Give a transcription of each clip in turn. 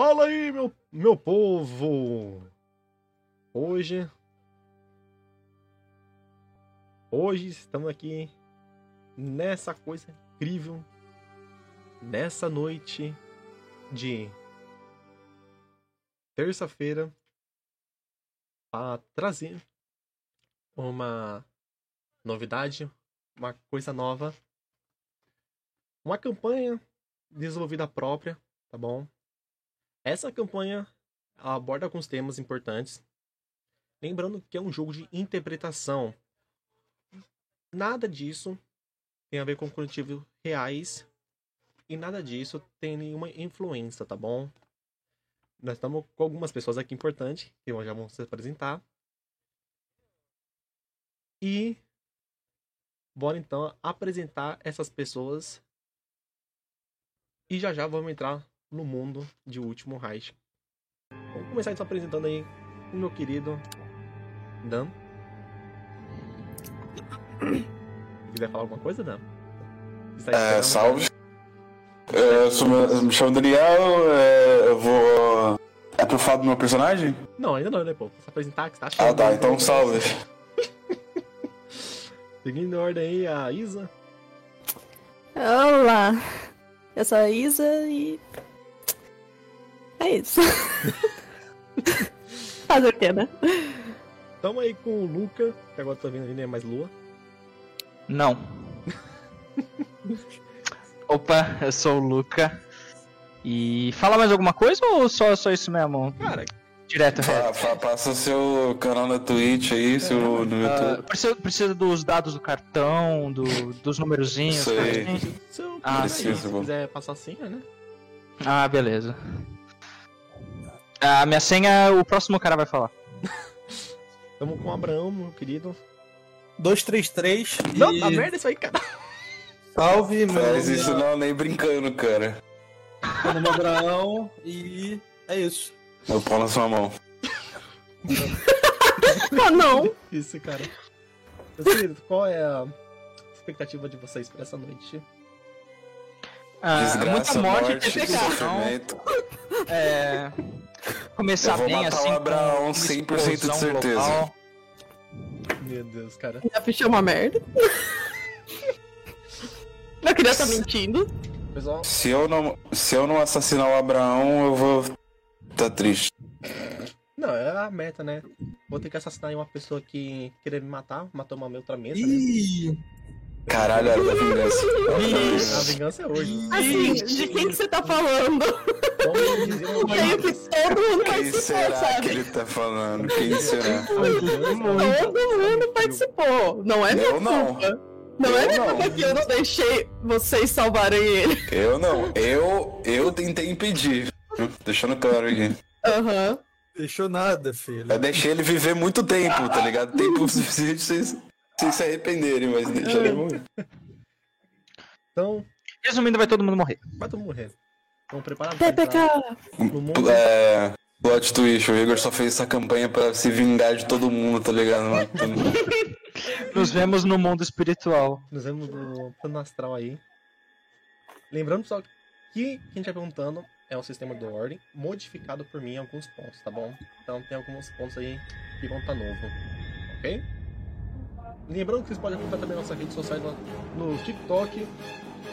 Fala aí, meu, meu povo! Hoje. Hoje estamos aqui nessa coisa incrível. Nessa noite de terça-feira. Para trazer uma novidade, uma coisa nova. Uma campanha desenvolvida própria, tá bom? Essa campanha aborda alguns temas importantes. Lembrando que é um jogo de interpretação. Nada disso tem a ver com coletivos reais. E nada disso tem nenhuma influência, tá bom? Nós estamos com algumas pessoas aqui importantes, que já vão se apresentar. E bora então apresentar essas pessoas. E já já vamos entrar no mundo de Último Reich. Vamos começar então apresentando aí o meu querido Dan. Se quiser falar alguma coisa, Dan? É, salve. É, eu, sou, me chamo Daniel, é, eu vou. É pro falar do meu personagem? Não, ainda não, né, pô? Se apresentar, que você tá achando. Ah tá, então salve. Seguindo a ordem aí, a Isa. Olá, eu sou a Isa e. É isso. Fazer o quê, né? Tamo aí com o Luca, que agora tô vendo ali, né? Mais Lua. Não. Opa, eu sou o Luca. E fala mais alguma coisa ou só, só isso mesmo? Cara, Direto, Pa- pa- passa seu canal na Twitch aí, seu no Ah, YouTube. precisa, precisa dos dados do cartão, do- dos numerozinhos. Isso aí. assim? se eu Ah, quiser, sim, se quiser passar a senha, né? Ah, beleza. A minha senha, o próximo cara vai falar. Tamo com o Abraão, meu querido. 233 Não, e tá merda isso aí, cara. salve, meu Faz isso não, nem brincando, cara. nome é Abraão e é isso. Eu pau na sua mão. Ah, não! Isso, cara. Meu querido, qual é a expectativa de vocês pra essa noite? Ah, Desgraça, muita morte, morte, e. É, começar Eu vou bem matar assim. o Abraão, com uma 100% de certeza. global. Meu Deus, cara. Minha ficha é uma merda. Eu queria estar mentindo. Pessoal, Se eu não, se eu não assassinar o Abraão, eu vou tá triste. não, é a meta, né? Vou ter que assassinar uma pessoa que queria me matar, matou uma outra mesa, né? Caralho, era da vingança. A vingança é hoje. Assim, de quem que você tá falando? Vamos dizer Meio que todo mundo Quem participou, será que sabe? ele tá falando? Quem será? Todo mundo participou. Não é minha Eu não. culpa. Não Eu é minha culpa que eu não deixei vocês salvarem ele. Eu não. Eu, eu tentei impedir. Deixando claro aqui. Aham. deixou nada, filho. Eu deixei ele viver muito tempo, tá ligado? Tempo suficiente pra vocês, vocês se arrependerem, mas deixa ele morrer. Então, Resumindo, vai todo mundo morrer. vai todo mundo morrer. Vamos preparar TPK. É. Plot twist, o Igor só fez essa campanha pra se vingar de todo mundo, tá ligado? Nos vemos no mundo espiritual. Nos vemos no plano astral aí. Lembrando, pessoal, que quem tá perguntando é o sistema do Ordem, modificado por mim em alguns pontos, tá bom? Então tem alguns pontos aí que vão estar novo, ok? Lembrando que vocês podem acompanhar também nossas redes sociais lá no TikTok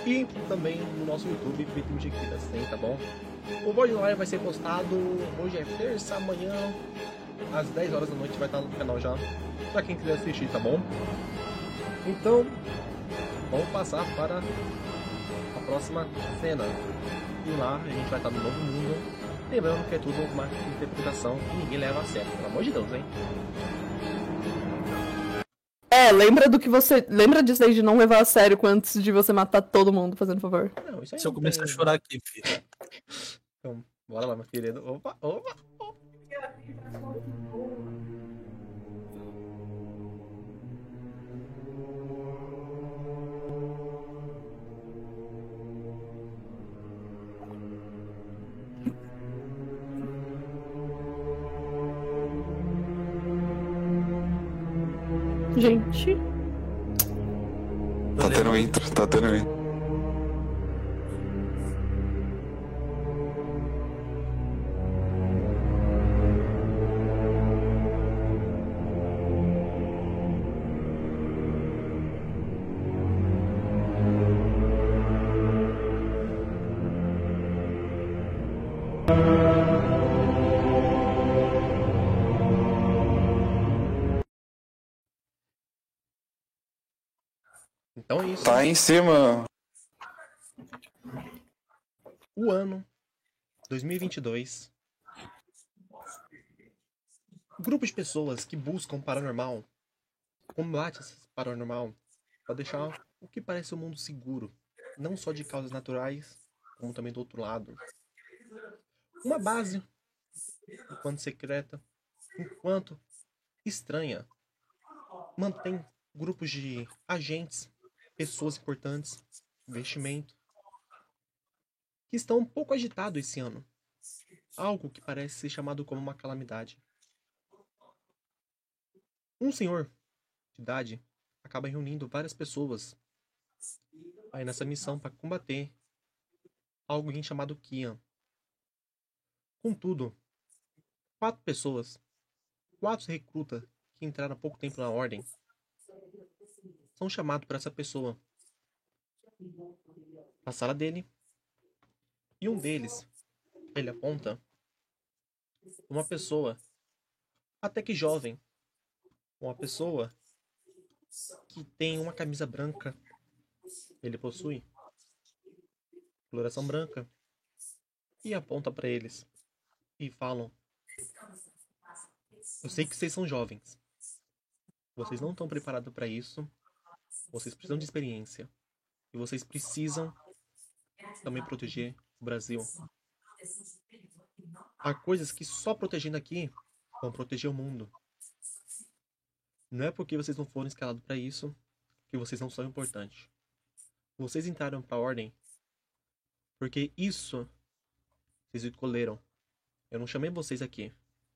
e também no nosso YouTube, de Kida 100, tá bom? O Void Live vai ser postado hoje é terça, amanhã às 10 horas da noite vai estar no canal já, pra quem quiser assistir, tá bom? Então, vamos passar para a próxima cena. E lá a gente vai estar no novo mundo. Lembrando que é tudo uma interpretação e ninguém leva a sério, pelo amor de Deus, hein? É, lembra do que você. Lembra disso aí de não levar a sério antes de você matar todo mundo, fazendo favor. Não, isso aí Se eu começar a tem- chorar aqui, filho. Bora lá, meu querido. Opa, opa. Gente. Tá tendo intro, tá tendo intro. Aí em cima. o ano 2022. Grupo de pessoas que buscam paranormal combate esse paranormal para deixar o que parece um mundo seguro, não só de causas naturais, como também do outro lado. Uma base, enquanto secreta, enquanto estranha, mantém grupos de agentes, pessoas importantes, investimento, que estão um pouco agitados esse ano. Algo que parece ser chamado como uma calamidade. Um senhor de idade acaba reunindo várias pessoas aí nessa missão para combater algo chamado Kian. Contudo, quatro pessoas, quatro recrutas que entraram há pouco tempo na ordem, são chamados para essa pessoa na sala dele e um deles ele aponta uma pessoa até que jovem, uma pessoa que tem uma camisa branca. Ele possui coloração branca e aponta para eles e falam: Eu sei que vocês são jovens. Vocês não estão preparados para isso. Vocês precisam de experiência. E vocês precisam também proteger o Brasil. Há coisas que só protegendo aqui vão proteger o mundo. Não é porque vocês não foram escalados para isso que vocês não são importantes. Vocês entraram para a ordem porque isso vocês escolheram. Eu não chamei vocês aqui.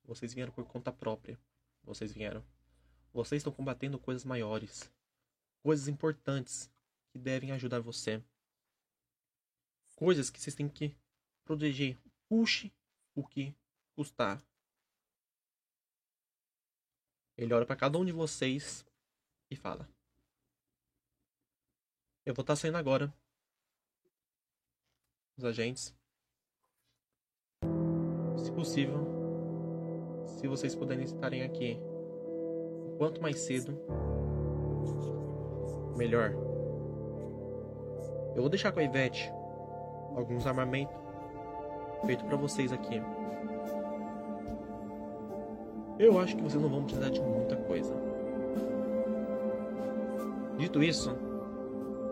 Vocês vieram por conta própria. Vocês vieram. Vocês estão combatendo coisas maiores, coisas importantes que devem ajudar você. Coisas que vocês têm que proteger, puxe o que custar. Ele olha para cada um de vocês e fala: Eu vou estar tá saindo agora. Os agentes. Se possível, se vocês puderem estarem aqui o quanto mais cedo, melhor. Eu vou deixar com a Ivete alguns armamentos feito para vocês aqui. Eu acho que vocês não vão precisar de muita coisa. Dito isso,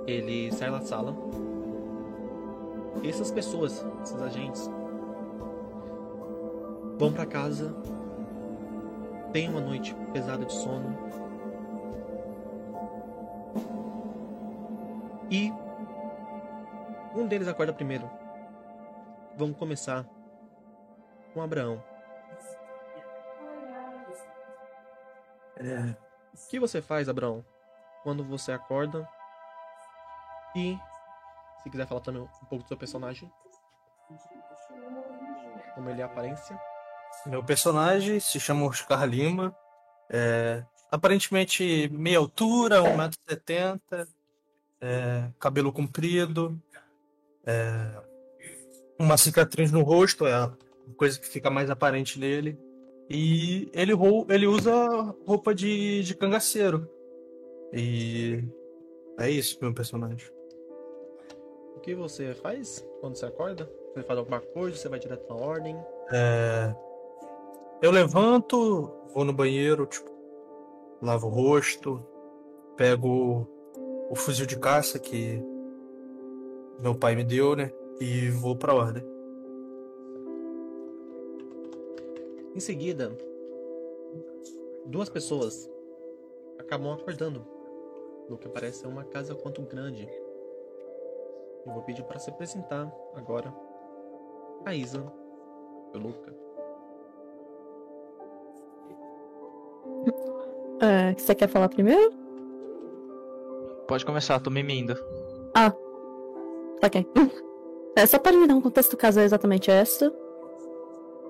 ele sai da sala. Essas pessoas, esses agentes, vão para casa, tem uma noite pesada de sono deles acorda primeiro. Vamos começar com Abraão. É, O que você faz, Abraão, quando você acorda? E, se quiser falar também um pouco do seu personagem, como ele é a aparência. meu personagem se chama Oscar Lima. É, aparentemente meia altura, 1,70m, é, cabelo comprido, é, uma cicatriz no rosto, é a coisa que fica mais aparente nele. E ele, ele usa roupa de, de cangaceiro. E é isso, meu personagem. O que você faz quando você acorda? Você faz alguma coisa? Você vai direto na ordem? É, eu levanto, vou no banheiro, tipo, lavo o rosto, pego o fuzil de caça que meu pai me deu, né? E vou pra ordem. Em seguida, duas pessoas acabam acordando no que parece ser uma casa quanto grande. Eu vou pedir para se apresentar agora a Isa e o Luca. É, você quer falar primeiro? Pode começar, tô mimindo. Tá ok. É, só para me dar um contexto, o caso é exatamente esta.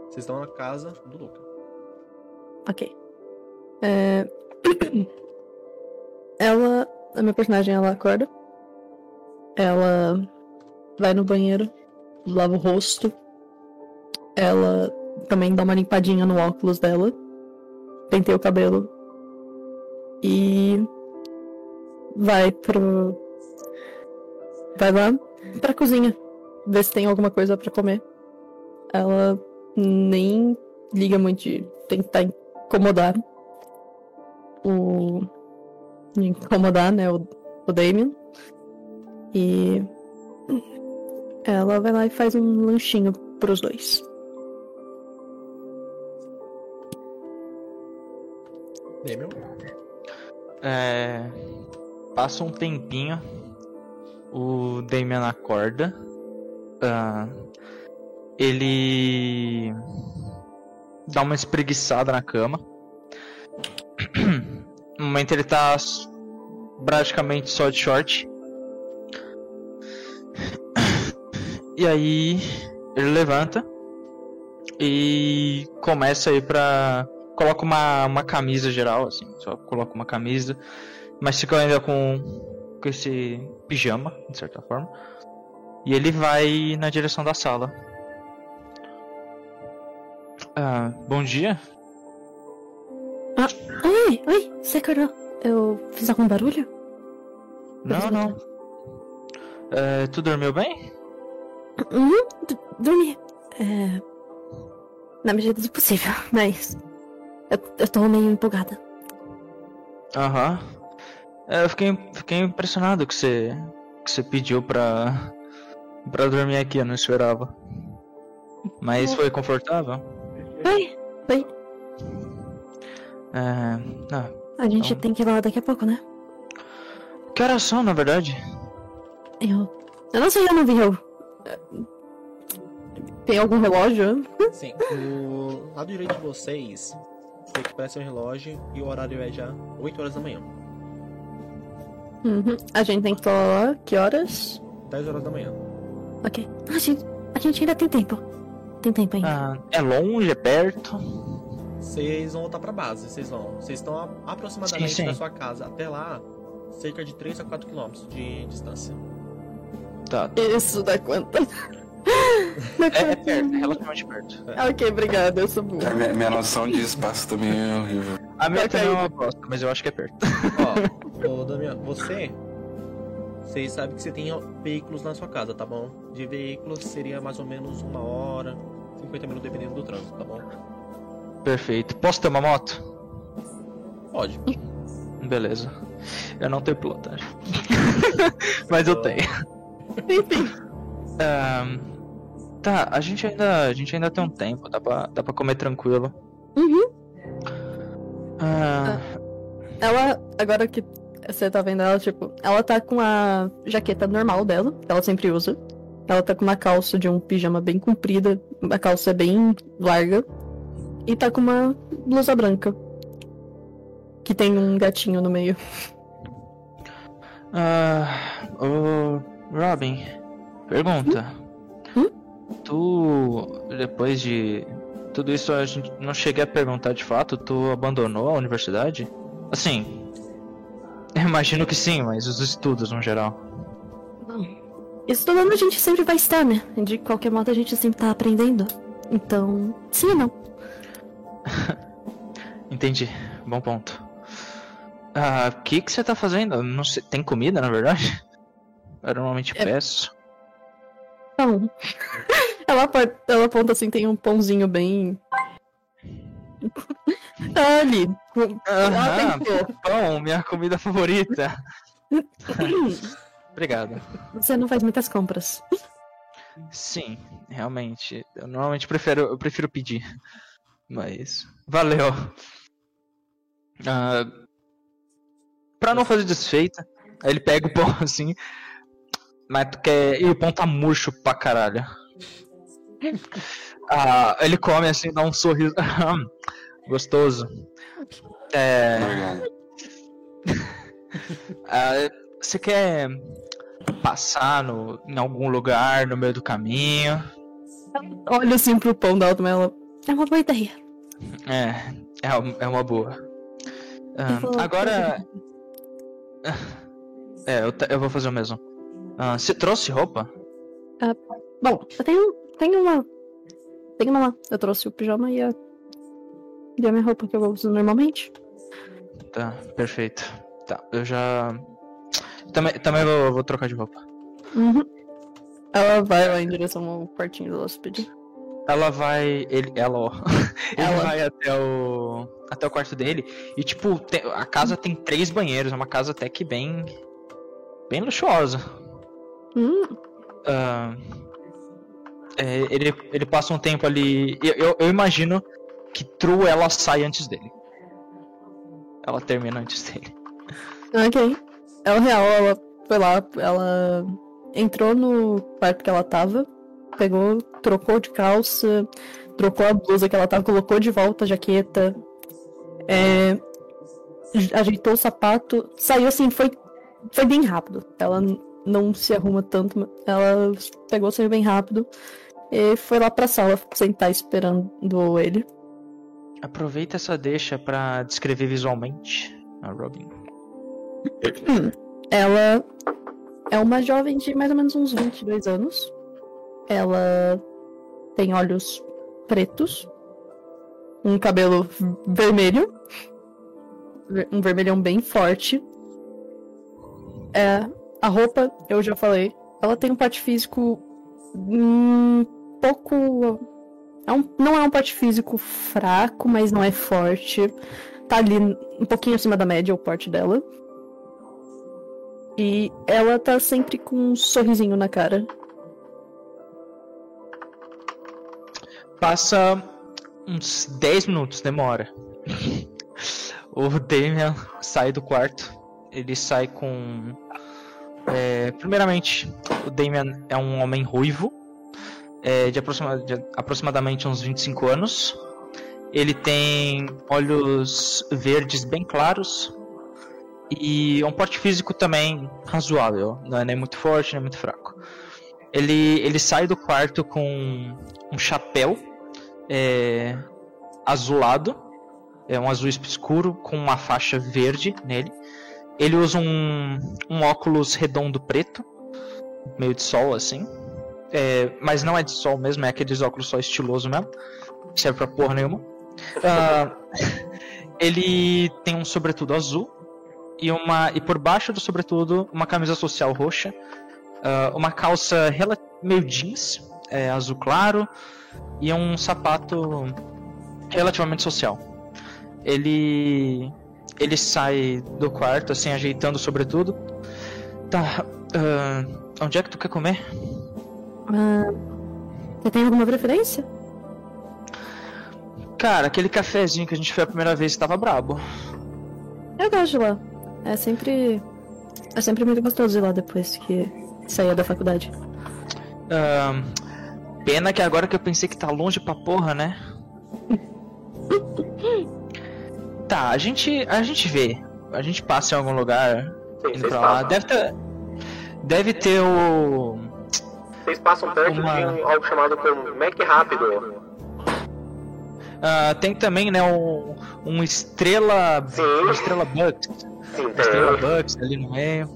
Vocês estão na casa do Luca. Ok. É... ela. A minha personagem, ela acorda. Ela vai no banheiro, lava o rosto. Ela também dá uma limpadinha no óculos dela. Penteia o cabelo. E vai pro, vai lá pra cozinha, ver se tem alguma coisa pra comer. Ela nem liga muito de tentar incomodar o. incomodar, né, o, o Damien. E. Ela vai lá e faz um lanchinho pros dois. Demian? É, passa um tempinho, o Damian acorda. ah, ele dá uma espreguiçada na cama. No momento ele tá praticamente só de short. E aí ele levanta e começa a ir pra. Coloca uma, uma camisa geral, assim, só coloca uma camisa, mas fica ainda com, com esse pijama, de certa forma. E ele vai na direção da sala. Ah, bom dia. Oi, oi, você acordou? Eu fiz algum barulho? Não, não. É, tu dormiu bem? Uhum, dormi. É. Na medida do possível, mas. Eu, eu tô meio empolgada. Aham. É, eu fiquei, fiquei impressionado que você que você pediu pra pra dormir aqui, eu não esperava. Mas foi confortável? Oi, oi. É, ah, A gente Então- tem que ir lá daqui a pouco, né? que horas são, na verdade? Eu. Eu não sei, eu não vi. Eu. Tem algum relógio? Sim. Do lado direito de vocês, tem que parece um relógio e o horário é já 8 horas da manhã. Uhum. A gente tem que estar lá. Que horas? 10 horas da manhã. Ok. A gente, a gente ainda tem tempo. Tem tempo ainda. Ah, é longe, é perto? Vocês vão voltar pra base, vocês vão. Vocês estão aproximadamente Sim, sim. da sua casa até lá, cerca de 3 a 4 quilômetros de distância. Tá. Isso dá quanto? É, é perto, é relativamente perto. ok, obrigada. Eu sou boa. A minha, minha noção de espaço também é horrível. A minha Vai também é uma bosta, mas eu acho que é perto. Ó, ô Damian, você. Vocês sabem que você tem veículos na sua casa, tá bom? De veículos seria mais ou menos uma hora, 50 minutos dependendo do trânsito, tá bom? Perfeito. Posso ter uma moto? Pode. Beleza. Eu não tenho pilotagem. mas eu tenho. Enfim. Ahn, tá, a gente ainda. A gente ainda tem um tempo, dá pra, dá pra comer tranquilo. Uhum. Ah, Ela, agora que você tá vendo ela, tipo, ela tá com a jaqueta normal dela, que ela sempre usa. Ela tá com uma calça de um pijama bem comprida, a calça é bem larga. E tá com uma blusa branca. Que tem um gatinho no meio. ah, ô, Robin, pergunta. Hum? Tu, depois de tudo isso, a gente não cheguei a perguntar de fato, tu abandonou a universidade? Assim, eu imagino que sim, mas os estudos no geral. Estudando a gente sempre vai estar, né? De qualquer modo a gente sempre tá aprendendo. Então, sim e não. Entendi, bom ponto. Ah, o que que você tá fazendo? Não sei, tem comida, na verdade? Eu normalmente É. peço. Então, ela, ela aponta assim, tem um pãozinho bem. tá ali. Aham, pão, minha comida favorita. Obrigado. Você não faz muitas compras. Sim, realmente. Eu normalmente prefiro, eu prefiro pedir. Mas. Valeu. Ah, pra não fazer desfeita, ele pega o pão assim. Mas tu quer. E o pão tá murcho pra caralho. Ah, ele come assim, dá um sorriso. Gostoso. É. Ah, você quer passar no, em algum lugar no meio do caminho? Olha assim pro pão da Altman, ela. É uma boa ideia. É, é, é uma boa. Ah, vou- agora. É, eu, te- eu vou fazer o mesmo. Ah, você trouxe roupa? Bom, eu tenho, tenho uma. Tenho uma lá. Eu trouxe o pijama e a. E a minha roupa que eu uso normalmente. Tá, perfeito. Tá, eu já. Também, também vou, vou trocar de roupa. Uhum. Ela vai lá em direção ao quartinho do hóspede. Ela vai. Ele, ela, ó. Ele Ela. vai até o. Até o quarto dele. E, tipo, a casa tem três banheiros. É uma casa até que bem. Bem luxuosa. Hum, Ah, é, ele, ele passa um tempo ali. Eu, eu, eu imagino que True ela sai antes dele. Ela termina antes dele. ok. Ela real, ela foi lá, ela entrou no quarto que ela tava, pegou, trocou de calça, trocou a blusa que ela tava, colocou de volta a jaqueta, é, ajeitou o sapato, saiu assim, foi, foi bem rápido. Ela não se arruma tanto, ela pegou, saiu bem rápido e foi lá pra sala sentar esperando ele. Aproveita essa deixa pra descrever visualmente a Robin. Ela é uma jovem de mais ou menos uns 22 anos. Ela tem olhos pretos, um cabelo vermelho, ver- um vermelhão bem forte. É, a roupa, eu já falei, ela tem um porte físico um pouco. é um- não é um porte físico fraco, mas não é forte. Tá ali um pouquinho acima da média o porte dela. E ela tá sempre com um sorrisinho na cara. Passa uns 10 minutos, demora. o Damian sai do quarto. Ele sai com. é, primeiramente, o Damian é um homem ruivo, é, de, aproxima- de aproximadamente uns 25 anos. Ele tem olhos verdes bem claros e um porte físico também razoável, não é nem muito forte nem muito fraco. Ele, ele sai do quarto com um chapéu é, azulado, é um azul escuro com uma faixa verde nele. Ele usa um, um óculos redondo preto, meio de sol assim, É, mas não é de sol mesmo, é aqueles óculos só estiloso mesmo, não serve pra porra nenhuma. Ah, ele tem um sobretudo azul e uma e por baixo do sobretudo uma camisa social roxa, ah, uma calça meio jeans, é, azul claro e um sapato relativamente social. Ele ele sai do quarto assim ajeitando sobretudo. Tá, ah, onde é que tu quer comer? Ah, você tem alguma preferência? Cara, aquele cafezinho que a gente foi a primeira vez estava brabo. Eu gosto de lá. É sempre. É sempre muito gostoso ir lá depois que saía da faculdade. Ah, pena que agora que eu pensei que tá longe pra porra, né? Tá, a gente a gente vê. A gente passa em algum lugar Sim, indo pra lá. Deve ter deve ter o Vocês passam perto Uma- de algo chamado como Mac Rápido. ah, tem também, né, um, um estrela Sim. estrela Bucks, Sim, estrela. Bucks ali no meio.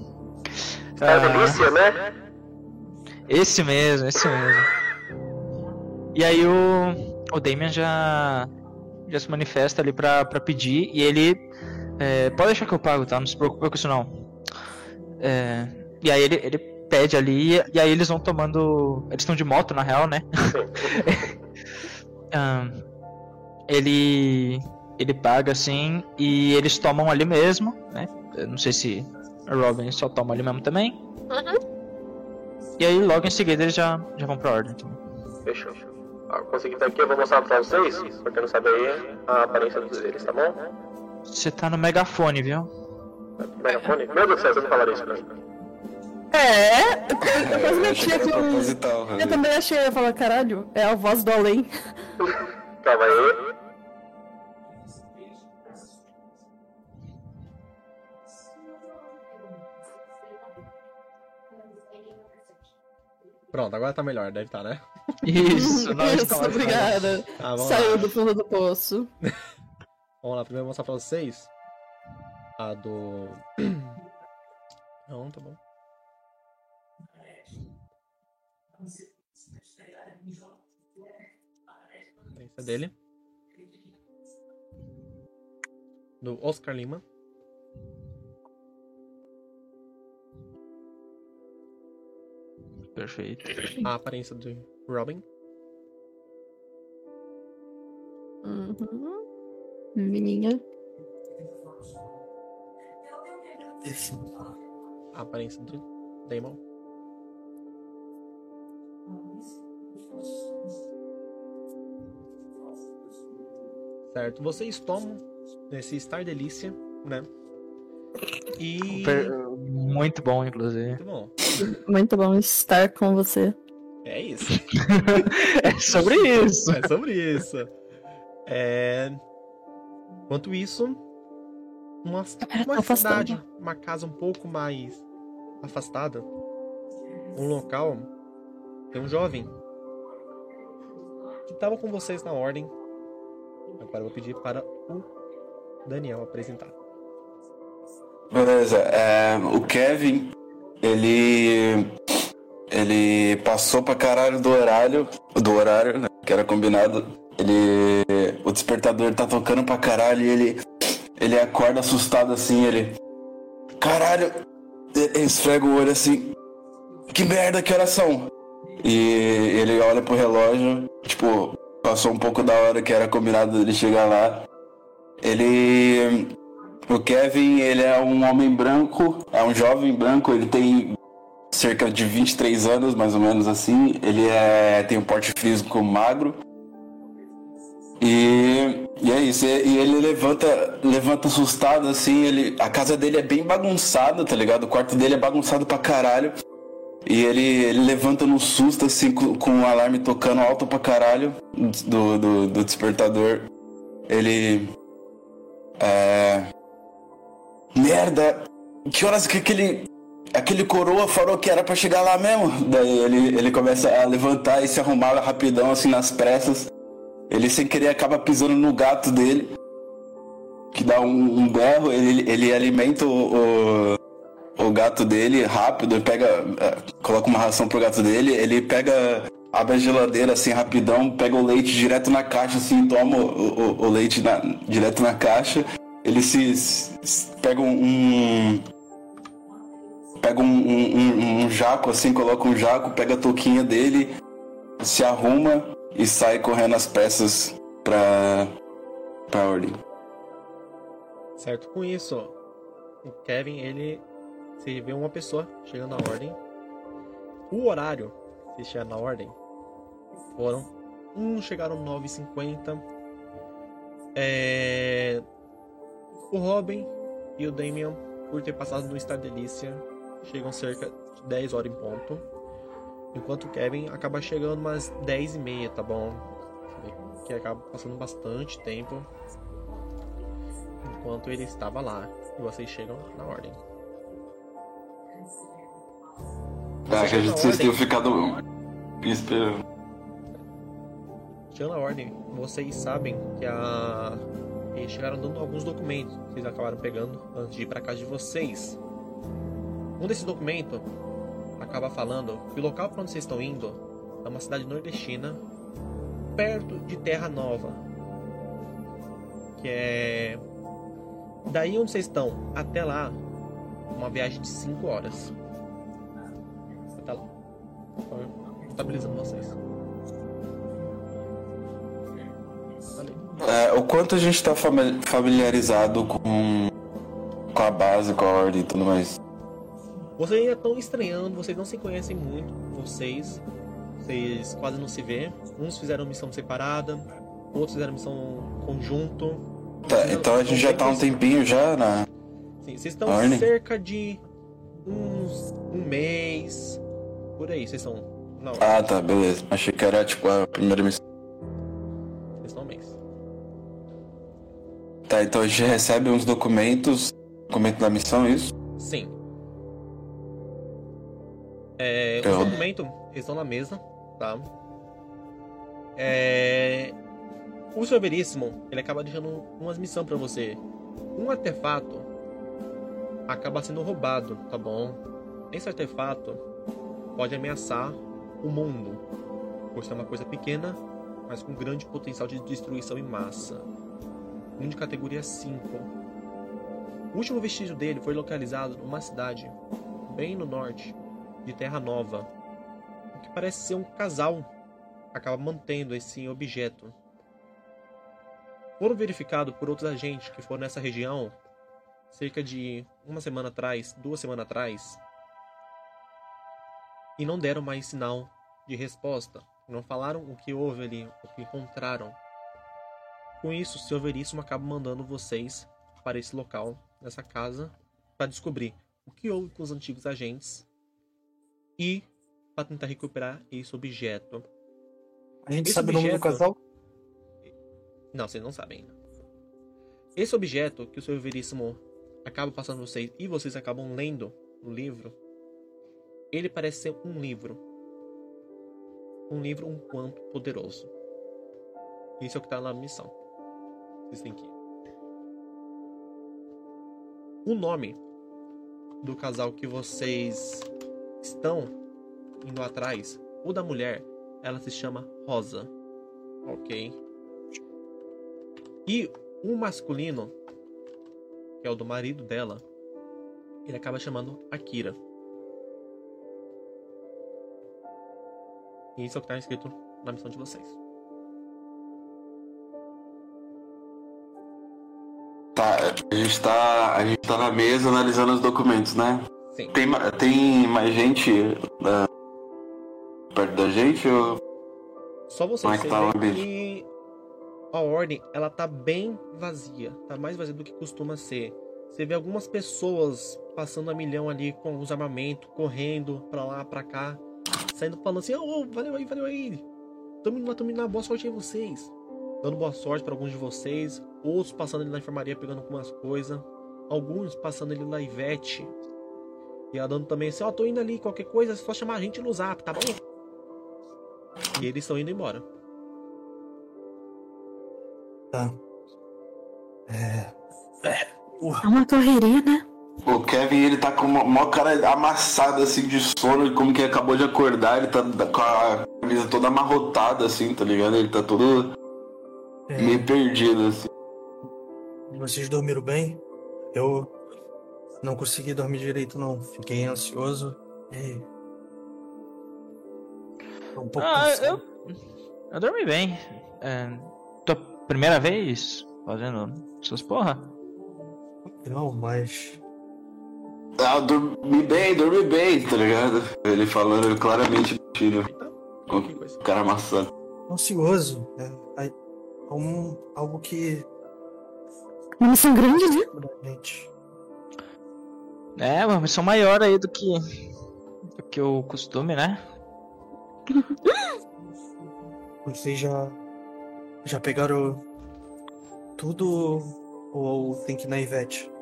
É Ah, delícia, né? Esse mesmo, esse mesmo. E aí o, o Damian já, já se manifesta ali pra, pra pedir e ele. é, pode deixar que eu pago, tá? Não se preocupe com isso não. É, e aí ele, ele pede ali e aí eles vão tomando. Eles estão de moto na real, né? Ah, ele. Ele paga assim e eles tomam ali mesmo, né? Eu não sei se a Robin só toma ali mesmo também. E aí logo em seguida eles já, já vão pra ordem. Então. Fechou. Ó, consegui estar aqui, eu vou mostrar pra vocês, pra quem não sabe aí, a aparência deles, tá bom? Você tá no megafone, viu? Megafone? Meu Deus do céu, você não falaria isso pra mim. É, que era que eu... proposital, Eu também achei, eu ia falar, caralho, é a voz do além. Calma aí. Pronto, agora tá melhor, deve estar, né? Isso, nós Isso, estamos obrigada. Vamos Saiu lá. do fundo do poço. Vamos lá, primeiro eu vou mostrar pra vocês a do. Não, tá bom. Dele. Do Oscar Lima. Perfeito. A aparência de Robin. Uhum. Esse. A aparência de Damon. Certo. Vocês tomam esse Star Delícia, né? E. Muito bom, inclusive. Muito bom. Muito bom estar com você. É isso. é sobre isso. É sobre isso. É... Enquanto isso, uma, uma cidade, uma casa um pouco mais afastada, um local, tem um jovem que estava com vocês na ordem. Agora eu vou pedir para o Daniel apresentar. Beleza, é, o Kevin, ele. Ele passou pra caralho do horário. Do horário, né? Que era combinado. Ele. O despertador tá tocando pra caralho e ele. Ele acorda assustado assim, ele. Caralho! Ele esfrega o olho assim. Que merda, que horas são? E ele olha pro relógio, tipo, passou um pouco da hora que era combinado dele chegar lá. Ele. O Kevin, ele é um homem branco, é um jovem branco, ele tem cerca de 23 anos, mais ou menos assim. Ele é, tem um porte físico magro. E, e é isso, e, e ele levanta, levanta assustado assim, ele, a casa dele é bem bagunçada, tá ligado? O quarto dele é bagunçado pra caralho. E ele, ele levanta no susto, assim, com, com o alarme tocando alto pra caralho do, do, do despertador. Ele. É. Merda! Que horas que aquele. Aquele coroa falou que era pra chegar lá mesmo? Daí ele, ele começa a levantar e se arrumar rapidão, assim, nas pressas. Ele sem querer acaba pisando no gato dele. Que dá um, um berro, ele, ele alimenta o, o, o gato dele rápido, pega. é, coloca uma ração pro gato dele, ele pega. Abre a geladeira assim rapidão, pega o leite direto na caixa, assim, toma o, o, o leite na- direto na caixa. Ele se, se- pega um, pega um, um- um- jaco assim, coloca um jaco, pega a touquinha dele, se arruma e sai correndo às peças pra, pra ordem. Certo? Com isso, o Kevin, ele se vê uma pessoa chegando na ordem. O horário, se chegar na ordem, foram. Um chegaram 9h50. É... O Robin e o Damian, por ter passado no Star Delícia, chegam cerca de 10 horas em ponto. Enquanto o Kevin acaba chegando umas 10 e meia, tá bom? Você Que acaba passando bastante tempo enquanto ele estava lá. E vocês chegam na ordem. Ah, Você chega acredito que vocês tenham ficado esperando. chegando na ordem, vocês sabem que a. Eles chegaram dando alguns documentos que vocês acabaram pegando antes de ir pra casa de vocês. Um desses documentos acaba falando que o local para onde vocês estão indo é uma cidade nordestina, perto de Terra Nova. Que é. Daí onde vocês estão até lá, uma viagem de 5 horas. Estabilizando vocês. É, o quanto a gente tá fami- familiarizado com, com a base, com a ordem e tudo mais. Vocês ainda estão estranhando, vocês não se conhecem muito, vocês. Vocês quase não se vê. Uns fizeram missão separada, outros fizeram missão conjunto. Tá, então a gente já tá um tempinho já na. Sim, vocês estão Ordem? cerca de uns um mês. Por aí, vocês estão. Não, Ah, tá, beleza. Achei que era tipo a primeira missão. vocês estão mês. Tá, então a gente recebe uns documentos. Documento da missão, isso? Sim. É, Eu- os documentos eles estão na mesa, tá? É, o Sr. Veríssimo, ele acaba deixando umas missões pra você. Um artefato acaba sendo roubado, tá bom? Esse artefato pode ameaçar o mundo, por ser uma coisa pequena, mas com grande potencial de destruição em massa. Um de categoria 5. O último vestígio dele foi localizado numa cidade bem no norte de Terra Nova. parece ser um casal acaba mantendo esse objeto. Foram verificados por outros agentes que foram nessa região cerca de uma semana atrás, duas semanas atrás, e não deram mais sinal de resposta. Não falaram o que houve ali, o que encontraram. Com isso, o Sr. Veríssimo acaba mandando vocês para esse local, nessa casa, para descobrir o que houve com os antigos agentes e para tentar recuperar esse objeto. A gente Esse sabe o nome do objeto- casal? Não, vocês não sabem ainda. Esse objeto que o Sr. Veríssimo acaba passando vocês e vocês acabam lendo no livro, ele parece ser um livro. Um livro um quanto poderoso. Isso é o que tá na missão. Vocês têm que ir. O nome do casal que vocês estão indo atrás, o da mulher, ela se chama Rosa. Ok? E o masculino, que é o do marido dela, ele acaba chamando Akira. E isso é o que está escrito na missão de vocês. Tá, a gente tá, a gente tá na mesa analisando os documentos, né? Sim. Tem, tem mais gente né, perto da gente? Ou... Só vocês Como é que tá o ambiente? a ordem, ela tá bem vazia. Tá mais vazia do que costuma ser. Você vê algumas pessoas passando a milhão ali com os armamentos, correndo pra lá, pra cá, saindo falando assim: "Ô, valeu aí, valeu aí. Tamo indo lá, tamo indo lá, boa sorte aí vocês." Dando boa sorte pra alguns de vocês, outros passando ali na enfermaria pegando algumas coisas, alguns passando ali na Ivete. E ela dando também assim: "Ó, tô indo ali, qualquer coisa, é só chamar a gente no Zap, tá bom?" E eles estão indo embora. Tá. É. É. É uma correria, né? O Kevin, ele tá com uma maior cara amassada, assim, de sono, como que acabou de acordar, ele tá com a camisa toda amarrotada, assim, tá ligado? Ele tá todo é, meio perdido, assim. Vocês dormiram bem? Eu não consegui dormir direito, não. Fiquei ansioso e. Um pouco Ah, eu. Eu dormi bem. É, tua primeira vez fazendo essas porra? Não, mas. Ah, dormi bem, dormi bem, tá ligado? Ele falando claramente mentira. Coisa. o cara amassado. Ansioso. É, é um, algo que. Uma missão grande, né? Gente. É, uma missão maior aí do que. do que o costume, né? Vocês já. Já pegaram tudo ou tem que ir na Ivete?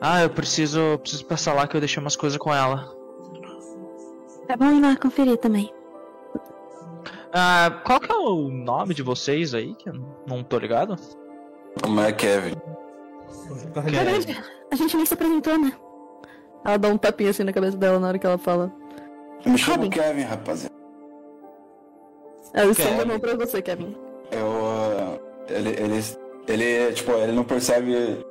Ah, eu preciso. preciso passar lá que eu deixei umas coisas com ela. É bom ir lá conferir também. Ah, qual que é o nome de vocês aí? Que eu não tô ligado? Como é Kevin? Caralho, a gente nem se apresentou, né? Ela dá um tapinha assim na cabeça dela na hora que ela fala. Eu me chamo. Kevin, rapaziada. Ela estende a Kevin. mão pra você, Kevin. Eu. ah, ele, ele, ele, tipo, ele não percebe.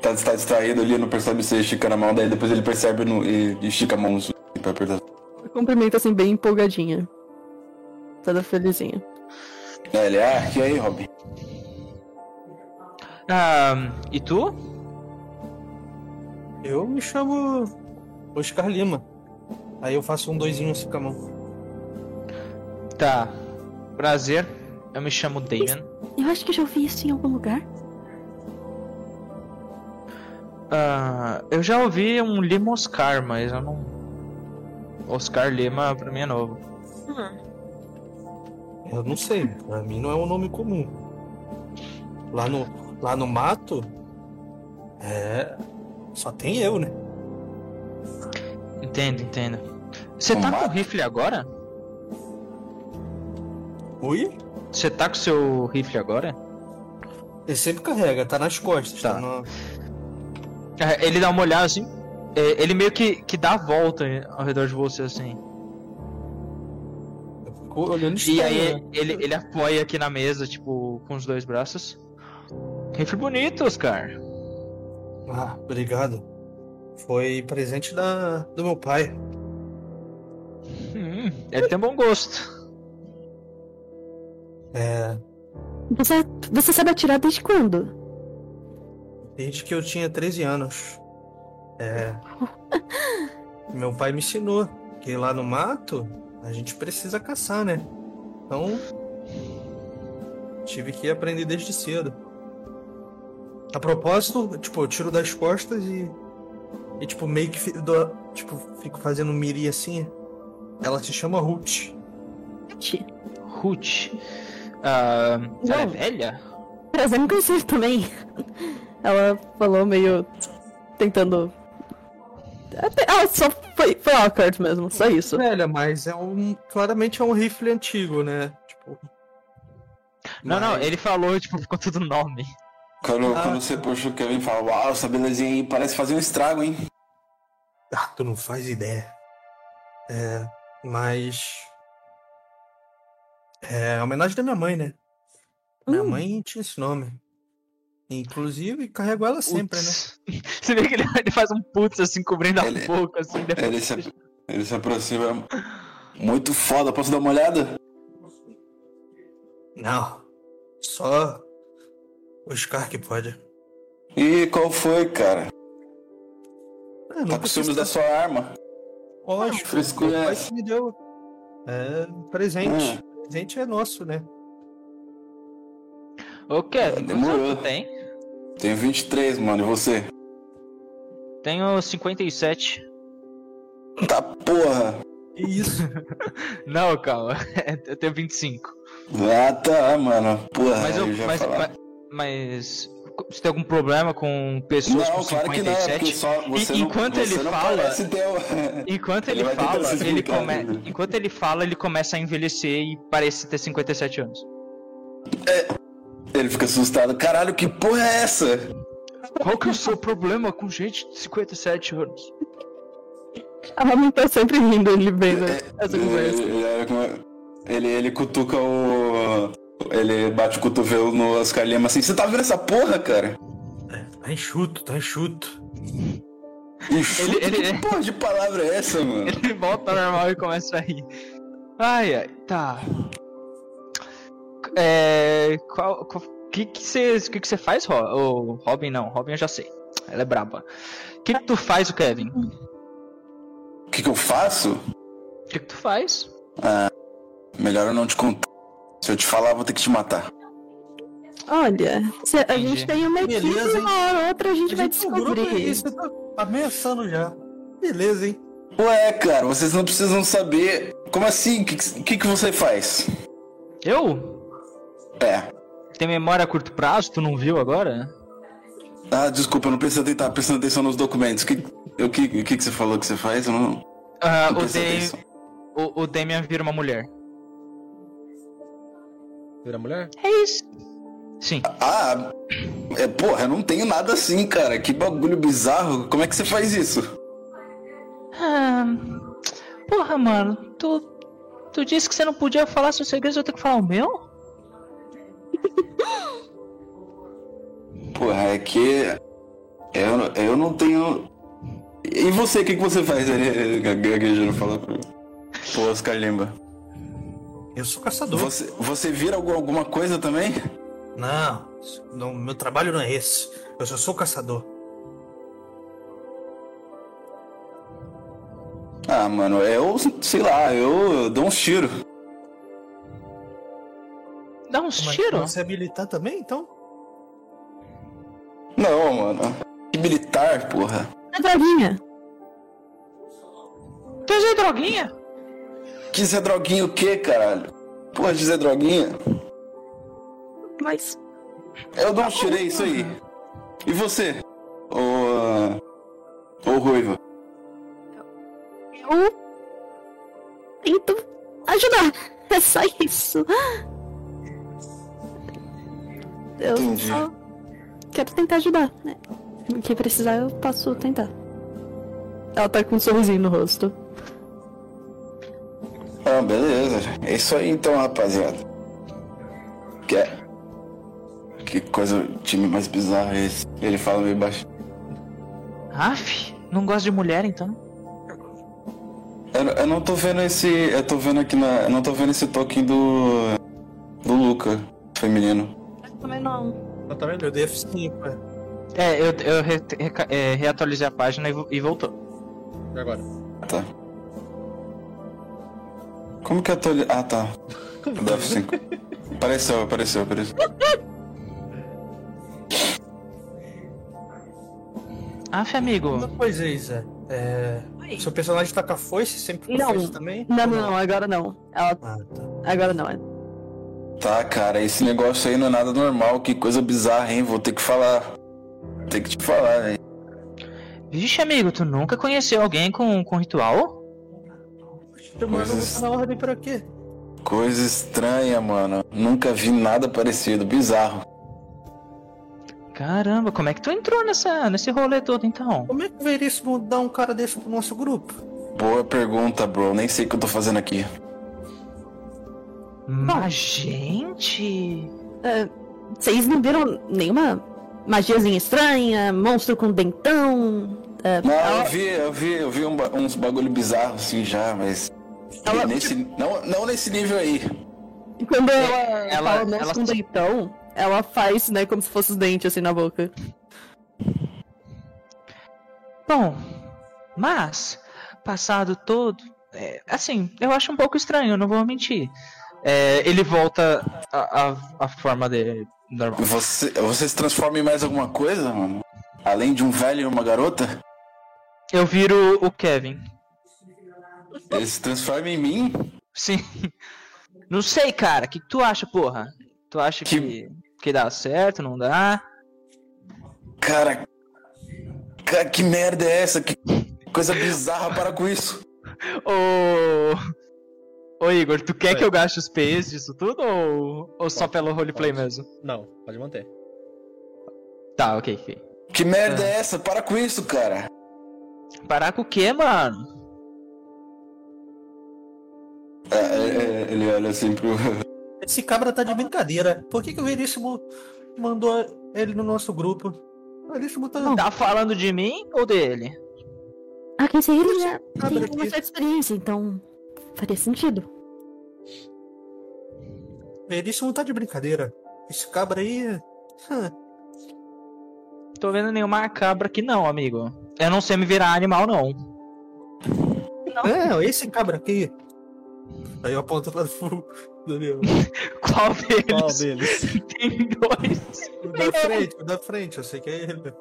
Tá, tá distraído ali, não percebe você esticando a mão, daí depois ele percebe no, e estica a mão assim, pra apertar. Cumprimenta assim, bem empolgadinha. Toda felizinha. É, ele, ah, e aí, Robin? Ah, e tu? Eu me chamo Oscar Lima. Aí eu faço um doisinho assim com a mão. Tá. Prazer. Eu me chamo Damien. Eu acho que eu já ouvi isso em algum lugar. Ah, eu já ouvi um Lima Oscar, mas eu não. Oscar Lima pra mim é novo. Eu não sei, pra mim não é um nome comum. Lá no, lá no mato, é. Só tem eu, né? Entendo, entendo. Você tá com mato? rifle agora? Ui? Você tá com seu rifle agora? Ele sempre carrega, tá nas costas. Tá. Tá. no- É, Ele dá uma olhada assim. é, Ele meio que, que dá a volta ao redor de você assim. Eu fico olhando E aí né? ele, ele apoia aqui na mesa, tipo, com os dois braços. Rifle bonito, Oscar. Ah, obrigado. Foi presente da, do meu pai. Hum, ele tem bom gosto. É, Você, você sabe atirar desde quando? Desde que eu tinha 13 anos. É, meu pai me ensinou que lá no mato a gente precisa caçar, né? Então tive que aprender desde cedo. A propósito, tipo, eu tiro das costas e, e tipo, meio que dou- tipo, fico fazendo miri assim. Ela se chama Ruth. Ruth. Ah, ela é velha? Prazer em conhecer também. Ela falou meio tentando. Até- Ela só foi, foi awkward mesmo, só isso. Velha, mas é um. Claramente é um rifle antigo, né? Tipo. Não, não, mas- ele falou, tipo, ficou tudo nome. Quando, Ah. quando você puxa o Kevin e fala, uau, essa belezinha aí parece fazer um estrago, hein? Ah, tu não faz ideia. É. Mas. É a homenagem da minha mãe, né? Minha Hum. mãe tinha esse nome. Inclusive, carrego ela sempre, né? Putz. Você vê que ele, ele faz um putz assim, cobrindo a Ele- boca, assim, depois. Ele se, ele se aproxima. Muito foda, posso dar uma olhada? Não. Só. O Scar que pode. E qual foi, cara? Não Tá com precisa- ciúmes da sua arma? Lógico. Frescura é pai essa? que me deu. É. Presente. Hum. Presente é nosso, né? Ô, Kevin, quantos Demorou. tem? Tenho 23, mano, e você? Tenho 57. Tá porra! Que isso? Não, calma. Eu tenho 25. Ah, tá, mano. Porra, Mas eu. eu já Mas, mas, mas Você tem algum problema com pessoas Não, com claro que não, é 57? porque só você E- não, enquanto você ele não fala- Enquanto Ele ele, fala, ele come... né? enquanto ele fala, ele começa a envelhecer e parece ter 57 anos. Ele fica assustado. Caralho, que porra é essa? Qual que é o seu problema com gente de 57 anos? A Robin tá sempre rindo, ele vendo essa Ele, conversa. ele, ele, ele cutuca o. Ele bate o cotovelo no Oscar Lima assim. Você tá vendo essa porra, cara? Tá enxuto, tá enxuto. Enxuto? Ele- ele- Que porra de palavra é essa, mano? Ele volta ao normal e começa a rir. Ai, ai, tá. É. Qual. qual que que você que que você faz, Ro Ô, Robin? Não, Robin eu já sei. Ela é braba. O que que tu faz, o Kevin? O O que, que eu faço? que que tu faz? Melhor eu não te contar. Se eu te falar, eu vou ter que te matar. Olha, se a Entendi. gente tem uma equipe, Beleza, uma hora ou outra a gente vai Gente, o grupo é descobrir. isso, você tá ameaçando já. Beleza, hein? Ué, cara, vocês não precisam saber. Como assim? O que, que, que você faz? Eu? É. Tem memória a curto prazo? Tu não viu agora? Ah, desculpa, eu não preciso estar prestando atenção nos documentos. O que, o que, o que, que você falou que você faz? Eu não, Ah, não o, atenção. o, o Damian vira uma mulher. Vira mulher? É isso. Sim. Ah, é, porra, eu não tenho nada assim, cara. Que bagulho bizarro. Como é que você faz isso? Ah, porra, mano, tu, tu disse que você não podia falar seus segredos, eu tenho que falar o meu? Porra, é que. Eu, eu não tenho. E você, o que, que você faz? Ele gaguejando fala pro, pro Oscar Limba. Eu sou caçador. Você, você vira algum- alguma coisa também? Não, não, meu trabalho não é esse. Eu só sou caçador. Ah, mano, eu, sei lá, eu dou uns tiros. Dá uns tiros? Você é militar também, então? Não, mano. Que militar, porra. É droguinha. Tu é droguinha? Zé Droguinha o quê, caralho? Porra de Zé Droguinha? Mas. Eu dou uns tiros, é isso aí. E você? Ô. Ô Ruiva. Eu. Tento ajudar. É só isso. Eu Entendi. só quero tentar ajudar, né? O que precisar eu posso tentar. Ela tá com um sorrisinho no rosto. Ah, beleza. É isso aí então, rapaziada. Que é. Que coisa, time mais bizarro é esse? Ele fala meio baixo. Aff, não gosto de mulher então. Eu eu, eu não tô vendo esse. Eu tô vendo aqui na. Eu não tô vendo esse token do. Do Luca, feminino. Também não. Tá, tá vendo? Eu dei F5, é. É, eu, eu re- reca- é, reatualizei a página e, e voltou. E agora? Tá. Como que eu tô. Ah, tá. Do F5. Apareceu, apareceu, apareceu. Aff, amigo. Uma coisa, Isa. É... Seu personagem tá com a foice sempre com Não. foice também? Não, não, não, agora não. Ela. Ah, tá. Agora não, é. Tá, cara, esse negócio aí não é nada normal. Que coisa bizarra, hein? Vou ter que falar. Vou ter que te falar, velho. Vixe, amigo, tu nunca conheceu alguém com, com ritual? Coisas- na ordem pra quê? Coisa estranha, mano. Nunca vi nada parecido. Bizarro. Caramba, como é que tu entrou nessa, nesse rolê todo então? Como é que o Veríssimo dá um cara desse pro nosso grupo? Boa pergunta, bro. Nem sei o que eu tô fazendo aqui. Mas, gente. É, Vocês não viram nenhuma magiazinha estranha, monstro com dentão? É, Não, ela- eu vi, eu vi, eu vi um uns bagulho bizarros assim já, mas. Ela- Nesse, não, não nesse nível aí. Quando ela, ela- fala monstro ela- com dentão, ela faz, né, como se fosse os dentes assim na boca. Bom, mas, passado todo. é, assim, eu acho um pouco estranho, não vou mentir. É, ele volta à forma dele normal. Você, você se transforma em mais alguma coisa, mano? Além de um velho e uma garota? Eu viro o Kevin. Ele se transforma em mim? Sim. Não sei, cara. O que, que tu acha, porra? Tu acha que, Que- que dá certo, não dá? Cara. Cara, que merda é essa? Que coisa bizarra, para com isso. Ô. Ô Igor, tu quer Oi. que eu gaste os PS disso tudo ou, ou só pelo roleplay pode. mesmo? Não, pode manter. Tá, ok, ok. Que merda é essa? Para com isso, cara. Parar com o quê, mano? É, é, é, ele olha assim pro. Esse cabra tá de brincadeira. Por que, que o Veríssimo mandou ele no nosso grupo? O Veríssimo tá. Tá falando de mim ou dele? Ah, quem sei ele já tem uma certa experiência, então faria sentido. O Veríssimo tá de brincadeira. Esse cabra aí. hã, Tô vendo nenhuma cabra aqui não, amigo. Eu não sei me virar animal, não. É, esse cabra aqui. Aí eu aponto lá pro Daniel. Qual deles? Qual deles? Tem dois. O da frente, o da frente, eu sei que é ele.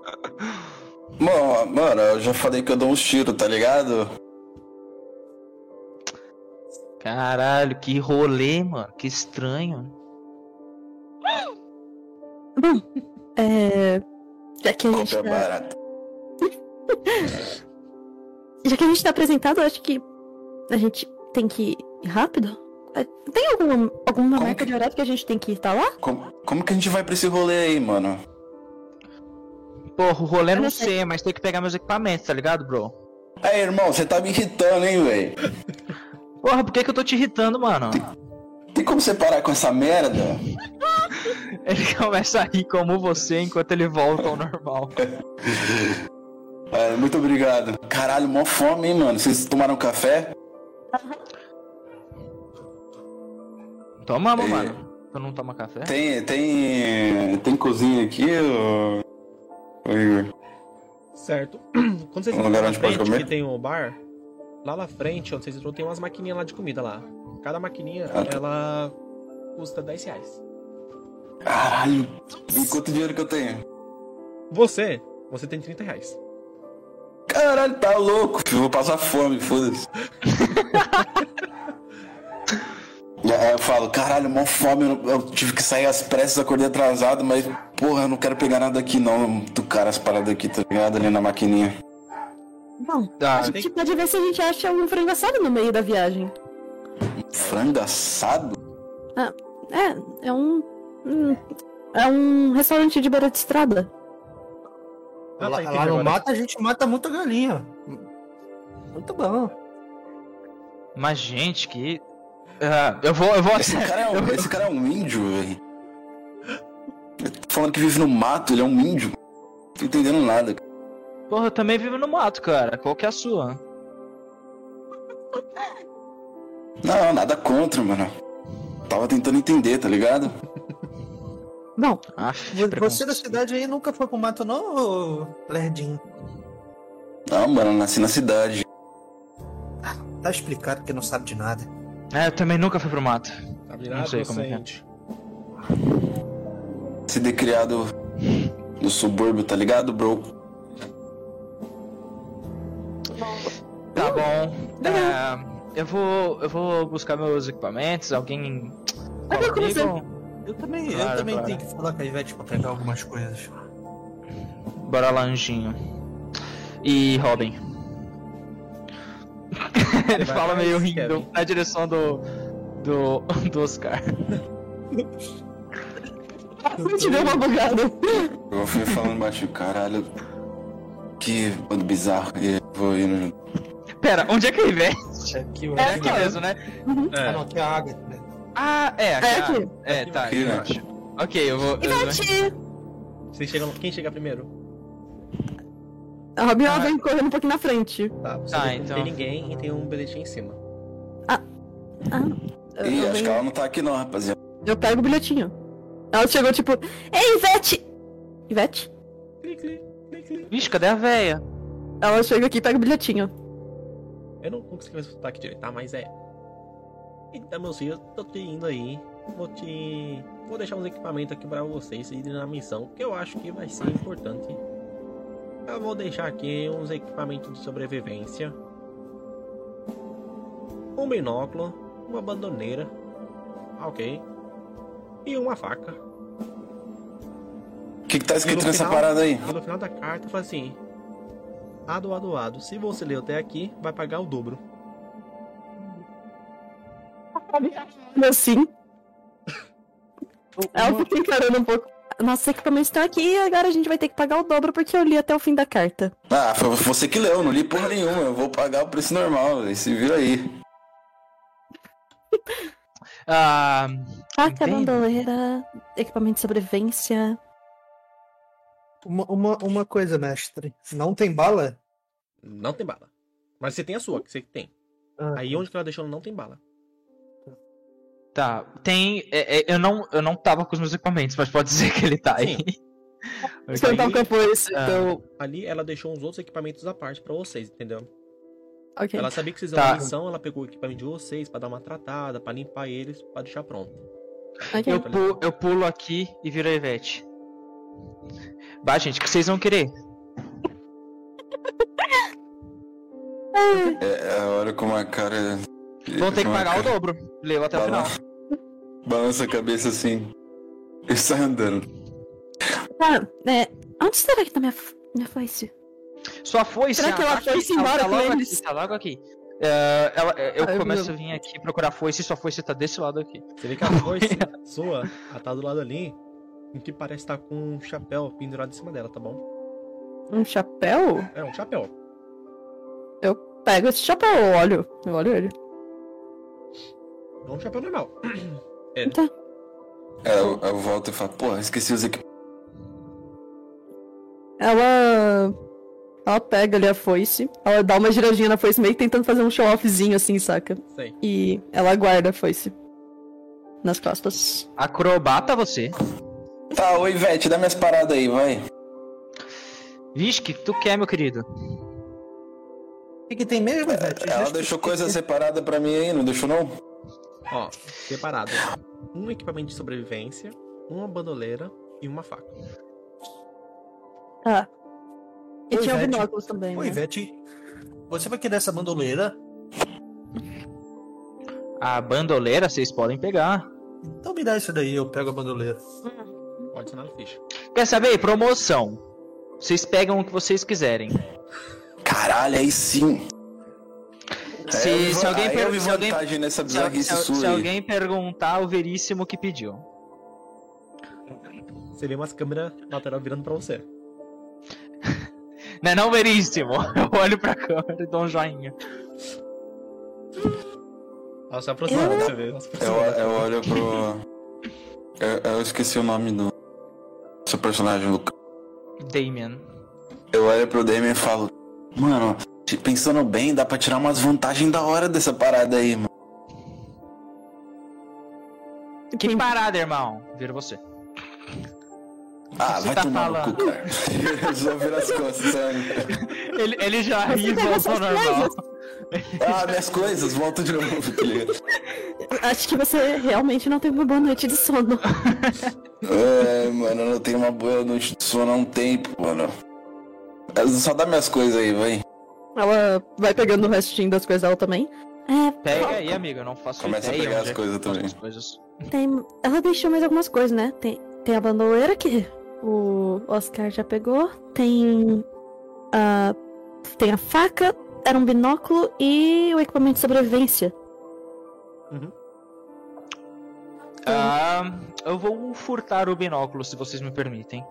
Mano, mano, eu já falei que eu dou uns tiros, tá ligado? Caralho, que rolê, mano. Que estranho. Bom, é. Já que a gente Compra tá, barato. já que a gente tá apresentado, eu acho que a gente tem que ir rápido. É, Tem alguma, alguma Como marca que- de horário que a gente tem que estar lá? Como, como que a gente vai pra esse rolê aí, mano? Porra, o rolê Eu não não sei. sei, mas tem que pegar meus equipamentos, tá ligado, bro? Aí, irmão, você tá me irritando, hein, velho? Porra, por que, que eu tô te irritando, mano? Tem como você parar com essa merda? Ele começa a rir como você enquanto ele volta ao normal. É, muito obrigado. Caralho, mó fome, hein, mano? Vocês tomaram café? Tomamos, É. mano. Tu não toma café? Tem, tem, tem cozinha aqui, ô... ô Igor? Certo. Quando vocês Um lugar onde pode comer? que tem o bar, lá na frente, onde vocês entram, tem umas maquininhas lá de comida lá. Cada maquininha, Ah, ela custa 10 reais. Caralho, e quanto dinheiro que eu tenho? Você, você tem 30 reais. Caralho, tá louco, filho. Vou passar fome, foda-se. Aí eu falo, caralho, mó fome, eu, eu tive que sair às pressas, acordei atrasado, mas, porra, eu não quero pegar nada aqui não, muito caro as paradas aqui, tá ligado? Ali na maquininha. Bom, Ah, a gente pode ver se a gente acha um frango assado no meio da viagem. Frango assado? É, é um. um- é um restaurante de beira de estrada. Ah, lá tá, entendi lá no mato a gente mata muita galinha. Muito bom. Mas, gente, que. Ah, eu vou, eu vou. Esse cara é um, esse cara é um índio, velho. Falando que vive no mato, ele é um índio. Não tô entendendo nada. Porra, eu também vivo no mato, cara. Qual que é a sua? Não, nada contra, mano. Tava tentando entender, tá ligado? Bom, Aff, Vo- Você da cidade aí nunca foi pro mato, não, ô Lerdinho? Não, mano, eu nasci na cidade. Tá explicado que não sabe de nada. É, eu também nunca fui pro mato. Tá virado, sei como é é. inocente. Se de criado no subúrbio, tá ligado, bro? Tá bom. É, eu vou. Eu vou buscar meus equipamentos. Alguém. Comigo? você. Eu também, Claro, eu também claro. tenho que falar com a Ivete pra pegar algumas coisas. Bora lá, Anjinho. E Robin. Ele vai fala meio rindo na direção do. do. do Oscar. eu te deu uma bugada. Eu fui falando baixo, caralho. Que bando bizarro. E vou indo junto. Pera, onde é que ele vem? É que o É aqui mesmo, né? Ah, não, aqui é a água. Né? Ah, é, aqui. É ah, aqui. É, tá, Aqui, eu né? acho. Ok, eu vou. eu Ivete! Vocês chegam... Quem chega primeiro? A Robin Ah. vem correndo um pouquinho na frente. Tá, você Tá, vê que não então. tem ninguém e tem um bilhetinho em cima. Eu, Ih, eu acho que ela não tá aqui não, rapaziada. eu pego o bilhetinho. Ela chegou tipo, Ei, Ivete! Ivete? Clic, clic, clic, clic. Vixe, cadê a véia? Ela chega aqui e pega o bilhetinho. Eu não consegui o sotaque direito, tá? Mas é. Então, meus filhos, tô te indo aí. Vou te. Vou deixar uns equipamentos aqui pra vocês irem na missão, que eu acho que vai ser importante. Eu vou deixar aqui uns equipamentos de sobrevivência. Um binóculo, uma bandoneira. ah, Ok. E uma faca. O que, que tá escrito no nessa final- parada aí? No final da carta fala assim: Ado, ado, ado. Se você leu até aqui, vai pagar o dobro. Assim. Ela fica encarando um pouco. Nossos equipamentos estão aqui e agora a gente vai ter que pagar o dobro porque eu li até o fim da carta. Ah, foi você que leu, não li porra nenhuma. Eu vou pagar o preço normal. Se vira aí. Ah. Faca, bandoleira, equipamento de sobrevivência. Uma, uma, uma coisa, mestre. Não tem bala? Não tem bala. Mas você tem a sua, que você tem. Ah, Aí onde que ela deixou não tem bala. Tá, tem. é, é, eu, não, eu não tava com os meus equipamentos, mas pode dizer que ele tá aí. Você não tá com a força, Ah. então. Ali ela deixou uns outros equipamentos à parte pra vocês, entendeu? Ok. Ela sabia que vocês iam Tá. missão, ela pegou o equipamento de vocês pra dar uma tratada, pra limpar eles, pra deixar pronto. ok. Eu, pu- eu pulo aqui e viro a Ivete. Bah, gente, o que vocês vão querer? É, é, olha com uma cara. Vão ter que pagar o dobro. Leu até o final. Balança, a cabeça assim. E sai andando. Tá, é. Onde será que tá minha, minha foice? Sua foice. Será que ah, ela tá aqui, foi-se tá- embora tá com logo eles? Aqui, tá logo aqui. É, ela- é, eu Ah, eu começo vi. a vir aqui procurar a foice e sua foice tá desse lado aqui. Você vê que a foice sua, ela tá do lado ali, que parece estar com um chapéu pendurado em cima dela, tá bom? Um chapéu? É um chapéu. Pego esse chapéu, eu olho. Eu olho ele. É um chapéu normal. É, eu, eu volto e falo, porra, esqueci os equipamentos. Ela. Ela pega ali a foice. Ela dá uma giradinha na foice, meio que tentando fazer um show-offzinho assim, saca? Sei. E ela guarda a foice. Nas costas. Acrobata você. Tá, oi, Ivete, dá minhas paradas aí, vai. Vixe, o que tu quer, meu querido? O que, que tem mesmo, Ivete? Ela deixou coisa separada pra mim aí, não deixou não? Ó, separado. Um equipamento de sobrevivência, uma bandoleira e uma faca. Tá. E Oi, tinha Ivete. binóculos também. Ô, né? Ivete, você vai querer essa bandoleira? A bandoleira vocês podem pegar. Então me dá isso daí, eu pego a bandoleira. Pode adicionar na ficha. Quer saber? Promoção. Vocês pegam o que vocês quiserem. Caralho, aí sim. Se, vi- se alguém, per- se, alguém, se, se- sua se aí. alguém perguntar, o Veríssimo que pediu. Você vê umas câmeras lateral virando pra você. Não é não, Veríssimo? Eu olho pra câmera e dou um joinha. Ela se aproxima, Eu- você vê. Eu, eu olho pro. Eu, eu esqueci o nome do seu personagem, Luca. Damien. Eu olho pro Damien e falo, mano, Pensando bem, dá pra tirar umas vantagens da hora dessa parada aí, mano. Que parada, irmão. Vira você. Ah, você vai tá tomar no falando? cu, cara. Só vira as costas, sério. Ele, ele já ri e voltou normal. Ah, minhas coisas, volta de novo, tá? Acho que você realmente não tem uma boa noite de sono. É, mano, eu não tenho uma boa noite de sono há um tempo, mano. É, Só dá minhas coisas aí, vai. Ela vai pegando o restinho das coisas dela também. É, Pega aí, amigo. Eu não faço Começa a pegar as é coisas estão também. as coisas. tem. Ela deixou mais algumas coisas, né? Tem, tem a bandoleira que o Oscar já pegou. Tem. A, tem a faca, era um binóculo e o equipamento de sobrevivência. Ah, eu vou furtar o binóculo, se vocês me permitem.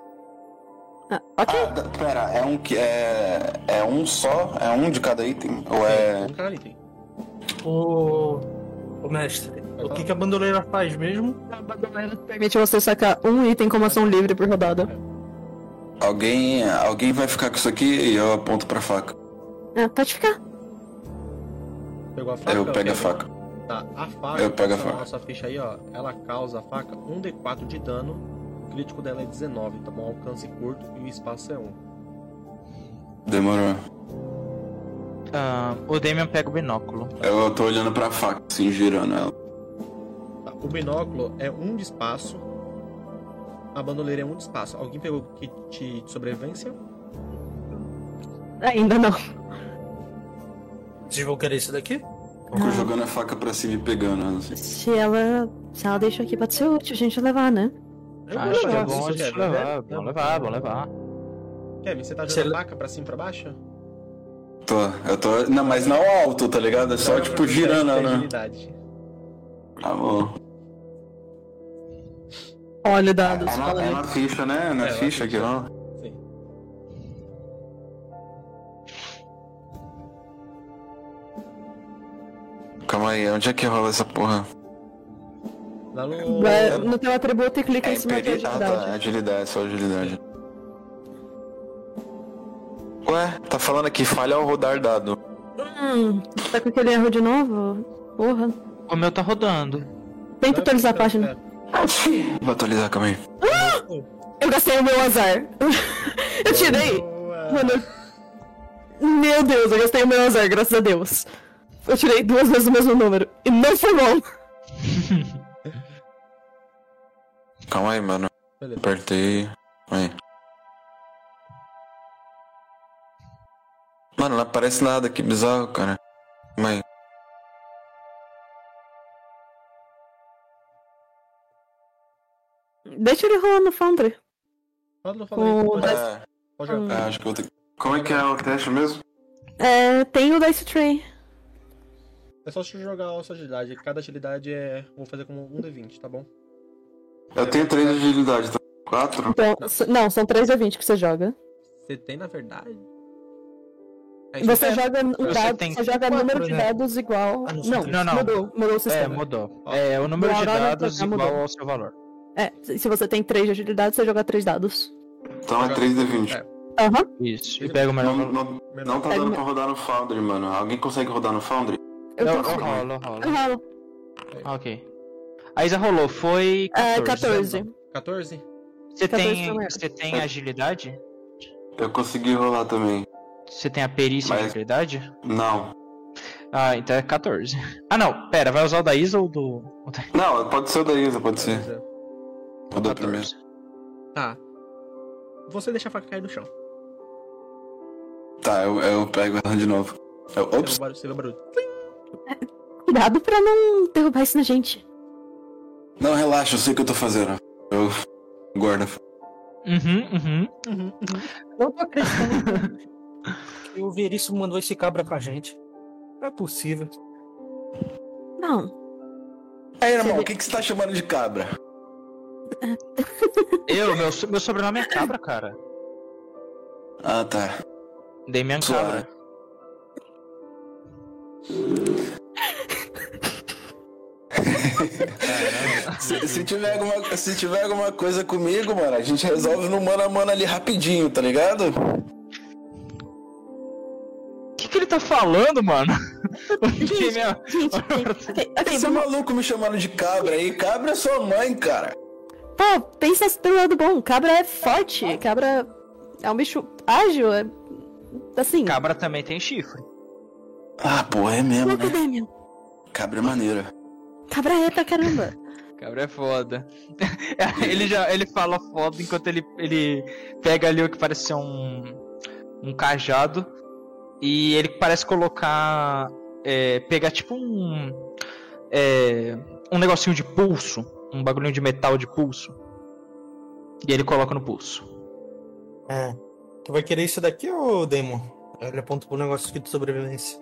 Ah, ok. Ah, pera, é um que é. É um só? É um de cada item? Ou é. Um cara item. Ô, ô mestre, o que, que a bandoleira faz mesmo? A bandoleira permite você sacar um item como ação livre por rodada. Alguém. Alguém vai ficar com isso aqui e eu aponto pra faca. Ah, pode ficar. Pegou a faca? Eu pego a faca. Tá, a faca. Eu pego a faca. Nossa ficha aí, ó. Ela causa a faca 1d4 de dano. O crítico dela é 19, tá bom? Alcance curto e o espaço é 1. Demorou. Ah, o Damian pega o binóculo. Eu tô olhando pra faca, assim, girando ela. Tá, o binóculo é 1 de espaço. A bandoleira é 1 de espaço. Alguém pegou o kit de sobrevivência? Ainda não. Vocês vão querer isso daqui? Fico jogando a faca pra cima e pegando ela, assim. Se ela. Se ela deixou aqui, pode ser útil a gente levar, né? Eu Acho que é levar, bom a gente levar. né? Bom levar, bom levar. Kevin, você tá Você- jogando a faca pra cima e pra baixo? Tô, eu tô. Não, mas não alto, tá ligado? É só, tipo, girando né? Tá bom. Olha dados. É na, fala é aí. na ficha, né? Na É, na ficha aqui, ó. Calma aí, onde é que rola essa porra? Lá no. No teu atributo e clica É em cima de imperi... Ah, tá. agilidade. Agilidade, só agilidade. Ué, tá falando aqui, falha ao rodar dado. Hum, tá com aquele erro de novo? Porra. O meu tá rodando. Tenta atualizar a página. Vou atualizar, calma aí. Eu gastei o meu azar. eu tirei. Mano. Meu Deus, eu gastei o meu azar, graças a Deus. Eu tirei duas vezes o mesmo número. E não foi bom. Calma aí, mano. Beleza. Apertei. Aí. Mano, não aparece nada, que bizarro, cara. Calma aí. Deixa ele rolar no Foundry. Fala, fala aí. O- Pode, É, pode jogar. é, acho que eu vou ter... Como é que é o teste mesmo? É, tem o Dice Tray. É só você jogar a sua agilidade. Cada agilidade é. Vou fazer como um D20, tá bom? Eu tenho 3 de agilidade, tá? 4? Então, não, são 3 a 20 que você joga. Você tem, na verdade. É isso Você mesmo. joga um Você dado, tem você joga quatro, número de né? dados igual. Ah, não, não. Não, não. mudou, mudou o É, sistema. mudou. É, o número de dados já igual mudou. ao seu valor. É, se se você tem 3 de agilidade, você joga 3 dados. Então é 3 de 20. É. Aham. Isso. E pega o melhor Não, não, não tá Pega dando pra rodar no Foundry, mano. Alguém consegue rodar no Foundry? Eu Eu, eu rolo, eu rolo. Eu rolo. Ok. A Isa rolou, foi 14. É, 14. 14? Você 14 tem, você tem agilidade? Eu consegui rolar também. Você tem a perícia Mas- de agilidade? Não. Ah, então é 14. Ah, não. Pera, vai usar o da Isa ou do... Não, pode ser o da Isa, pode ser. O da primeira. Tá. Você deixa a faca cair no chão. Tá, eu, eu pego ela de novo. Eu, Você vê ops, o barulho. Você vê o barulho. Cuidado pra não derrubar isso na gente. não, relaxa, eu sei o que eu tô fazendo. Eu guardo. Uhum, uhum. Eu tô acreditando que o Veríssimo mandou esse cabra pra gente. Não é possível. Não. Aí, irmão, o que, que você tá chamando de cabra? Eu, meu, meu sobrenome é Cabra, cara. Ah, tá. Damian Suave. Cabra. Se, se tiver alguma, se tiver alguma coisa comigo, mano, a gente resolve no mano a mano ali rapidinho, tá ligado? O que, que ele tá falando, mano? Porque minha- Gente, ok, Esse vamos. maluco me chamando de cabra aí. Cabra é sua mãe, cara. Pô, pensa pelo lado bom. Cabra é forte. Cabra é um bicho ágil. É... Assim. Cabra também tem chifre. Ah, porra, é mesmo, Não, né? Academia. Cabra é maneira. Cabra é pra caramba. Cabra é foda. ele já ele fala foda enquanto ele, ele pega ali o que parece ser um, um cajado e ele parece colocar. É, pegar tipo um. É, um negocinho de pulso. Um bagulhinho de metal de pulso. E ele coloca no pulso. É. Tu vai querer isso daqui, ô Demon? Ele aponta pro negócio aqui de sobrevivência.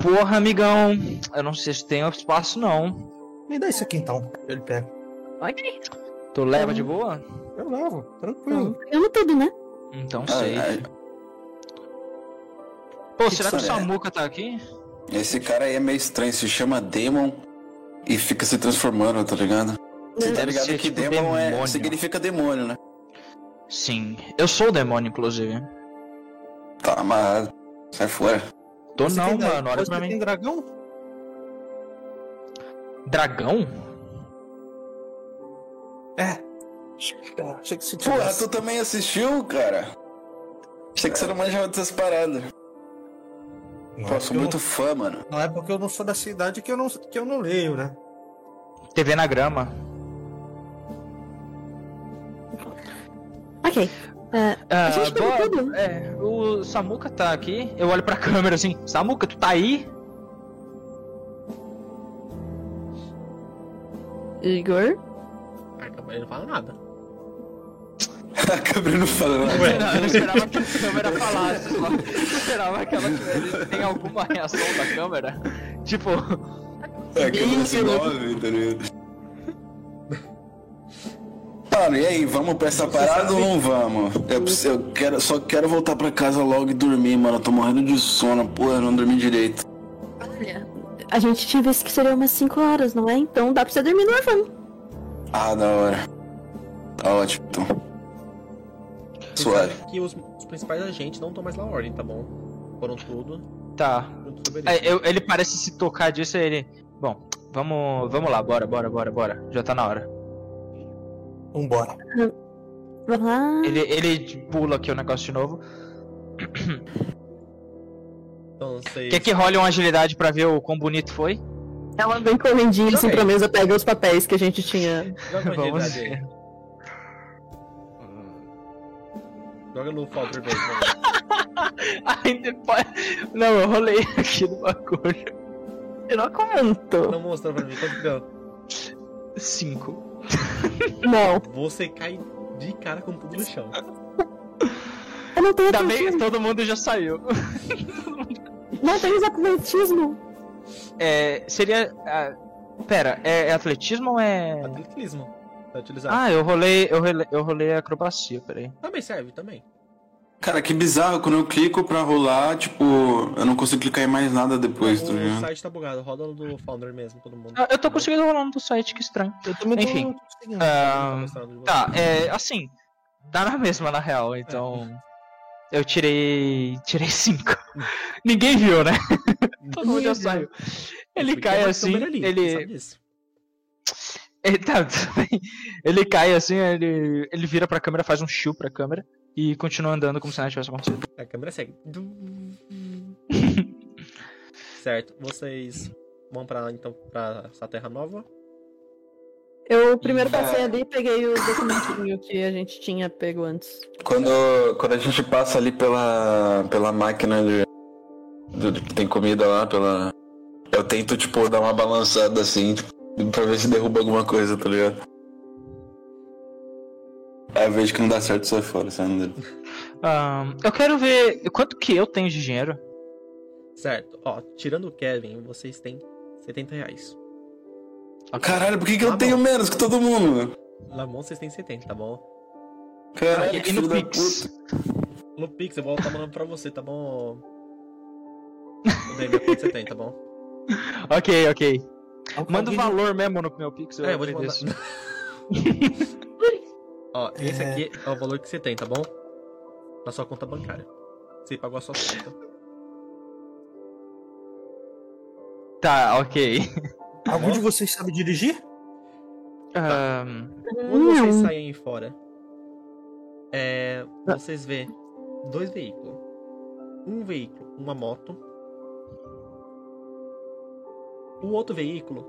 Porra, amigão. Eu não sei se tem espaço não. Me dá isso aqui então. Ele pega. Ok. Tu leva de boa? Eu levo, tranquilo. Então, pegando tudo, né? Então Ah, sei. é, Pô, que será que o história é? Samuka tá aqui? esse cara aí é meio estranho. Se chama Demon e fica se transformando, tá ligado? Você tá ligado que tipo Demon é, demônio. significa demônio, né? Sim. Eu sou o demônio, inclusive. Tá amarrado. Sai fora. Tô Você não, tem mano. Olha você pra tem mim. dragão? Dragão? É. Achei que se Porra, tivesse. tu também assistiu, cara? Achei que você não manjava dessas paradas. Não, Pô, é sou porque eu muito fã, mano. não, não é porque eu não sou da cidade que eu não, que eu não leio, né? TV na grama. Ok. É, Ah, A gente bora- tudo. É, o Samuka tá aqui. Eu olho pra câmera assim. Samuka, tu tá aí? Igor? Ah, calma, ele não fala nada. A câmera não fala nada. Ué. Não, eu não esperava que a câmera falasse. Só. Eu esperava que ela tivesse tem alguma reação da câmera. Tipo, É, a câmera se move, tá ligado? Mano, e aí, vamos pra essa parada ou não vamos? Eu, eu quero, só quero voltar pra casa logo e dormir, mano. Eu tô morrendo de sono, porra, eu não dormi direito. Olha, a gente tinha visto que seria umas 5 horas, não é? Então dá pra você dormir no orfano. Ah, da hora. Tá ótimo, então. Suave. que os, os principais agentes não estão mais na ordem, tá bom? Foram tudo. tá. tudo sobre É, isso. eu- ele parece se tocar disso e ele. Bom, vamos, vamos lá, bora, bora, bora, bora. Já tá na hora. Vambora. Vamos lá. Ele, ele pula aqui o negócio de novo. Então. Quer que role uma agilidade pra ver o quão bonito foi? Ela vem correndinho assim pra mesa, pega os papéis que a gente tinha. Joga Vamos ver. Joga no Falter mesmo. né? Ai, depois. Não, eu rolei aqui no bagulho. Tirou quanto? Não mostrou pra mim quanto que deu. Cinco. Não. Você cai de cara com tudo no chão. Eu não tenho Também atletismo. todo mundo já saiu. Não tenho atletismo. É, seria. ah, pera, é, é atletismo ou é. Atletismo. Utilizar. Ah, eu rolei, eu rolei, eu rolei acrobacia, peraí. Também serve, também. Cara, que bizarro, quando eu clico pra rolar, tipo, eu não consigo clicar em mais nada depois, tá o ligado? site tá bugado. Roda no do Founder mesmo, todo mundo. Ah, Eu tô conseguindo rolar no do site, que estranho. Eu também tô Enfim. você. tá, é assim. Dá na mesma, na real, então. Eu tirei. Tirei cinco. Ninguém viu, né? Todo mundo já saiu. Ele Porque cai assim, ali, ele. Ele, tá, tudo bem. ele cai assim, ele, ele vira pra câmera, faz um shield pra câmera e continua andando como se nada tivesse acontecido. A câmera segue. certo, vocês vão pra então pra essa terra nova. Eu primeiro passei ali e peguei o documentinho que a gente tinha pego antes. Quando, quando a gente passa ali pela, pela máquina de, que tem comida lá, pela. Eu tento, tipo, dar uma balançada assim, tipo, pra ver se derruba alguma coisa, tá ligado? Aí eu vejo que não dá certo, sai fora, sai dele. Ahn, eu quero ver quanto que eu tenho de dinheiro. Certo, ó, tirando o Kevin, vocês têm 70 reais. Caralho, por que, que eu Tá tenho menos que todo mundo? Mão vocês têm 70, tá bom? Caralho, E que no Pix? No Pix eu vou estar mandando pra você, tá bom? O Demi quanto você tem, tá bom? Ok, ok. Manda o valor mesmo no meu Pix. É, eu vou te mandar. Ó, esse é... aqui é o valor que você tem, tá bom? Na sua conta bancária. Você pagou a sua conta. Tá, ok. Algum tá de vocês sabe dirigir? Tá. Um... Quando vocês saem fora, é, tá. vocês vê dois veículos. Um veículo, uma moto. O outro veículo,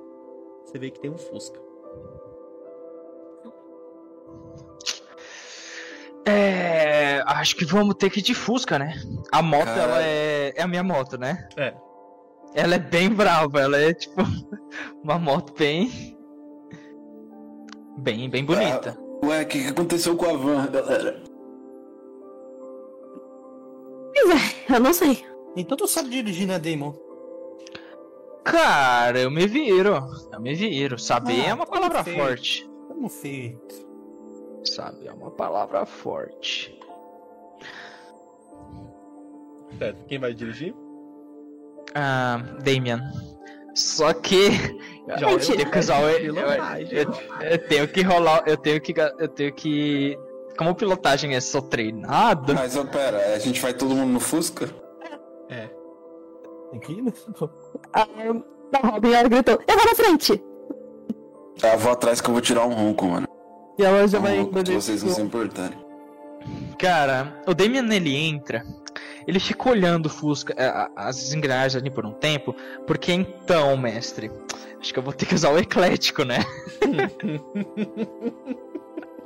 você vê que tem um Fusca. Acho que vamos ter que ir de Fusca, né? A moto, Caralho. ela é. É a minha moto, né? É. Ela é bem brava, ela é tipo. Uma moto bem. Bem, bem bonita. Ué, o que, que aconteceu com a van, galera? Eu não sei. Então tu sabe dirigir, né, Damon? Cara, eu me viro. Eu me viro. Saber Ah, é uma palavra feio. forte. Tamo feito. Sabe, é uma palavra forte. Certo, quem vai dirigir? Ah, Damian. Só que. Já eu olha tenho o que usar o. Eu, eu- eu tenho que rolar. Eu tenho que. Eu tenho que. Como pilotagem é só treinado. Mas, ó, pera, a gente vai todo mundo no Fusca? É. Tem que ir, né? A, a Robin ela gritou: Eu vou na frente! Ah, vou atrás que eu vou tirar um ronco, mano. E ela já Um vai ronco, se vocês não se importarem. Cara, o Damian ele entra. Ele fica olhando o Fusca, é, a- as engrenagens ali por um tempo. Porque então, mestre. Acho que eu vou ter que usar o eclético, né?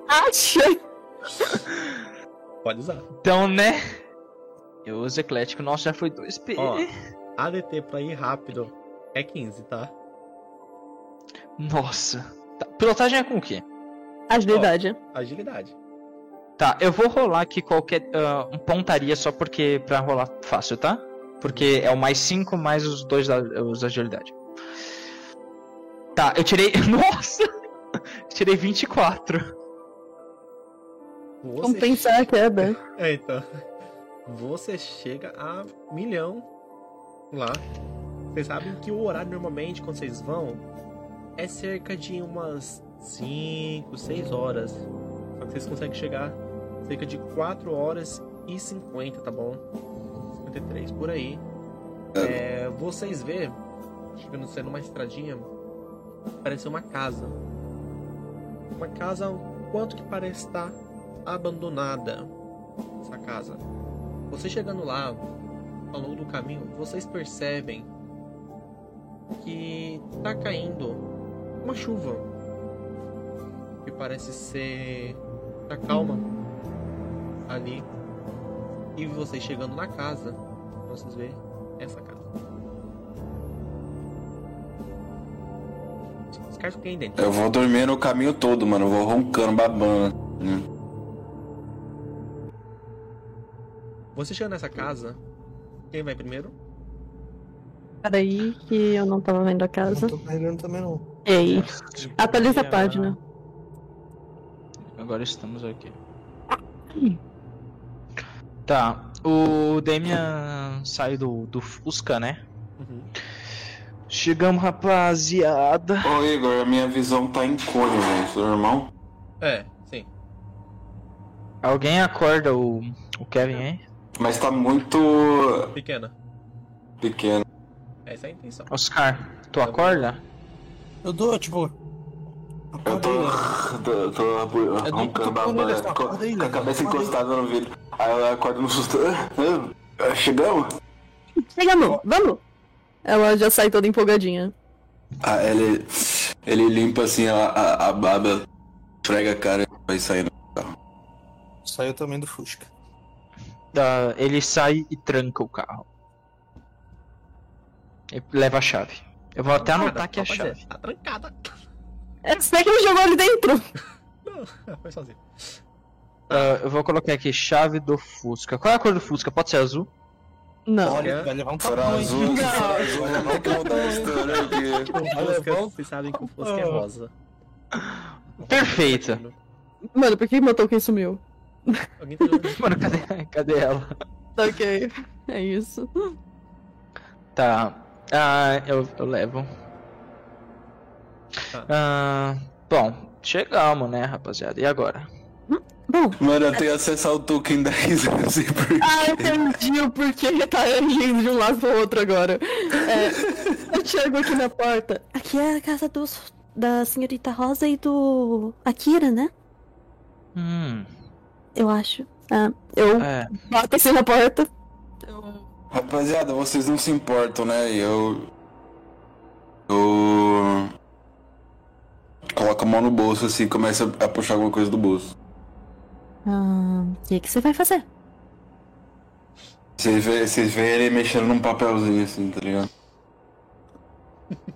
Acha! Pode usar. Então, né? Eu uso eclético. Nossa, já foi 2P. Ó. ADT pra ir rápido é 15, tá? Nossa. Tá, Pilotagem é com o quê? Agilidade. Agilidade. Tá, eu vou rolar aqui qualquer. um pontaria só porque. pra rolar fácil, tá? Porque é o mais 5 mais os dois da os da agilidade. Tá, eu tirei. Nossa! tirei 24. Você Compensar a queda. É, então. Você chega a milhão lá. Vocês sabem que o horário normalmente quando vocês vão é cerca de umas 5, 6 horas. Só que vocês conseguem chegar cerca de 4 horas e 50, tá bom? 53, por aí. É, vocês vê, chegando sendo uma estradinha, parece uma casa. Uma casa quanto que parece estar abandonada essa casa. Você chegando lá, ao longo do caminho, vocês percebem que tá caindo uma chuva que parece ser tá calma ali. E vocês chegando na casa, vocês vê essa casa. Os caras ficam aí dentro. Eu vou dormir no caminho todo, mano. Eu vou roncando, babando. Hum. Você chega nessa casa, quem vai primeiro? Peraí, que eu não tava vendo a casa. Não tô perdendo também, não. Ei, atualiza a página. Agora estamos aqui. Tá, o Damian sai do, do Fusca, né? Uhum. Chegamos, rapaziada. Ô, Igor, a minha visão tá em cone, velho. Seu irmão? É, sim. Alguém acorda o, o Kevin aí? Mas tá muito Pequena. pequeno. Essa é a intenção. Oscar, tu acorda? Eu dou, tipo. Eu tô, aí, tô, tô Eu tô- roncando, tô com babando, ele, com, a cabeça encostada no vidro. Aí eu acordo no susto. Ah, Chegamos? Chegamos, vamos! Ela já sai toda empolgadinha. Ah, ele, ele limpa assim a, a, a baba, frega a cara e vai saindo. Saiu também do Fusca. Ah, ele sai e tranca o carro. E leva a chave. Eu vou até anotar aqui a Rapaziada, chave. Tá trancada. É você que me jogou ali dentro! Não, foi sozinho. Ah, eu vou colocar aqui chave do Fusca. Qual é a cor do Fusca? Pode ser azul? Não. Olha, vai levar um hein? azul, for azul, Vai Fusca, levar um- vocês sabem que o Fusca é rosa. Perfeito. Mano, por que meu token sumiu? Alguém tá? Mano, cadê, cadê ela? Ok, é isso. Tá. Ah, eu, eu levo. Tá. Ah, bom, chegamos, né, rapaziada? E agora? Bom, Mano, eu tenho acesso ao token da Risa, não sei porquê. ah, eu entendi o porquê que tá indo de um lado pro outro agora. É, Eu chego aqui na porta. Aqui é a casa dos, da senhorita Rosa e do Akira, né? Hum, Eu acho. Ah, eu é. bato assim na porta. Rapaziada, vocês não se importam, né? Eu. Eu. Coloco a mão no bolso assim e começa a puxar alguma coisa do bolso. Ah, O que, que você vai fazer? Vocês vê, vocês vê ele mexendo num papelzinho assim, tá ligado?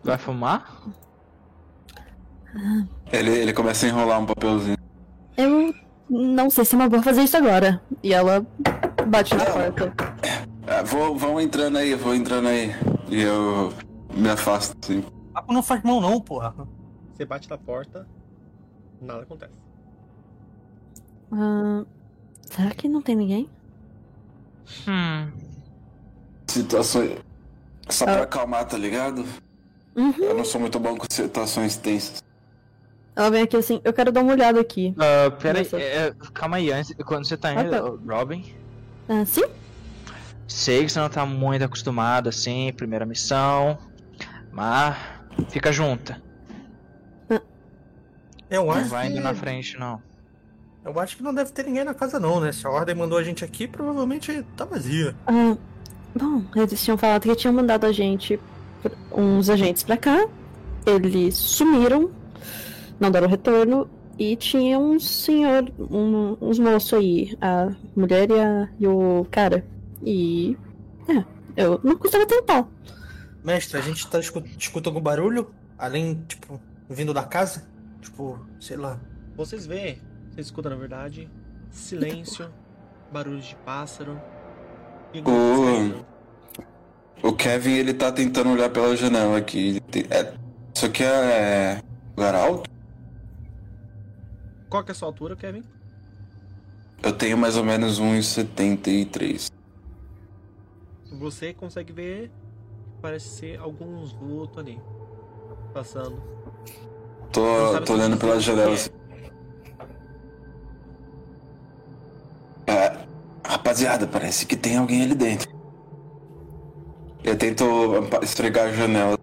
Vai fumar? Ele, ele começa a enrolar um papelzinho. Eu não sei se é uma boa fazer isso agora. E ela bate na porta. Ah, vou, vão entrando aí, vou entrando aí. E eu me afasto assim. Papo não faz mão não, porra. Você bate na porta, nada acontece. Ah, será que não tem ninguém? Hum. Situações. Só pra acalmar, tá ligado? Uhum. Eu não sou muito bom com situações tensas. Ela vem aqui assim, eu quero dar uma olhada aqui. Ah, pera aí, Nossa. é, calma aí, antes, quando você tá Ah, indo, tá. Robin, Ah, sim? sei que você não tá muito acostumado assim, primeira missão, mas fica junta, Eu não acho, vai indo que, na frente não. Eu acho que não deve ter ninguém na casa não, né? Se a ordem mandou a gente aqui, provavelmente tá vazia. Ah, bom, eles tinham falado que tinham mandado a gente, uns agentes pra cá. Eles sumiram, não deram retorno. E tinha um senhor, um- uns moços aí, a mulher e, a- e o cara. E. É, eu não custava tentar. Mestre, a gente tá escu- escuta algum barulho? Além, tipo, vindo da casa? Tipo, sei lá. Vocês vê, vocês escutam na verdade, silêncio, barulhos de pássaro. Ô. O Kevin, ele tá tentando olhar pela janela aqui. É, isso aqui é. lugar alto? Qual que é a sua altura, Kevin? Eu tenho mais ou menos 1,73. Você consegue ver, parece ser alguns vultos ali, passando. Tô, tô olhando você pela o janela. que É, rapaziada, parece que tem alguém ali dentro. Eu tento esfregar a janela.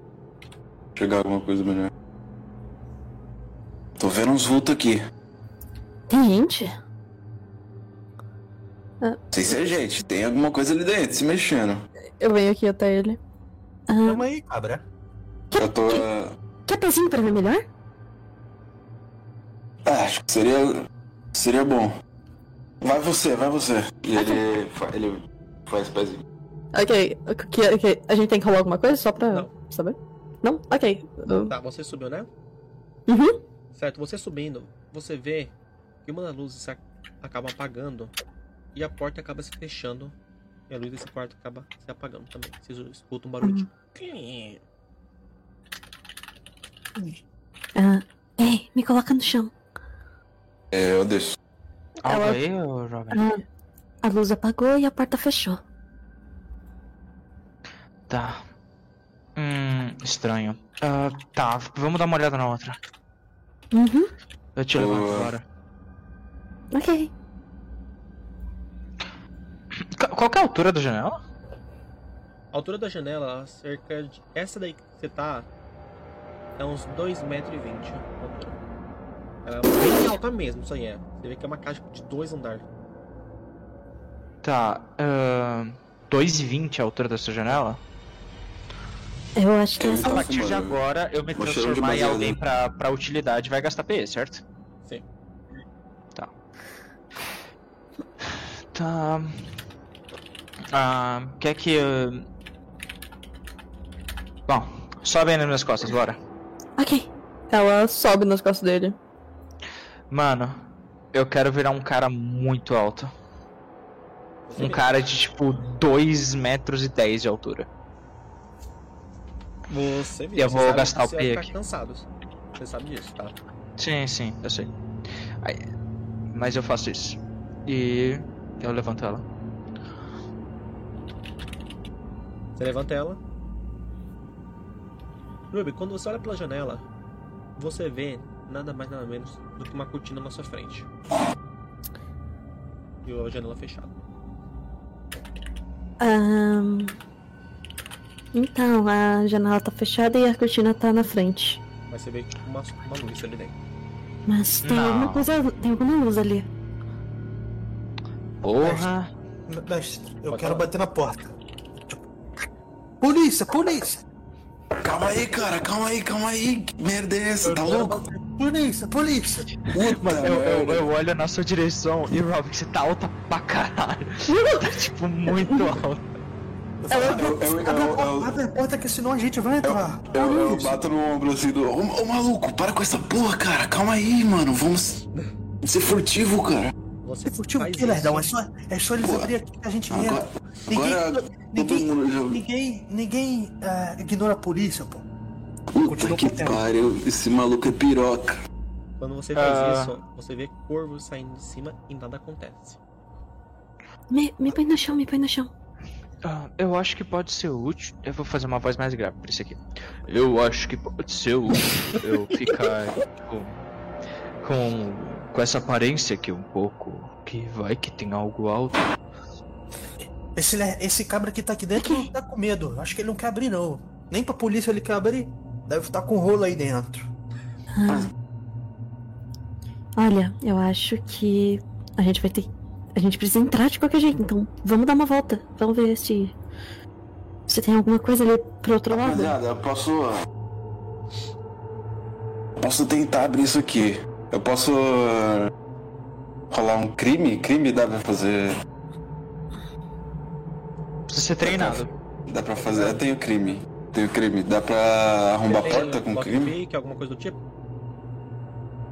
Chegar alguma coisa melhor. Tô vendo uns vultos aqui. Tem gente? Sei se é gente, tem alguma coisa ali dentro, se mexendo. Eu venho aqui até ele. Ah, Calma aí, cabra. Eu tô. ah, quer pezinho pra ver melhor? Ah, acho que seria. Seria bom. Vai você, vai você. E ele, ele faz pezinho. Ok, ok, ok. A gente tem que rolar alguma coisa só pra Não. saber? Não? Ok. Eu- Tá, você subiu, né? Uhum. Certo, você subindo, você vê que uma das luzes acaba apagando e a porta acaba se fechando e a luz desse quarto acaba se apagando também. Vocês escutam um barulho Uhum. de... Ah, ei, me coloca no chão. É, eu deixo. Algo Ela- aí, Robin? Ah, a luz apagou e a porta fechou. Tá. Hum, estranho. Ah, tá, vamos dar uma olhada na outra. Uhum. Eu te levo agora. Ok. Qual que é a altura da janela? A altura da janela, cerca de... Essa daí que você tá, é uns 2,20 metros de altura. Ela é bem alta mesmo, isso aí é. Você vê que é uma casa de dois andares. Tá, ah, 2,20 a altura dessa janela? Eu acho que Eu essa. A partir de agora, eu me transformar em alguém pra, pra utilidade vai gastar PE, certo? Sim. Tá. Tá. Ah, quer que. Bom, sobe aí nas minhas costas, bora. Ok. Ela sobe nas costas dele. Mano, eu quero virar um cara muito alto. Você Um cara de tipo 2 metros e 10 de altura. Você vê, Eu você vou gastar o P aqui. cansado. Você sabe disso, tá? Sim, sim, eu sei. Aí, mas eu faço isso. E eu levanto ela. Você levanta ela. Ruby, quando você olha pela janela, você vê nada mais nada menos do que uma cortina na sua frente. E a janela fechada. Ahn, Então, a janela tá fechada e a cortina tá na frente. Mas você vê uma, uma luz ali dentro. Mas tem Não. alguma coisa. Tem alguma luz ali. Porra. Mestre, eu Pode quero falar. bater na porta. Polícia, polícia! Calma aí, cara, calma aí, calma aí. Que merda é essa? Tá louco? Polícia, polícia! Puta Eu, eu, merda. eu olho na sua direção e Rob, você tá alta pra caralho. tá tipo muito alta. Eu eu- eu- abre, a eu- porta, eu- abre a porta que senão a gente vai entrar. Eu, eu bato no ombro assim do. Ô, ô, maluco, para com essa porra, cara. Calma aí, mano. Vamos ser furtivo, cara. Você furtivo faz que, lerdão? É só, é só eles Pô, abrir aqui que a gente Agora, entra. Ninguém, agora ninguém, ninguém, ninguém ah, ignora a polícia, pô. Puta que pariu. Esse maluco é piroca. Quando você faz Ah. isso, você vê corvos saindo de cima e nada acontece. Me, me põe no chão, me põe no chão. Ah, eu acho que pode ser útil. Eu vou fazer uma voz mais grave por isso aqui. Eu acho que pode ser útil eu ficar com, com, com essa aparência aqui um pouco. Que vai que tem algo alto. Esse, le- esse cabra que tá aqui dentro não tá com medo. Eu Acho que ele não quer abrir, não. Nem pra polícia ele quer abrir. Deve estar com rolo aí dentro. Ah. Olha, eu acho que a gente vai ter. A gente precisa entrar de qualquer jeito, então vamos dar uma volta. Vamos ver se. Se tem alguma coisa ali pro outro lado. Rapaziada, eu posso. Posso tentar abrir isso aqui. Eu posso. uh, rolar um crime? Crime dá pra fazer. Precisa ser treinado. Dá pra fazer. Eu tenho crime. Tenho crime. Dá pra arrombar a Você tem porta com crime? pick, alguma coisa do tipo?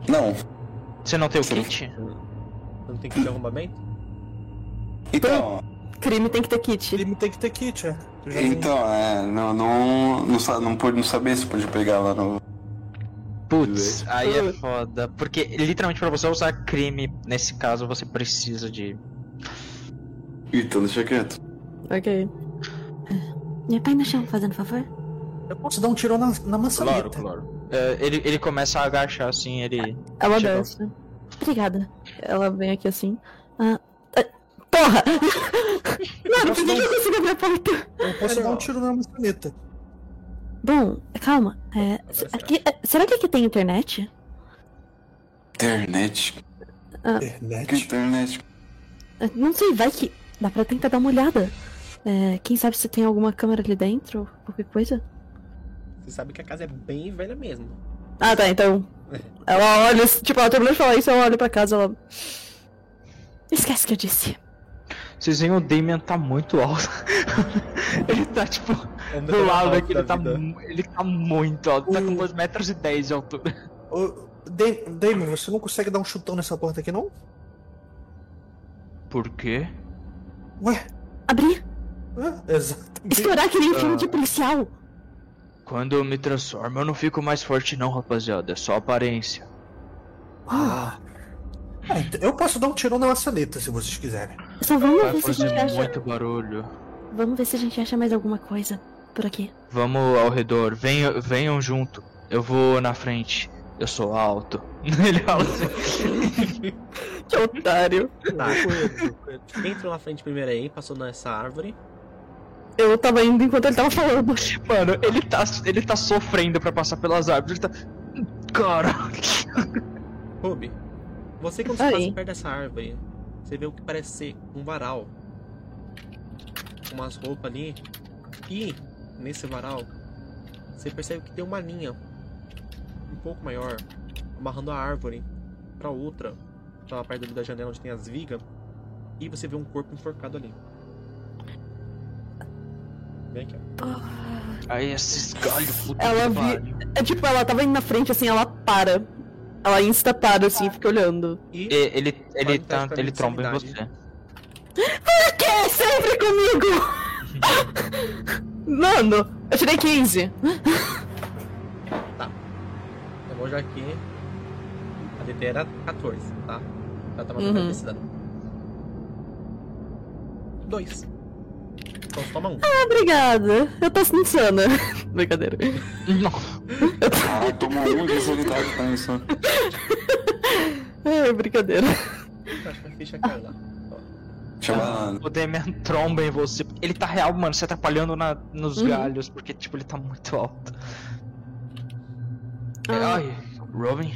Não. Você não tem o kit? Não tem que ter arrombamento? Então. Crime tem que ter kit. Ele tem que ter kit, é. Então, é. Não, não, não, não pude não saber se pode pegar lá no. Putz, aí é foda. Porque literalmente pra você usar crime, nesse caso, você precisa de. Então, deixa quieto. Ok. Me põe no chão, fazendo favor. Eu posso dar um tiro na, na maçaneta. claro. É, ele, ele começa a agachar assim, ele. Ela Chegou. desce. Obrigada. Ela vem aqui assim. Ah, ah, porra! Mano, por que eu consigo abrir a porta? Eu posso dar um tiro na maçaneta. Bom, calma. É, Agora aqui- é, será que aqui tem internet? Internet. Que Internet. internet? É, Não sei, vai que. Dá pra tentar dar uma olhada. É, quem sabe se tem alguma câmera ali dentro ou qualquer coisa? Você sabe que a casa é bem velha mesmo. Ah, tá, então. Ela olha, tipo, ela terminou de falar isso, ela olha pra casa, ela. Esquece o que eu disse. Vocês veem o Damian tá muito alto. ele tá tipo. É Do lado aqui, ele tá, ele tá muito alto. Tá com O- 2 metros e 10 de altura. Ô, Da- Damon, você não consegue dar um chutão nessa porta aqui, não? Por quê? Ué? Abrir? É, exatamente. Estourar que nem Ah. filme de policial. Quando eu me transformo, eu não fico mais forte, não, rapaziada. É só aparência. Ah. Ah, então eu posso dar um tiro na maçaneta, se vocês quiserem. Só vamos Vai ver se a gente acha. muito barulho. Vamos ver se a gente acha mais alguma coisa por aqui. Vamos ao redor, venham, venham junto. Eu vou na frente. Eu sou alto. Ele fala assim. Que otário. Tá. Entra na frente primeiro aí, passou nessa árvore. Eu tava indo enquanto ele tava falando. Mano, ele tá, ele tá sofrendo pra passar pelas árvores. Ele tá. Cara. Ruby, você quando você Oi. passa perto dessa árvore, você vê o que parece ser um varal. Com umas roupas ali. E nesse varal, você percebe que tem uma linha um pouco maior, amarrando a árvore pra outra. Tá perto da janela onde tem as vigas. E você vê um corpo enforcado ali. Bem aqui. Aí esses galhos, puta ela vi... É tipo, ela tava indo na frente, assim, ela para. Ela insta para, assim, fica olhando. E ele, ele, tá, ele tromba em você. Por que sempre comigo? Mano, eu tirei 15. Tá. Eu vou já aqui. A DT era 14, tá? Ela tava uhum. dando 2. Então toma um. Obrigada. Eu tô insana. Brincadeira. Não. Caralho, tomou um de insanidade pra isso. É, brincadeira. Acho que a ficha caiu lá. Chama Ah. O Damian tromba em você. Ele tá real, mano, se atrapalhando na, nos Uhum. galhos, porque, tipo, ele tá muito alto. Ah. Ai, Robin,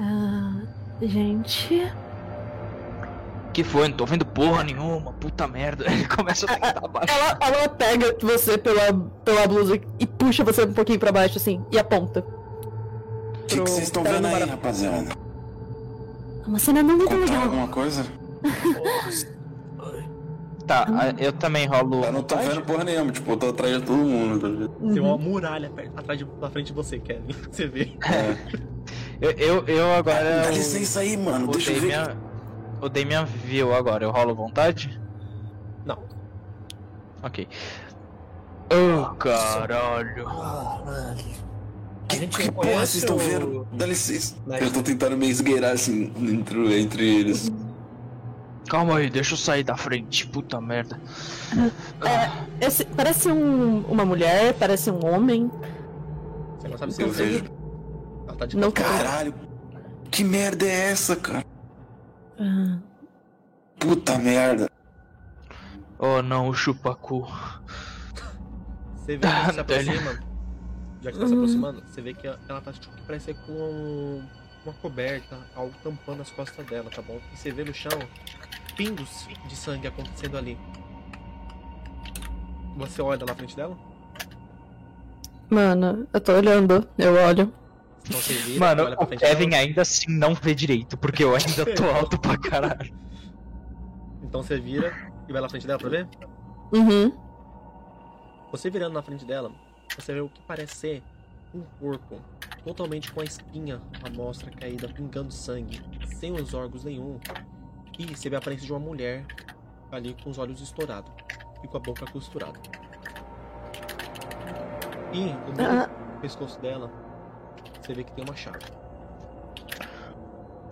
Ah, gente. Que foi? Não tô vendo porra nenhuma, puta merda. Ele começa a tentar abaixo. Ela, ela pega você pela, pela blusa e puxa você um pouquinho pra baixo, assim, e aponta. O que vocês estão vendo aí, rapaziada? Uma cena não muito legal. alguma coisa? Tá, eu também rolo. Eu não tô vendo porra nenhuma, tipo, eu tô atrás de todo mundo. tá? Tem uma muralha perto- atrás de, na frente de você, Kevin. Você vê. Eu, eu, eu agora. Dá licença aí, mano, deixa eu ver. Damian, o Damian viu agora, eu rolo vontade? Não. Ok. Oh, caralho. A Que, gente que porra vocês estão vendo? Dá licença. Eu tô tentando me esgueirar assim entre, entre eles. Calma aí, deixa eu sair da frente, puta merda. Esse, parece um, uma mulher, parece um homem. Você não sabe se Eu vejo. Ela tá de Não. Caralho, que merda é essa, cara? Ah, Puta merda. Oh não, o chupacu. Você vê que se Dele. aproxima. Já que tá se aproximando, você vê que ela tá tipo, que parece com uma coberta, algo tampando as costas dela, tá bom? E você vê no chão pingos de sangue acontecendo ali. Você olha na frente dela? Mano, eu tô olhando, eu olho. Então você vira, Mano, o Kevin ainda assim não vê direito, porque eu ainda tô alto pra caralho. Então você vira e vai na frente dela pra ver? Uhum. Você virando na frente dela, você vê o que parece ser um corpo totalmente com a espinha, a mostra caída, pingando sangue, sem os órgãos nenhum. E você vê a aparência de uma mulher ali com os olhos estourados e com a boca costurada. E meio Ah. pescoço dela, você vê que tem uma chave.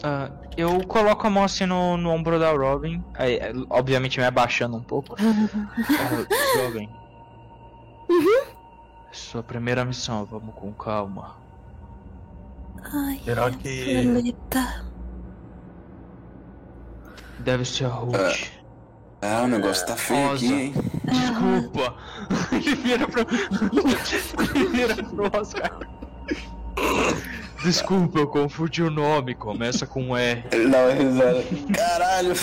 Ah, eu coloco a mão assim no, no ombro da Robin, aí, é, obviamente me abaixando um pouco. Ah, Robin. Sua primeira missão, vamos com calma. Ai, Será que. Violeta. Deve ser a Ruth. Ah, o negócio tá feio Rosa. aqui, hein? Desculpa. Ele vira pro. Ele vira pro Oscar. Desculpa, eu confundi o nome. Começa com R. Ele dá uma risada. Caralho,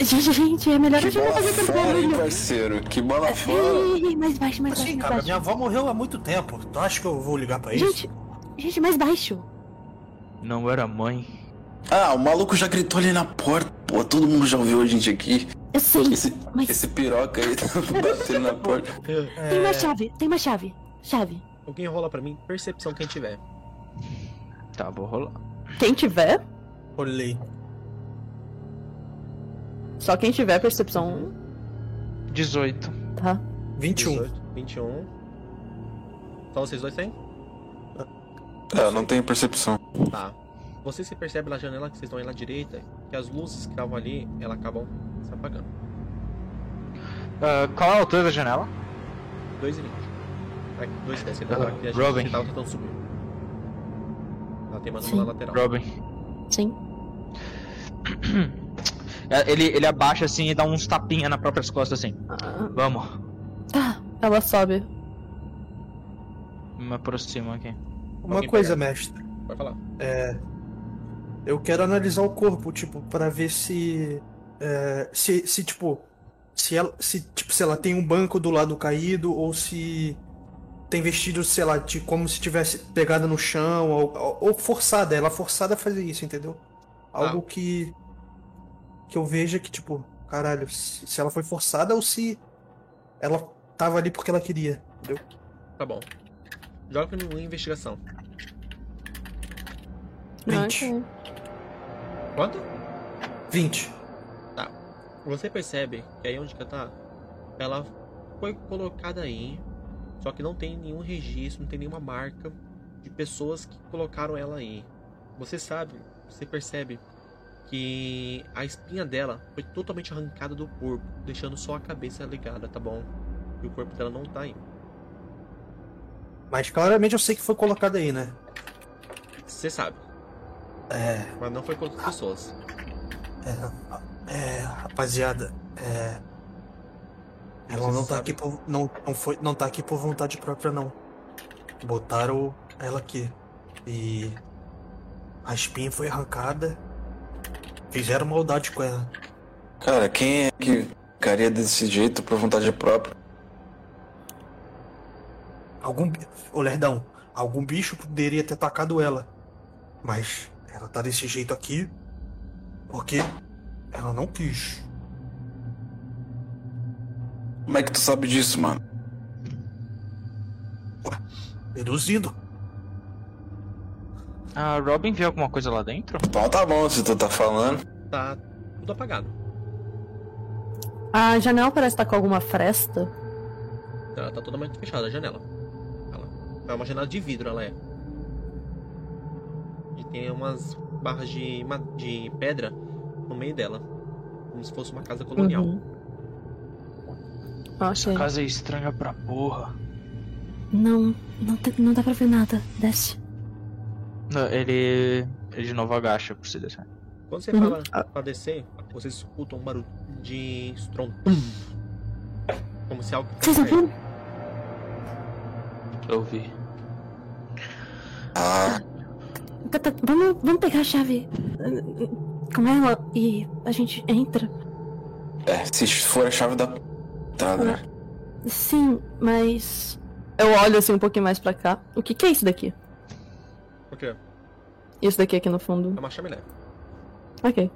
Gente, gente, é melhor a que gente não fazer fora, barulho. parceiro? Que bola fora. Ei, mais baixo, mais baixo, Assim, mais cara, baixo. minha avó morreu há muito tempo. Tu acha que eu vou ligar pra isso? Gente, gente, mais baixo. Não era mãe. Ah, o maluco já gritou ali na porta. Pô, todo mundo já ouviu a gente aqui. Eu sei, Esse, mas esse piroca aí tá batendo na porta. É, tem uma chave, tem uma chave. Chave. Alguém rola pra mim? Percepção quem tiver. Tá, vou rolar. Quem tiver, Olhei. só quem tiver percepção, 18. tá? 21. 18, 21. Só vocês dois têm? É, eu não tenho percepção. Tá. Você se percebe na janela que vocês estão aí na direita, que as luzes que estavam ali, elas acabam se apagando. Ah, qual a altura da janela? 2 20. 2 e 10, ele Ah, tava, que a Robin. gente tava tentando subir. Ela tem mais Sim. uma na lateral. Robin. Sim. É, Ele, ele abaixa assim e dá uns tapinha nas próprias costas assim. Ah, Vamos. tá, ela sobe. Me aproximo aqui. Uma Alguém coisa, pega? mestre. Pode falar. Eu quero analisar o corpo, tipo, pra ver se. é, se, se, tipo. Se ela, se, tipo, se ela tem um banco do lado caído ou se tem vestido, sei lá, de como se tivesse pegada no chão ou, ou- forçada. Ela forçada a fazer isso, entendeu? Algo que. Que eu veja que, tipo, caralho, se, ela foi forçada ou se ela tava ali porque ela queria, entendeu? Tá bom. Joga pra mim uma investigação. Ah, 20. ok. Quanto? 20. Você percebe que aí onde que ela tá, ela foi colocada aí, só que não tem nenhum registro, não tem nenhuma marca de pessoas que colocaram ela aí. Você sabe, você percebe que a espinha dela foi totalmente arrancada do corpo, deixando só a cabeça ligada, tá bom? E o corpo dela não tá aí. Mas claramente eu sei que foi colocado aí, né? Você sabe, É. mas não foi com outras pessoas. É, é, rapaziada, É. Ela não tá sabe? aqui por. Não, não, foi, não tá aqui por vontade própria, não. Botaram ela aqui. E. A espinha foi arrancada. Fizeram maldade com ela. Cara, quem é que ficaria desse jeito por vontade própria? Algum. Ô, Lerdão, algum bicho poderia ter atacado ela. Mas ela tá desse jeito aqui. Porque ela não quis. Como é que tu sabe disso, mano? Deduzindo. A Robin viu alguma coisa lá dentro? Então tá bom se tu tá falando. Tá tudo apagado. A janela parece estar com alguma fresta. Ela tá totalmente fechada, a janela. Ela é uma janela de vidro, ela é. E tem umas barras de, de pedra no meio dela. Como se fosse uma casa colonial. Uhum. Ok. Casa é estranha pra porra. Não, não, te- não dá pra ver nada. Desce. Não, Ele. Ele de novo agacha pra você descer. Quando você Uhum. fala pra descer, você escuta um barulho de estrondo. Como se algo. Vocês ouviram? Eu vi. Ah, vamos, vamos pegar a chave com ela e a gente entra. é, se for a chave da entrada, né? Sim, mas. Eu olho assim um pouquinho mais pra cá. O que, que é isso daqui? Por quê? Isso daqui aqui no fundo. É uma chaminé. Ok.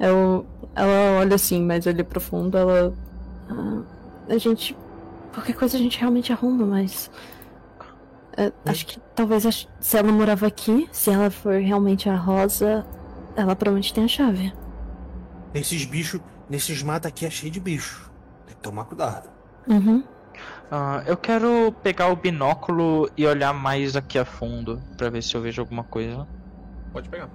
Eu, ela olha assim, mas olha profundo, ela. ah, a gente. Qualquer coisa a gente realmente arruma, mas. é, acho que talvez a- se ela morava aqui, se ela for realmente a Rosa, ela provavelmente tem a chave. Nesses bichos. Nesses matos aqui é cheio de bicho. Tomar cuidado. Uhum. Ah, eu quero pegar o binóculo e olhar mais aqui a fundo pra ver se eu vejo alguma coisa. Pode pegar.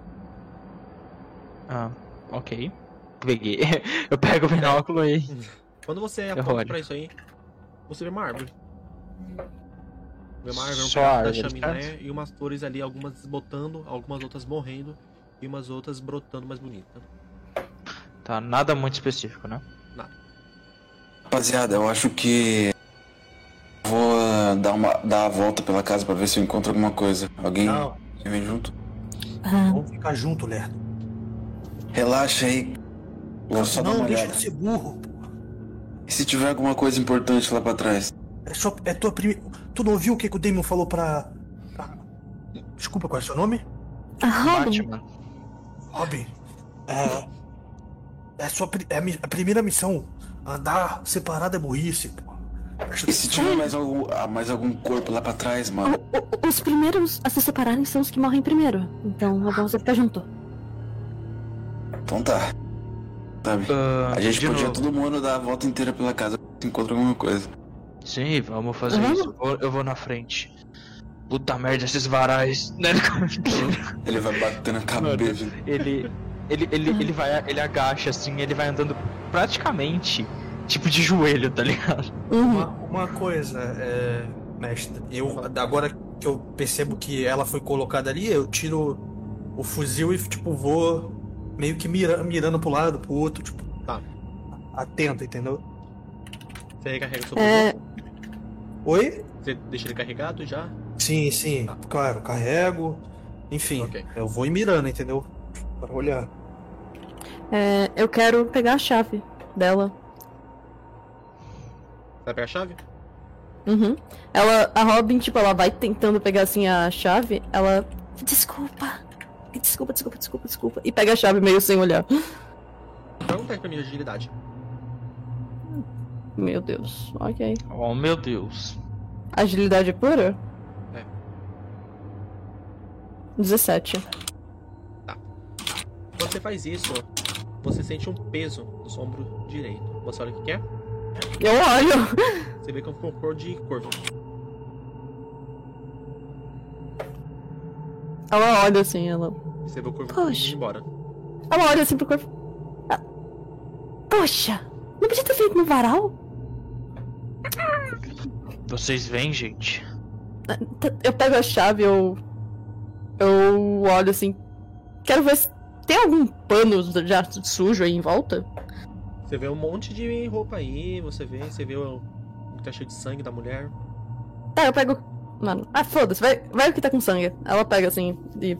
Ah, ok. Peguei. Eu pego o binóculo e. Quando você Eu aponta pra isso aí, você vê uma árvore. Vê uma árvore um Só pedaço da árvore, chaminé e umas flores ali, algumas desbotando, algumas outras morrendo e umas outras brotando mais bonitas. Tá, nada muito específico, né? Rapaziada, eu acho que. Vou ah, dar, uma, dar a volta pela casa pra ver se eu encontro alguma coisa. Alguém Não, quer vir junto? Ah, vamos ficar junto, Lerdo. Relaxa aí. Vou só dar Não, uma deixa olhada. de ser burro. E se tiver alguma coisa importante lá pra trás? É, só, é tua primeira. Tu não ouviu o que, que o Damon falou pra. pra- Desculpa, qual é o seu nome? a Robin. Batman. Robin. É. É, sua, pri- é a, mi- a primeira missão. Andar separado é burrice, pô. E se tiver mais algum, ah, mais algum corpo lá pra trás, mano? O- o- os primeiros a se separarem são os que morrem primeiro. Então vamos ficar junto. Então tá. Sabe? Ah, A gente podia novo. todo mundo dar a volta inteira pela casa se encontra alguma coisa. Sim, vamos fazer Vamos? isso. Eu vou, eu vou na frente. Puta merda, esses varais. Né? Ele vai bater na cabeça. ele, ele, ele, ele vai, ele agacha assim, ele vai andando praticamente tipo de joelho, tá ligado? Uma, Uhum. uma coisa, é, mestre, eu agora que eu percebo que ela foi colocada ali, eu tiro o fuzil e tipo vou meio que mira, mirando pro lado, pro outro, tipo, Tá. atento, entendeu? Você recarrega o seu É, fuzil? Oi? Você deixa ele carregado já? Sim, sim, claro, carrego, enfim, Ok. eu vou ir mirando, entendeu? Para olhar. É, eu quero pegar a chave dela. Você vai pegar a chave? Uhum. Ela, a Robin, tipo, ela vai tentando pegar assim a chave. Ela. Desculpa. Desculpa, desculpa, desculpa, desculpa. E pega a chave meio sem olhar. Joga um teste pra mim de agilidade. Meu Deus. Ok. Oh meu Deus. Agilidade pura? É. 17. Quando você faz isso, você sente um peso no seu ombro direito. Você olha o que é? Eu olho. Você vê que é um cocô de corvo. Ela olha assim, ela. Você vê o corvo Poxa. indo embora. Ela olha assim pro corpo. Ah, Poxa! Não podia ter feito no varal? Vocês veem, gente? T- Eu pego a chave, eu. Eu olho assim. Quero ver se tem algum pano já sujo aí em volta. Você vê um monte de roupa aí, você vê, você vê o que tá cheio de sangue da mulher. Tá, eu pego. Mano, ah, foda-se, vai, vai o que tá com sangue. Ela pega assim e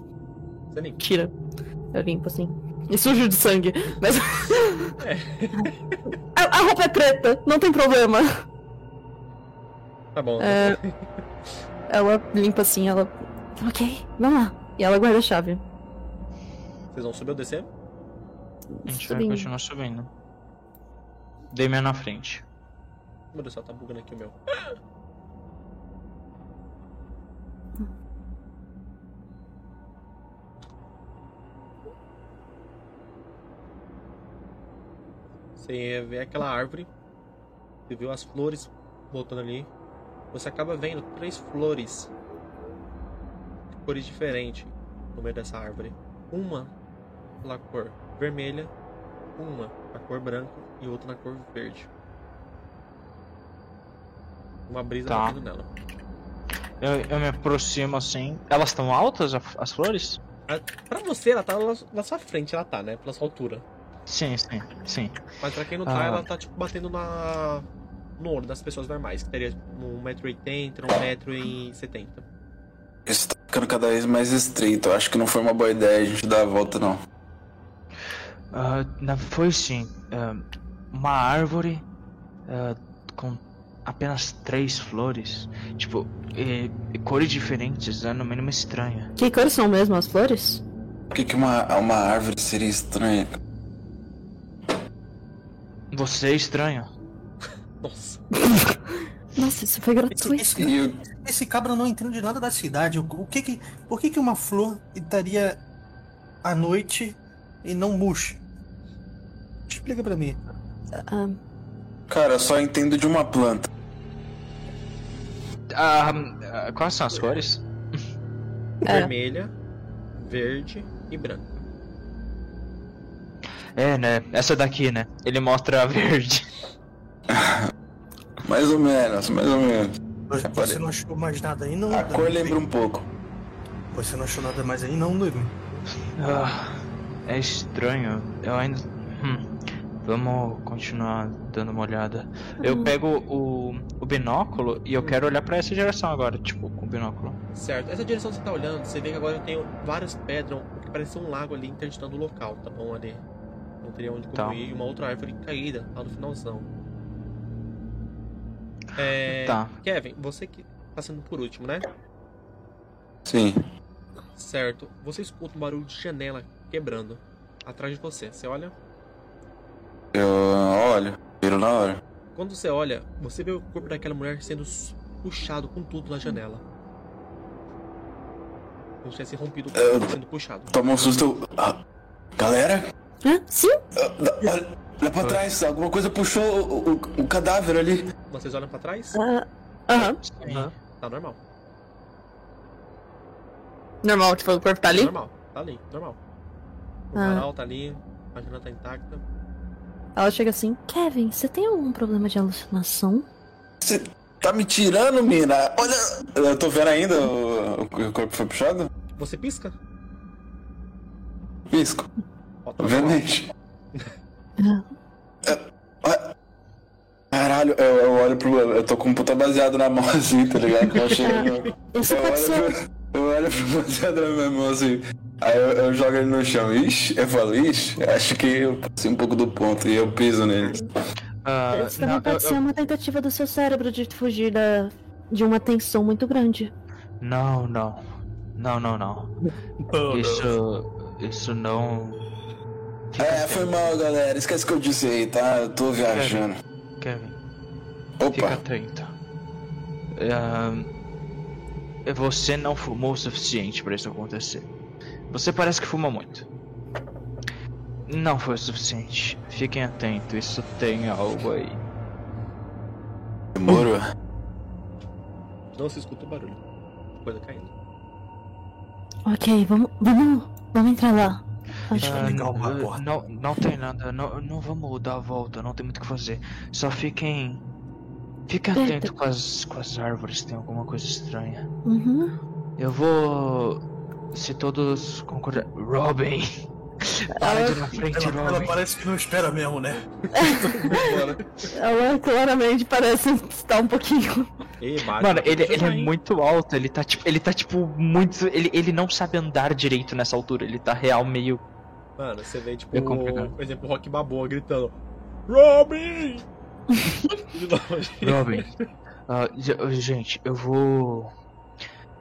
Você limpa. tira. Eu limpo assim. E sujo de sangue. Mas. a, a roupa é preta, não tem problema. Tá bom. É. Ela limpa assim, ela. Ok, vamos lá. E ela guarda a chave. Vocês vão subir ou descer? A gente vai Subindo. continuar subindo. Damian na frente. Meu Deus, só tá bugando aqui o meu. Você vê aquela árvore, você viu as flores voltando ali. Você acaba vendo três flores, cores diferentes, no meio dessa árvore. Uma pela cor vermelha, uma na cor branca e outra na cor verde. Uma brisa Tá. batendo nela. Eu, eu me aproximo assim. Elas estão altas, as flores? Pra você, ela tá na- na sua frente, ela tá, né? Pela sua altura. Sim, sim, sim. Mas pra quem não tá, Ah. ela tá, tipo, batendo na... no olho das pessoas normais, que teria tipo, 1,80m, 1,70m. Isso tá ficando cada vez mais estreito. Eu acho que não foi uma boa ideia a gente dar a volta, não. Ah, na- foi sim. ah, uma árvore ah, com apenas três flores. Tipo, e, e cores diferentes, é no mínimo estranha. Que cores são mesmo as flores? Por que, que uma, uma árvore seria estranha? Você é estranho. Nossa. Nossa, isso foi Esse, gratuito. esse, E eu, esse cabra não entende nada da cidade. O, o que que, por que, que uma flor estaria à noite e não murcha? Explica pra mim. Ah, cara, eu só entendo de uma planta. Ah, ah, quais são as cores? É. Vermelha, verde e branca. É, né? Essa daqui, né? Ele mostra a verde. Mais ou menos, mais ou menos. Você não achou mais nada aí, não? A cor lembra um pouco. Você não achou nada mais aí, não, Luiz? Ah, é estranho. Eu ainda. Hum, vamos continuar dando uma olhada. Eu pego o, o binóculo e eu quero olhar pra essa direção agora, tipo, com o binóculo. Certo. Essa direção que você tá olhando, você vê que agora eu tenho várias pedras, o que parece um lago ali interditando o local, tá bom? Ali. Não teria onde Tá. concluir. E uma outra árvore caída lá no finalzão. É... Tá. Kevin, você que tá sendo por último, né? Sim. Certo. Você escuta um barulho de janela quebrando atrás de você. Você olha? Eu olho, viro na hora. Quando você olha, você vê o corpo daquela mulher sendo puxado com tudo na janela. Como se tivesse rompido o Eu- corpo sendo puxado. Toma um susto. Ah, galera? Hã? Sim? Ah, dá- Olha, olha pra trás, alguma coisa puxou o, o- o cadáver ali. Vocês olham pra trás? Ah, Aham. Sim. Tá normal. Normal, tipo, o corpo tá ali? Normal. Tá ali, normal. O Ah. varal tá ali, a janela tá intacta. Ela chega assim, Kevin, você tem algum problema de alucinação? Você tá me tirando, mina? Olha. Eu tô vendo ainda o, o corpo foi puxado? Você pisca? Pisco. Obviamente. É, ah, Caralho, eu, eu olho pro. Eu tô com um puta baseado na mão assim, tá ligado? Eu, Isso eu, olho pro, eu olho pro baseado na minha mão assim. Aí eu, eu jogo ele no chão. Ixi, eu falo, ixi, acho que eu passei um pouco do ponto e eu piso nele. Ah, Isso não, também pode eu- ser uma tentativa do seu cérebro de fugir da... de uma tensão muito grande. não, não. Não, não, não. Isso. Isso não. Fica É, foi mal, galera. Esquece que eu disse aí, tá? Eu tô viajando. Kevin, fica Opa, atento. Ah, você não fumou o suficiente pra isso acontecer. Você parece que fuma muito. Não foi o suficiente. Fiquem atentos, isso tem algo aí. demorou. Não se escuta o barulho. Coisa caindo. Ok, vamos, vamos, vamos entrar lá. Ligar uma ah, porta. não, não tem nada, não, não vamos dar a volta, não tem muito o que fazer. Só fiquem. Fiquem Perto. atentos com as, com as árvores, tem alguma coisa estranha. Uhum. Eu vou. Se todos concordar. Robin! Para de ir na frente, Ela, ela Robin. parece que não espera mesmo, né? Ela claramente parece estar um pouquinho. Ei, Mano, bate, ele, ele é muito alto, ele tá tipo, ele tá tipo muito. Ele, ele não sabe andar direito nessa altura, ele tá real meio. Mano, você vê, tipo, É complicado. por exemplo, o Rock Baboa gritando: Robin! Robin. ah, ge- gente, eu vou.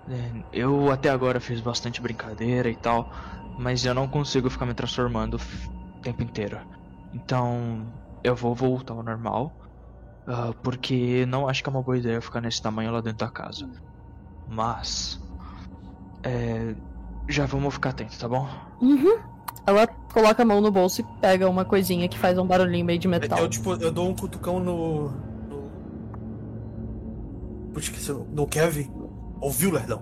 É, Eu até agora fiz bastante brincadeira e tal, mas eu não consigo ficar me transformando o tempo inteiro. Então, eu vou voltar ao normal, ah, porque não acho que é uma boa ideia ficar nesse tamanho lá dentro da casa. Mas. É, já vamos ficar atentos, tá bom? Uhum. Ela coloca a mão no bolso e pega uma coisinha que faz um barulhinho meio de metal. Eu, tipo, eu dou um cutucão no. no... Putz, esqueci. No Kevin. Ouviu, Lerdão?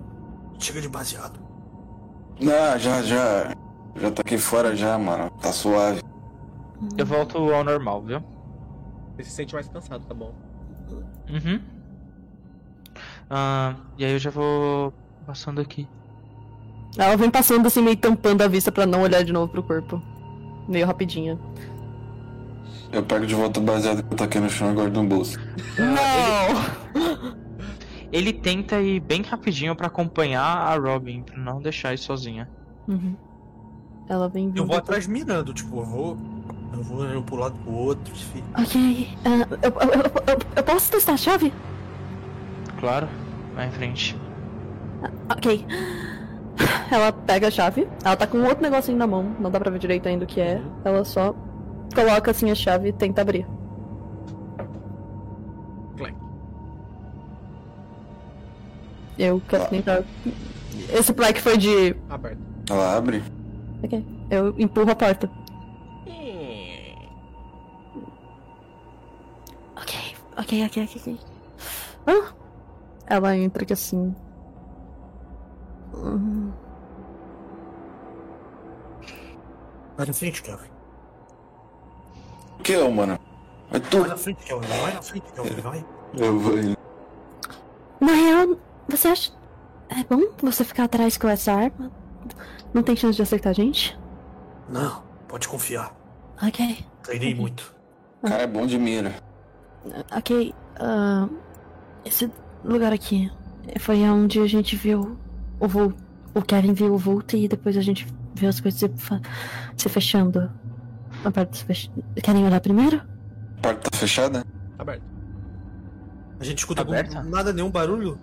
Chega de baseado. Ah, já, já. Já tô aqui fora já, mano. Tá suave. Eu volto ao normal, viu? Você se sente mais cansado, tá bom? Uhum. Ah, e aí eu já vou passando aqui. Ela vem passando assim, meio tampando a vista pra não olhar de novo pro corpo. Meio rapidinha. Eu pego de volta o baseado que eu taquei no chão e guardo no bolso. Não! Ele tenta ir bem rapidinho pra acompanhar a Robin, pra não deixar ir sozinha. Uhum. Ela vem Eu vou atrás mirando, tipo, eu vou. Eu vou eu pro lado pro outro, enfim. Ok. ah, eu, eu, eu, eu- eu posso testar a chave? Claro, vai em frente. Ok. Ela pega a chave. Ela tá com um outro negocinho na mão. Não dá pra ver direito ainda o que é. Ela só coloca assim a chave e tenta abrir. Eu quero tentar. Esse plaque foi de. Aberto. Ela abre? Ok. Eu empurro a porta. Ok, ok, ok, ok, ok. Ah! Ela entra aqui assim. Hum, Vai na frente, Kevin. O que é, mano? Vai tu. Vai na frente, Kevin. Vai na frente, Kevin. Vai. Eu vou indo. Na real, você acha. É bom você ficar atrás com essa arma? Não tem chance de acertar a gente? Não, pode confiar. Ok. Treinei muito. O cara é bom de mira. Ok. ah, esse lugar aqui foi onde a gente viu o vulto. O Kevin viu o vulto e depois a gente viu as coisas se, fechando. A parte se fech... Querem olhar primeiro? A porta tá fechada? Aberto. A gente escuta algum- Aberta? nada, nenhum barulho.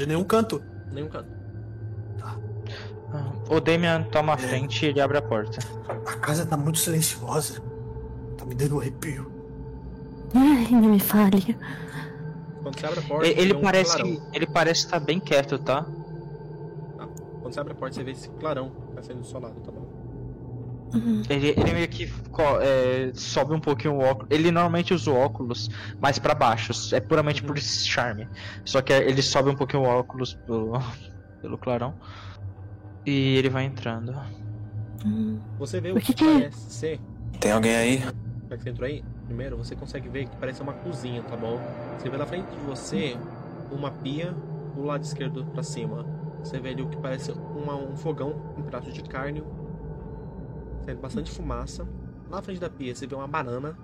De nenhum canto. Nenhum canto. Ah, O Damian toma a frente e ele abre a porta. A casa tá muito silenciosa. Tá me dando um arrepio. Ai, não me fale. Quando você abre a porta, Ele vê um parece. clarão. Ele parece estar bem quieto, tá? Quando você abre a porta, você vê esse clarão que tá saindo do seu lado, tá bom? Uhum. Ele, ele meio que é, sobe um pouquinho o óculos. Ele normalmente usa o óculos mais pra baixo. É puramente por charme. Só que ele sobe um pouquinho o óculos pelo, pelo clarão. E ele vai entrando. Hum, Você vê O o que que, que é? parece ser. Tem alguém aí? Já que você entrou aí, primeiro você consegue ver que parece uma cozinha, tá bom? Você vê na frente de você uma pia do lado esquerdo pra cima. Você vê ali o que parece uma- um fogão, um prato de carne, saindo bastante fumaça. Na frente da pia você vê uma banana.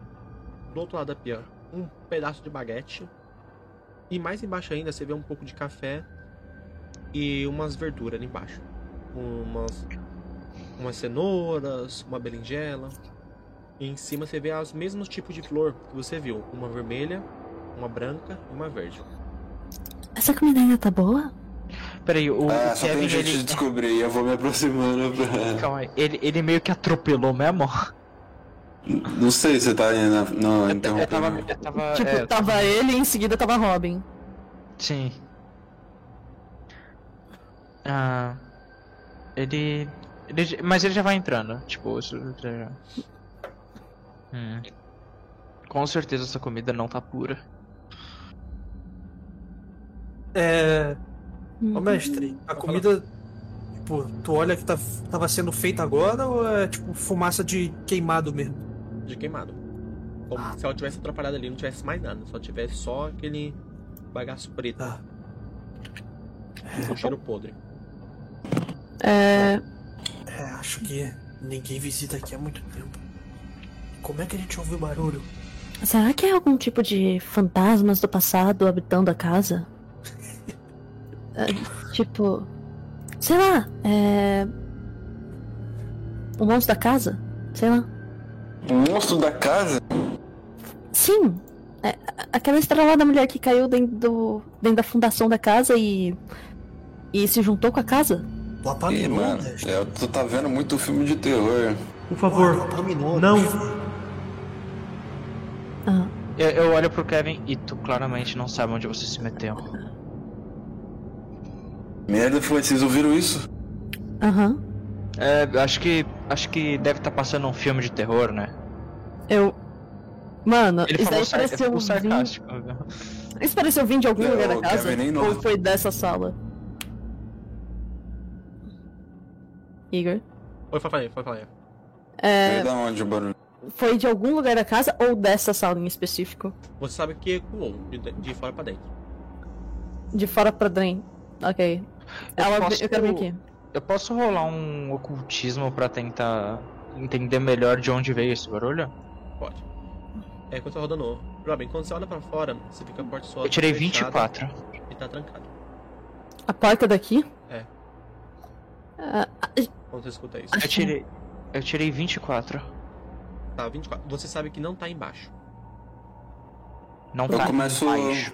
Do outro lado da pia, um pedaço de baguete. E mais embaixo ainda você vê um pouco de café e umas verduras ali embaixo. Umas, umas cenouras, uma berinjela. E em cima você vê os mesmos tipos de flor que você viu. Uma vermelha, uma branca e uma verde. Essa comida ainda tá boa? Peraí, o Ah, só Kevin tem jeito ele. de descobrir. Eu vou me aproximando pra. Calma aí, ele, ele meio que atropelou mesmo? Não sei se tá aí na. Não, Eu, então. eu tava. Eu tava tipo, é, tava ele e em seguida tava Robin. Sim. Ah, ele, ele. Mas ele já vai entrando. Tipo, isso já. Hum. Com certeza essa comida não tá pura. É. Ô mestre, a comida. Tipo, tu olha que tá, tava sendo feita agora ou é tipo fumaça de queimado mesmo? De queimado. Como se ela tivesse atrapalhado ali, não tivesse mais nada. Só tivesse só aquele bagaço preto. Tá. Com cheiro podre. É. É, acho que Ninguém visita aqui há muito tempo. Como é que a gente ouviu barulho? Será que é algum tipo de fantasmas do passado habitando a casa? É, tipo. Sei lá, é. O monstro da casa? Sei lá. O monstro da casa? Sim! É, aquela estrela da mulher que caiu dentro, do, dentro da fundação da casa e. e se juntou com a casa? Ih, mano, é, tu tá vendo muito filme de terror. Por favor, Contaminou. não. Ah, Eu, eu olho pro Kevin e tu claramente não sabe onde você se meteu. Merda, foi, vocês ouviram isso? Aham. É, acho que. Acho que deve estar passando um filme de terror, né? Eu. Mano, Ele isso falou daí sar- pareceu vir. sarcástico. Isso pareceu vir de algum lugar da casa? Ou foi dessa sala? Igor? Oi, Fafaia, Fafaia. É, Veio da onde o barulho? foi de algum lugar da casa ou dessa sala em específico? Você sabe que ecoou de, de fora pra dentro. De fora pra dentro. Ok. Eu Ela, posso- eu quero ver aqui. Eu posso rolar um ocultismo pra tentar entender melhor de onde veio esse barulho? Pode. É quando você roda novo. Robin, quando você olha pra fora, você fica a porta só. Eu tirei fechada 24. E tá trancado. A porta daqui? É. Ah, Quando você escuta isso. Eu tirei. Eu tirei 24. Tá, 24. Você sabe que não tá embaixo. Não Eu tá começo- embaixo.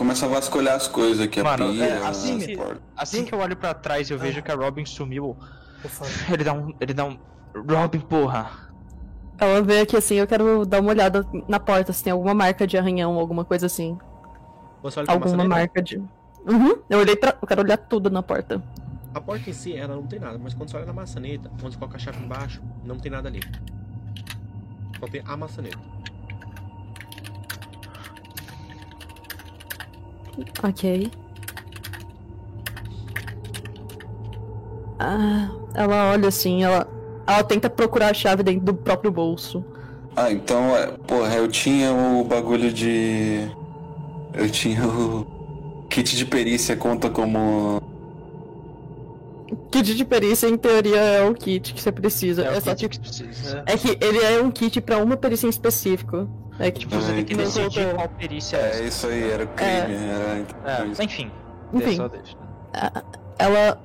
Começa a vasculhar as coisas aqui, a Mano, pia, é, assim as que-. Assim que eu olho pra trás e eu vejo que a Robin sumiu, ele dá um. Ele dá um. Robin, porra! ela veio aqui assim, eu quero dar uma olhada na porta se tem alguma marca de arranhão, alguma coisa assim. Você olha pra Alguma maçaneta. marca de. Uhum. Eu olhei pra. Eu quero olhar tudo na porta. A porta em si, ela não tem nada, mas quando você olha na maçaneta, quando você coloca a chave embaixo, não tem nada ali. Só tem a maçaneta. Ok. Ah, ela olha assim, ela. Ela tenta procurar a chave dentro do próprio bolso. Ah, então, é, porra, eu tinha o bagulho de. Eu tinha o. Kit de perícia conta como. Kit de perícia, em teoria, é o kit que você precisa. É, o só kit que. que precisa. É que ele é um kit pra uma perícia em específico. É que, Tipo, você tem que decidir qual perícia É, é. isso aí, era crime, era. É, enfim. Enfim. Só deixa. Ela.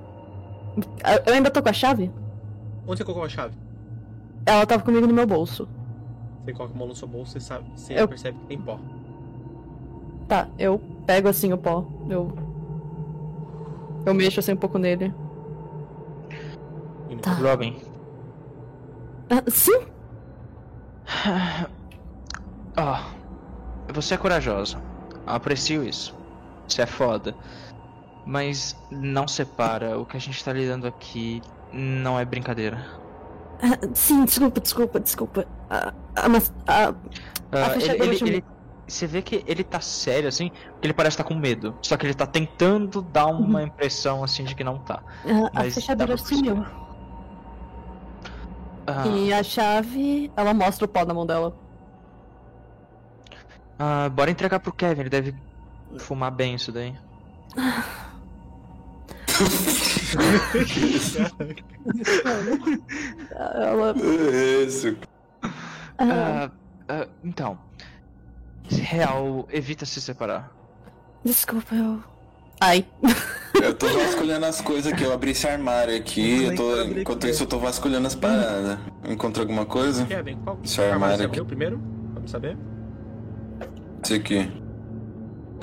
Eu ainda tô com a chave? Onde você colocou a chave? Ela tava comigo no meu bolso. Você coloca a mão no seu bolso, você, sabe, você Eu- percebe que tem pó. Tá, eu pego assim o pó. Eu. Eu mexo assim um pouco nele. Tá. Robin. Ah, sim! Ó. você é corajosa. Aprecio isso. Você é foda. Mas não separa. O que a gente tá lidando aqui não é brincadeira. Ah, sim, desculpa, desculpa, desculpa. Ah, ah, mas. ah, Ah, ele, ele- ele- você vê que ele tá sério, assim, porque ele parece estar com medo. Só que ele tá tentando dar uma impressão, assim, de que não tá. a fechadura sumiu. E a chave. Ela mostra o pó na mão dela. Ah, bora entregar pro Kevin, ele deve fumar bem isso daí. Ela. Isso. ah, Ah, ah, então. Real, evita se separar. desculpa, eu. Ai. Eu tô vasculhando as coisas aqui, eu abri esse armário aqui, eu tô, enquanto isso eu tô vasculhando as paradas. Encontrou alguma coisa? Kevin, qual Esse armário armário você aqui. abriu primeiro? Vamos saber? Esse aqui.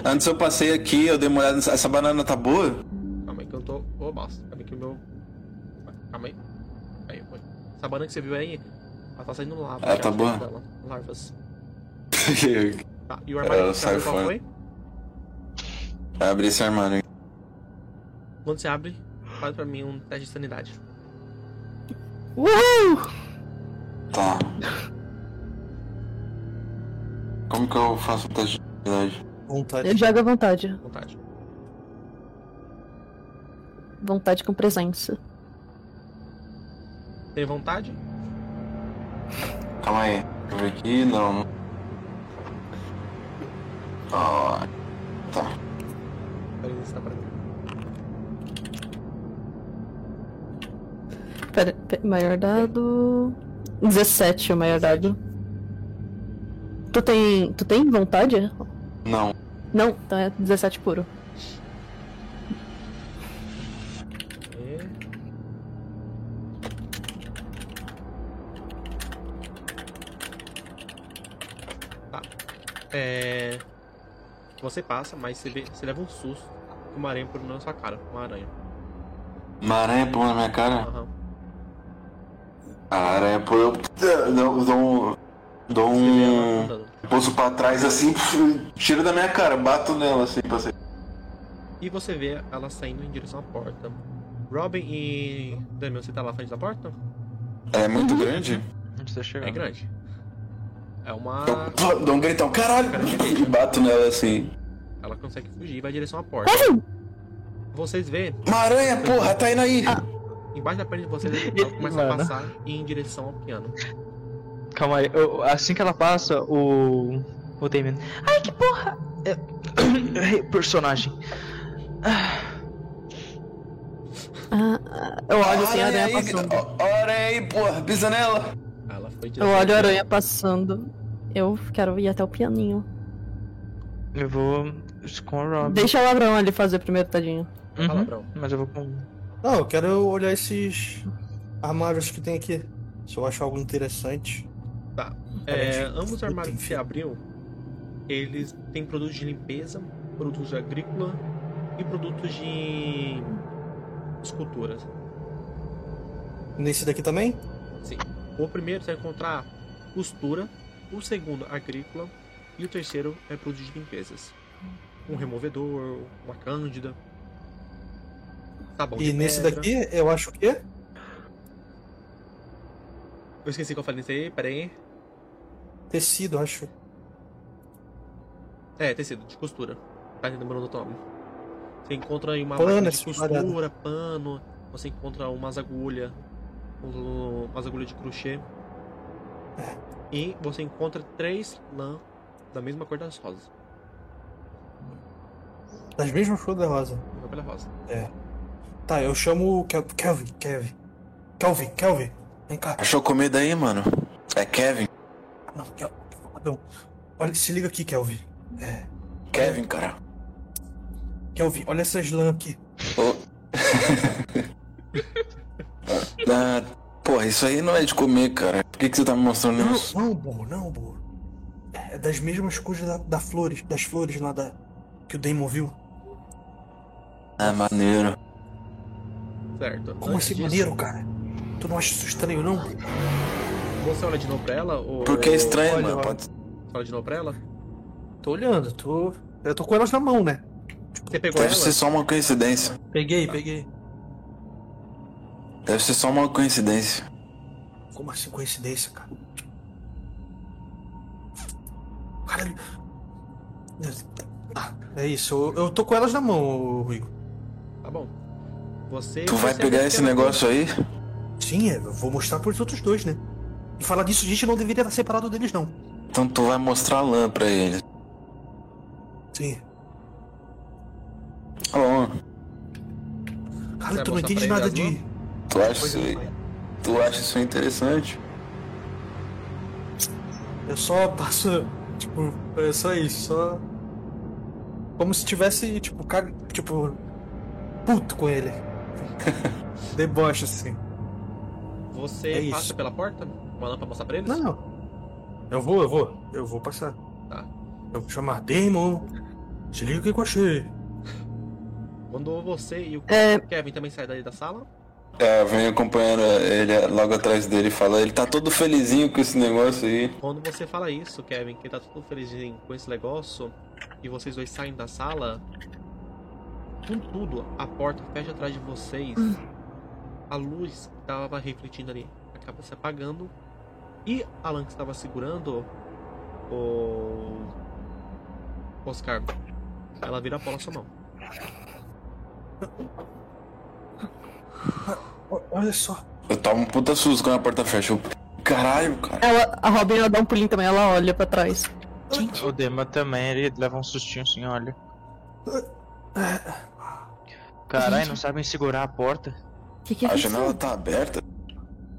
Antes eu passei aqui, eu dei uma olhada. nessa- Essa banana tá boa? Calma aí que eu tô. Ô, bosta. Calma aí que o meu. Calma aí. Aí, foi. Essa banana que você viu aí, ela tá saindo lava. Ah, já, tá boa? dela. Larvas. Tá, e o armário Ela que você qual foi? abri esse armário. Quando você abre, faz pra mim um teste de sanidade. Uhul! Tá. Como que eu faço o teste de habilidade? Vontade. Eu jogo à vontade. Vontade. Vontade com presença. Tem vontade? Calma aí. Deixa eu ver aqui, não. Ah, tá. Peraí, você tá pra mim. Pera, pera, maior dado. 17 o maior dado. Tu tem. Tu tem vontade? Não. Não, então é 17 puro. É. Tá. É. Você passa, mas você, vê, você leva um susto com uma aranha pulando na sua cara. Uma aranha. Uma aranha pulando na minha cara? Aham. A aranha pula. Eu dou, dou um. Pulso pra trás assim, tiro da minha cara, bato nela assim pra ser. E você vê ela saindo em direção à porta. Robin e. Damian, você tá lá na frente da porta? É muito grande? Onde você chegando? É grande. É uma. Eu dou um gritão, caralho! E bato nela assim. Ela consegue fugir e vai em direção à porta. Vocês vêem, Uma aranha, porra, tá indo aí! embaixo da perna de vocês, ela começa a Mano. passar e ir em direção ao piano. Calma aí, eu- assim que ela passa, o. O Damien. Ai, que porra! É... Personagem. Ah, eu olho assim a aranha aí, passando. ó, ó, a aranha aí, porra, pisa nela! Eu olho a aranha passando. Eu quero ir até o pianinho. Eu vou com o Rob. Deixa o ladrão ali fazer primeiro, tadinho. Uhum, mas eu vou com. Não, eu quero olhar esses armários que tem aqui. Se eu achar algo interessante. É, Parece ambos os armários que você enfim. abriu, eles têm produtos de limpeza, produtos de agrícola e produtos de esculturas. Nesse daqui também? Sim. O primeiro você vai encontrar costura, o segundo agrícola e o terceiro é produto de limpezas. Um removedor, uma cândida. Sabão E nesse pedra. daqui eu acho o quê? Eu esqueci que eu falei nesse aí, peraí. Tecido, acho. É, tecido, de costura. Tá lembrando do nome. Você encontra aí uma Pano, máquina de costura, parada. pano. Você encontra umas agulhas. um- Umas agulhas de crochê. É. E você encontra três lã da mesma cor das rosas. Das mesmas cores da rosa. Pela rosa. Tá, eu chamo o Kel- Kelvin, Kelvin. Kelvin, Kelvin. Vem cá. Achou comida aí, mano? É Kevin? Não, Kel... Perdão. Olha, se liga aqui, Kelvin. Kevin, cara. Kelvin, olha essas lãs aqui. Ô. ah, porra, isso aí não é de comer, cara. Por que, que você tá me mostrando Não, isso? não, burro, não, burro. É das mesmas cores da, da flores, das flores lá da. Que o Damon viu. Ah, maneiro. Certo. Como assim, maneiro, cara? Tu não acha isso estranho, não? Você olha de novo pra ela? Ou... Porque é estranho, Olha, mano. Pode... Você olha de novo pra ela? Tô olhando, tô. Eu tô com elas na mão, né? Você pegou Deve ela? ser só uma coincidência. Peguei, peguei. Deve ser só uma coincidência. Como assim coincidência, cara? Caralho. Ah, é isso, eu, eu tô com elas na mão, Rui. Tá bom. Você Tu vai pegar esse negócio aí? Sim, é, eu vou mostrar pros outros dois, né? E falar disso, a gente não deveria estar separado deles, não. Então tu vai mostrar a lã pra eles. Sim. Tá bom. Cara, tu não entende nada de. Tu acha isso aí? Tu acha isso interessante? Eu só passo. Tipo, é só isso, só. Como se tivesse, tipo, cag... tipo. puto com ele. Deboche assim. Você É passa isso. pela porta? Com a lã pra mostrar pra eles? Não. Eu vou, eu vou. Eu vou passar. Tá. Eu vou chamar Damon. Se liga o que eu achei. Quando você e o É, Kevin também saem daí da sala, É, vem acompanhando ele logo atrás dele e fala, ele tá todo felizinho com esse negócio aí. quando você fala isso, Kevin, que tá tudo felizinho com esse negócio, e vocês dois saem da sala, contudo, a porta fecha atrás de vocês, a luz que tava refletindo ali acaba se apagando, e a lã que estava segurando o Oscar, ela vira na sua mão. Olha só. Eu tomo um puta susto quando a porta fecha. Eu, Caralho, cara. ela, a Robin ela dá um pulinho também, ela olha pra trás. O Dema também, ele leva um sustinho assim, olha. Caralho, não sabem segurar a porta. Que, que A aconteceu? janela tá aberta.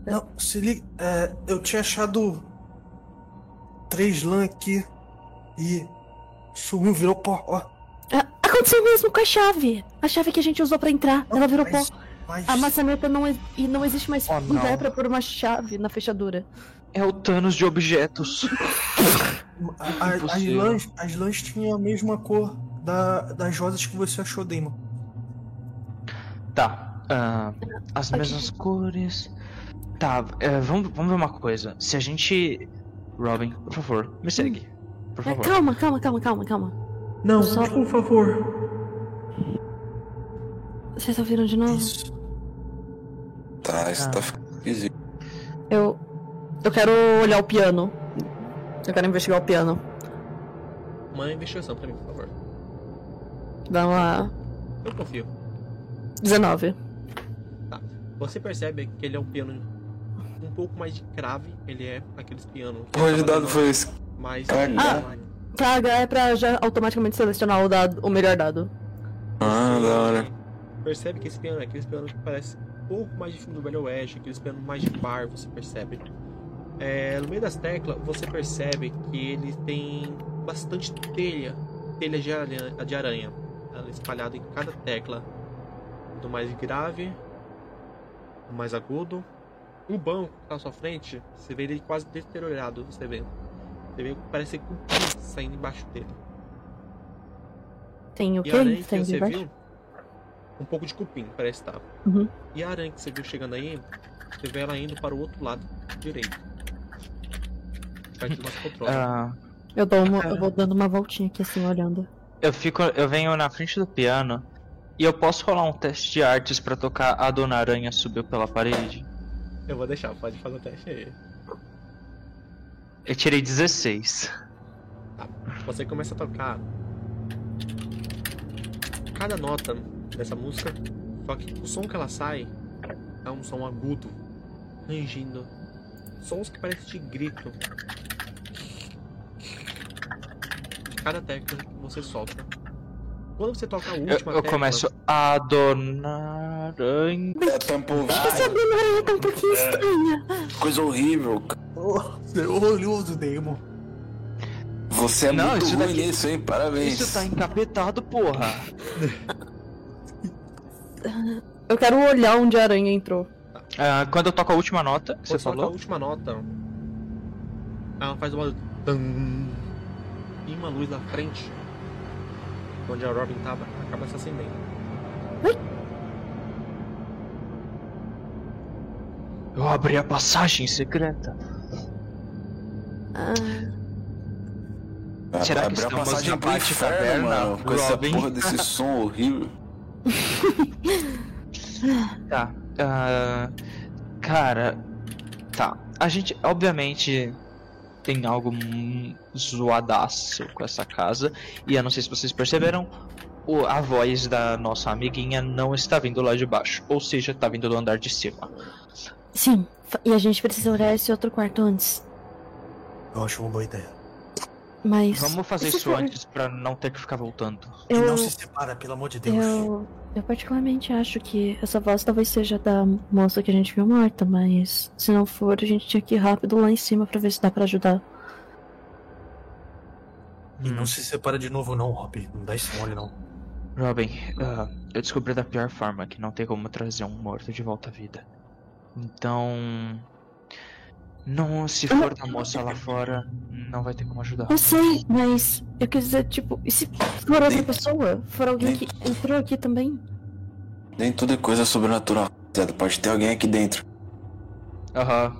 Não, se liga. é, eu tinha achado três lã aqui e sumiu, virou pó, ó. Aconteceu mesmo com a chave. A chave que a gente usou pra entrar, ela virou pó. Mas, mas A maçaneta não, ex- e não existe mais Oh, não. lugar pra pôr uma chave na fechadura. É o Thanos de objetos. a- a- as, lãs, as lãs tinham a mesma cor da, das rosas que você achou, Damon. Tá. ah, as Ok. mesmas cores. Tá, é, vamos, vamos ver uma coisa. Se a gente. Robin, por favor, me segue. Por Ah, favor. calma, calma, calma, calma, calma. Não, Só- por favor. Vocês ouviram de novo? Isso. Tá, isso Ah. tá ficando esquisito. Eu. Eu quero olhar o piano. Eu quero investigar o piano. Uma investigação pra mim, por favor. Vamos lá. Eu confio. 19. Você percebe que ele é um piano um pouco mais de crave. Ele é aqueles pianos. que O de dado foi esse. mais. Ah. Pra H é pra já automaticamente selecionar o dado, o melhor dado. Ah, da hora. Percebe que esse piano é aqueles pianos que parece um pouco mais de filme do Velho Oeste, aqueles pianos mais de bar, você percebe. É, no meio das teclas, você percebe que ele tem bastante telha, telha de aranha, de aranha ela é espalhada em cada tecla, do mais grave, do mais agudo. O banco que tá à sua frente, você vê ele quase deteriorado, você vê. Você vê que parece cupim saindo embaixo dele. Tem o E a aranha quê? que Tem você embaixo? viu, um pouco de cupim, parece estar. Uhum. E a aranha que você viu chegando aí, você vê ela indo para o outro lado direito. Perto do nosso controle. Ah, Eu, dou uma, eu vou dando uma voltinha aqui assim, olhando. eu fico. Eu venho na frente do piano. E eu posso rolar um teste de artes pra tocar a Dona Aranha subiu pela parede? Eu vou deixar, pode fazer o teste aí. Eu tirei 16. Você começa a tocar cada nota dessa música, só que o som que ela sai é um som agudo, rangindo. Sons que parecem de grito. Cada tecla que você solta. Quando você toca a Eu, última eu tecla, começo a Aranha. É, tampa o Essa aranha tá um pouquinho estranha. Coisa horrível. cara. Oh, orgulhoso, Damon. Você é Não, muito isso ruim daqui- nisso, hein? Parabéns. Isso tá encapetado, porra. Eu quero olhar onde a aranha entrou. Ah, quando eu toco a última nota, que Você toca a falou. última nota. Ela faz uma. E uma luz na frente. Onde a Robin tava, acaba se acendendo. Eu abri a passagem secreta. Ah, Será que estamos passagem na pro Bate-Caverna, inferno, mano, com essa Robin? porra desse som horrível. Tá. ah, cara. Tá. A gente, obviamente, tem algo zoadaço com essa casa. E eu não sei se vocês perceberam. o- a voz da nossa amiguinha não está vindo lá de baixo. Ou seja, tá vindo do andar de cima. sim, e a gente precisa olhar esse outro quarto antes. Eu acho uma boa ideia. Mas. Vamos fazer isso for- antes pra não ter que ficar voltando. E Eu, não se separa, pelo amor de Deus. eu, eu particularmente acho que essa voz talvez seja da moça que a gente viu morta, mas se não for, a gente tinha que ir rápido lá em cima pra ver se dá pra ajudar. E não se separa de novo, não, Rob. Não dá esse mole, não. Robin, ah, eu descobri da pior forma que não tem como trazer um morto de volta à vida. Então. Não, se for da moça lá fora, não vai ter como ajudar. Eu sei, mas eu quis dizer, tipo, e se for outra pessoa? For alguém que entrou aqui também? Nem tudo é coisa sobrenatural. rapaziada. Pode ter alguém aqui dentro. Aham.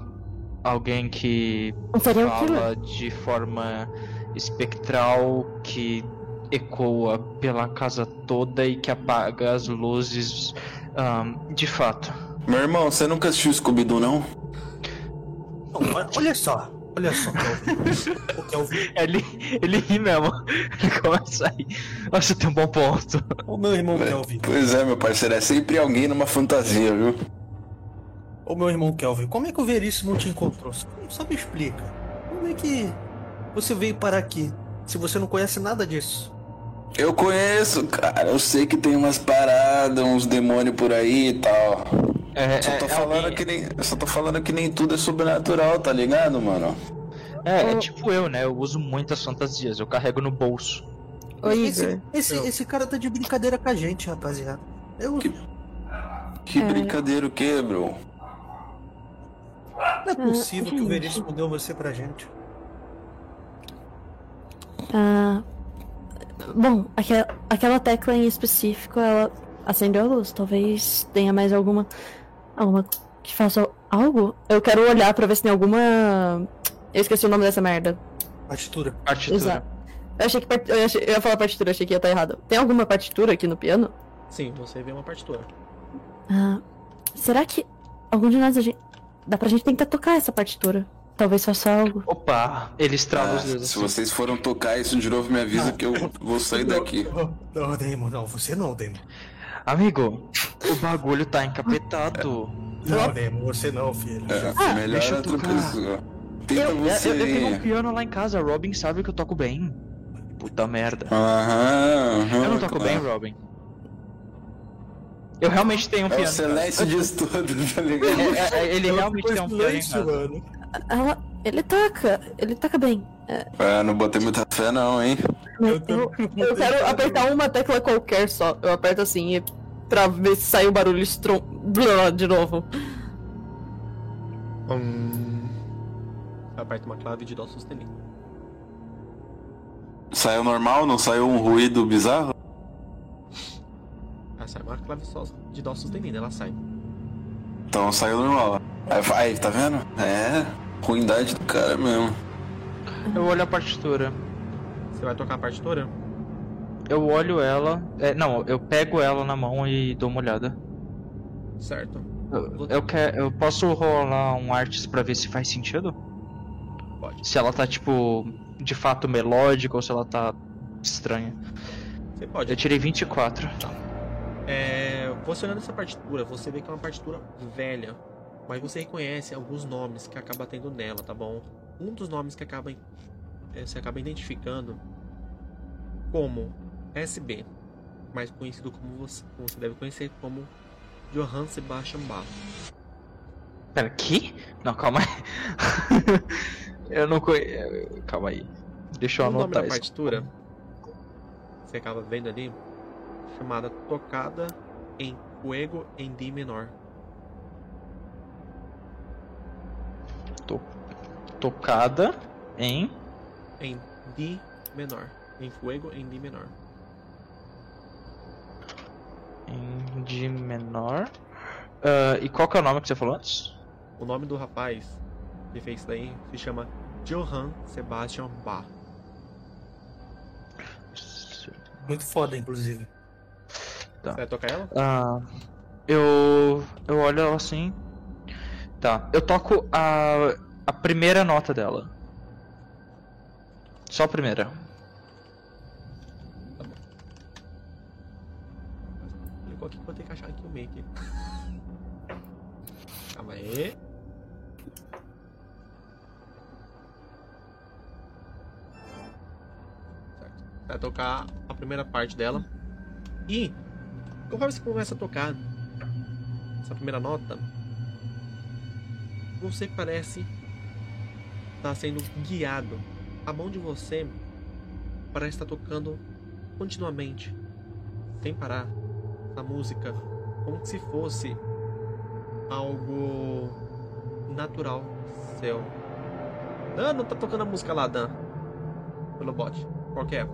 Alguém que Um fala de forma espectral, que ecoa pela casa toda e que apaga as luzes. ahn, de fato. Meu irmão, você nunca assistiu Scooby-Doo, não? Não, olha- só. Olha só, Kelvin. o Kelvin. Ele, ele ri mesmo. Ele começa a rir. Nossa, tem um bom ponto. O meu irmão Kelvin. Pois é, meu parceiro. É sempre alguém numa fantasia, viu? Ô meu irmão Kelvin, como é que o Veríssimo te encontrou? Só- Só me explica. Como é que você veio parar aqui? Se você não conhece nada disso. Eu conheço, cara. Eu sei que tem umas paradas, uns demônios por aí e tal. É, Só é- tô é falando alguém- que nem. Só tô falando que nem tudo é sobrenatural, tá ligado, mano? É, é tipo eu, né? Eu uso muitas fantasias, eu carrego no bolso. Oi, Esse, Igor. esse, Eu. esse cara tá de brincadeira com a gente, rapaziada. Eu, Que- Que É. brincadeira o que, bro? não é possível que o. Veríssimo deu você pra gente. Ah, bom, aquela, aquela tecla em específico, ela acendeu a luz. Talvez tenha mais alguma. Alguma que faça algo. Eu quero olhar pra ver se tem alguma. Eu esqueci o nome dessa merda. Partitura. Partitura. Exato. Eu achei que. part- Eu, achei- eu ia falar partitura, achei que ia estar errado. Tem alguma partitura aqui no piano? Sim, você vê uma partitura. Ah, será que algum de nós a gente. Dá pra gente tentar tocar essa partitura? Talvez faça algo. Opa, ele estrala Ah, os dedos. se assim. vocês foram tocar isso de novo, me avisa que eu vou sair daqui. Não, não, Damon, não, você não, Damon. Amigo, o bagulho tá encapetado. Não, Damon, você não, filho. É, melhor deixa eu tocar. pessoa. Tenta Eu, eu, você eu tenho um piano lá em casa, Robin sabe que eu toco bem. Puta merda. Aham, aham. Eu não toco bem, Robin. Eu realmente tenho um É o piano. Celeste diz tudo, tá ligado? É, é, ele realmente tem um piano em silêncio, casa. mano. Ela. Ele toca. Ele toca bem. Ah, não botei muita fé não, hein? Eu, eu, eu quero apertar uma tecla qualquer só. Eu aperto assim e pra ver se sai o barulho estrom... Blá, de novo. Hum... Aperta uma clave de dó sustenido. Saiu normal, não saiu um ruído bizarro? Ah, sai uma clave só de dó sustenido, ela sai. Então saiu normal. Aí, tá vendo? É, ruindade do cara mesmo. Eu olho a partitura. Você vai tocar a partitura? Eu olho ela. é, não, eu pego ela na mão e dou uma olhada. Certo. Eu, eu, quero, eu posso rolar um artes pra ver se faz sentido? Pode. Se ela tá, tipo, de fato melódica ou se ela tá estranha. Você pode. Eu tirei 24. É, você olhando essa partitura, você vê que é uma partitura velha, mas você reconhece alguns nomes que acaba tendo nela, tá bom? Um dos nomes que acaba, é, você acaba identificando como SB, mais conhecido como você, como você deve conhecer como Johann Sebastian Bach. Pera, que? Não, calma aí. eu não conheço. Calma aí. Deixa eu o nome da anotar isso. partitura, você acaba vendo ali, chamada Tocada em Fuego em Di menor. To- Tocada em. Em Di menor. Em Fuego em Di menor. Em de menor. Ah, e qual que é o nome que você falou antes? O nome do rapaz que fez isso daí se chama Johann Sebastian Bach. Muito foda, inclusive. Tá. Você vai tocar ela? Ah, eu. Eu olho ela assim. Tá. Eu toco a. A primeira nota dela. Só a primeira. Ligou aqui que vou ter que achar aqui o make. Calma aí. Vai tocar a primeira parte dela. E conforme você começa a tocar essa primeira nota, você parece estar sendo guiado. A mão de você parece estar tocando continuamente, sem parar, a música, como se fosse algo natural seu. Dan, não tá tocando a música lá, Dan. Pelo bot. Qual que é?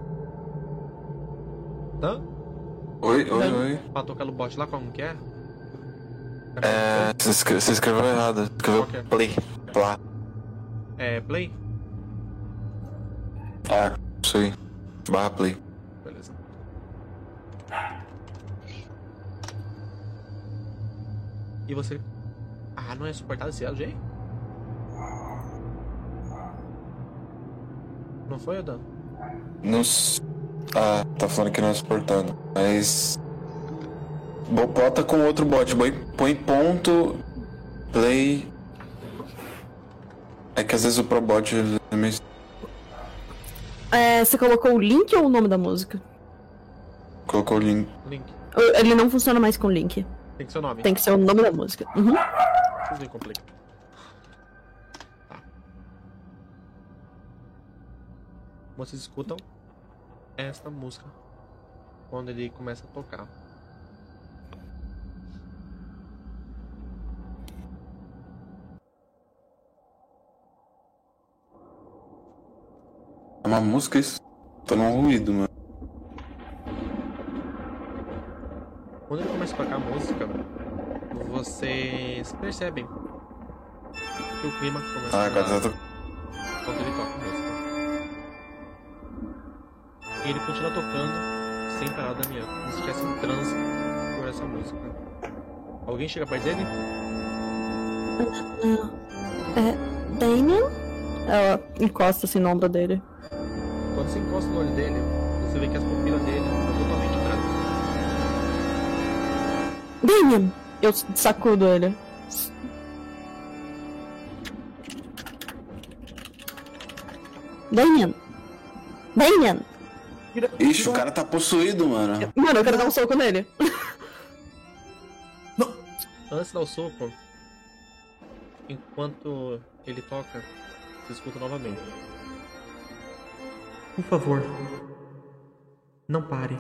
Dan? Oi, oi, Dan, oi. Pra tocar no bot lá, como que é? É, você escreveu, você escreveu errado. Escreveu é? play. Plá. É play? Ah, isso aí. Barra play. Beleza. E você. Ah, não é suportado esse LG? Não foi, Dan? Não Ah, tá falando que não é suportado. Mas. Bo- Bota com outro bot. Põe, põe ponto. Play. É que às vezes o ProBot é meio. É, você colocou o link ou o nome da música? colocou o link. Link. Ele não funciona mais com link. Tem que ser o nome. Tem que ser o nome da música. Uhum. Vocês nem complicam. Tá. Vocês escutam esta música quando ele começa a tocar. É uma música isso? Tô num ruído, mano. Quando ele começa a tocar a música, vocês percebem que o clima começa Ah, a agora mudar to... quando ele toca a música. E ele continua tocando sem parar, Damião. Como se estivesse em transe por essa música. Alguém chega perto dele? É. Damien? Ela encosta assim no ombro dele. Quando você encosta no olho dele, você vê que as pupilas dele estão totalmente brancas. Damien! Eu sacudo ele. Damien! Damien! Ixi, o cara tá possuído, mano. Mano, eu quero dar um soco nele. Antes de dar o soco, enquanto ele toca, você escuta novamente. Por favor, não pare.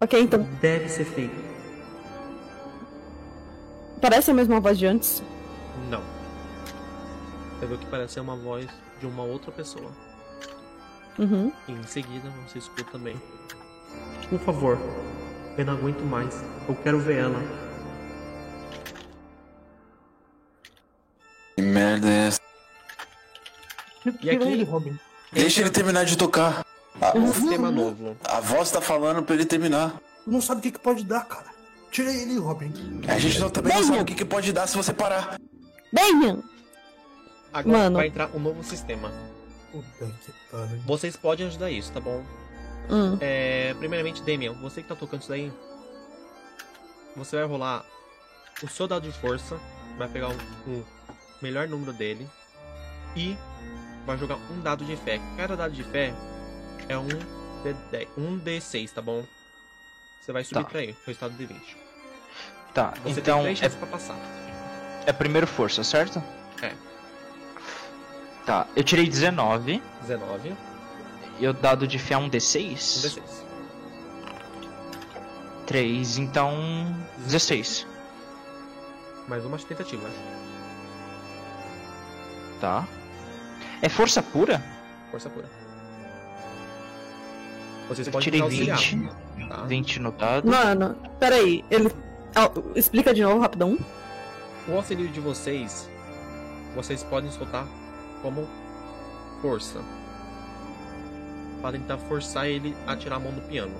Ok, então. Deve ser feito. Parece a mesma voz de antes. Não. Você vê que parece ser uma voz de uma outra pessoa. Uhum. E em seguida você escuta também. Por favor, eu não aguento mais. Eu quero ver ela. Que merda é essa? E aqui, Robin. Deixa ele terminar de tocar. A, um sistema novo. a voz tá falando pra ele terminar. Tu não sabe o que, que pode dar, cara. Tira ele, Robin. A gente não, também não sabe o que, que pode dar se você parar. Damien! Agora Mano. vai entrar um novo sistema. Puta que pariu. Vocês podem ajudar isso, tá bom? Hum. É, primeiramente, Damian, você que tá tocando isso daí, você vai rolar o seu dado de força, vai pegar um, um melhor número dele e vai jogar um dado de fé. Cada dado de fé é um, D10, um D6, tá bom? Você vai subir Tá. pra ele, resultado de 20. Tá, Você então tem três é, pra passar. é primeiro força, certo? É. Tá, eu tirei 19 19, e o dado de fé é um um D6? D6. 3, então 16. Mais uma tentativa. Tá. É força pura? Força pura. Vocês Eu podem tirei usar auxiliar, 20. tá? 20 no dado. Mano, peraí. Ele. Ah, explica de novo, rapidão. O auxílio de vocês, vocês podem soltar como força. Pra tentar forçar ele a tirar a mão do piano.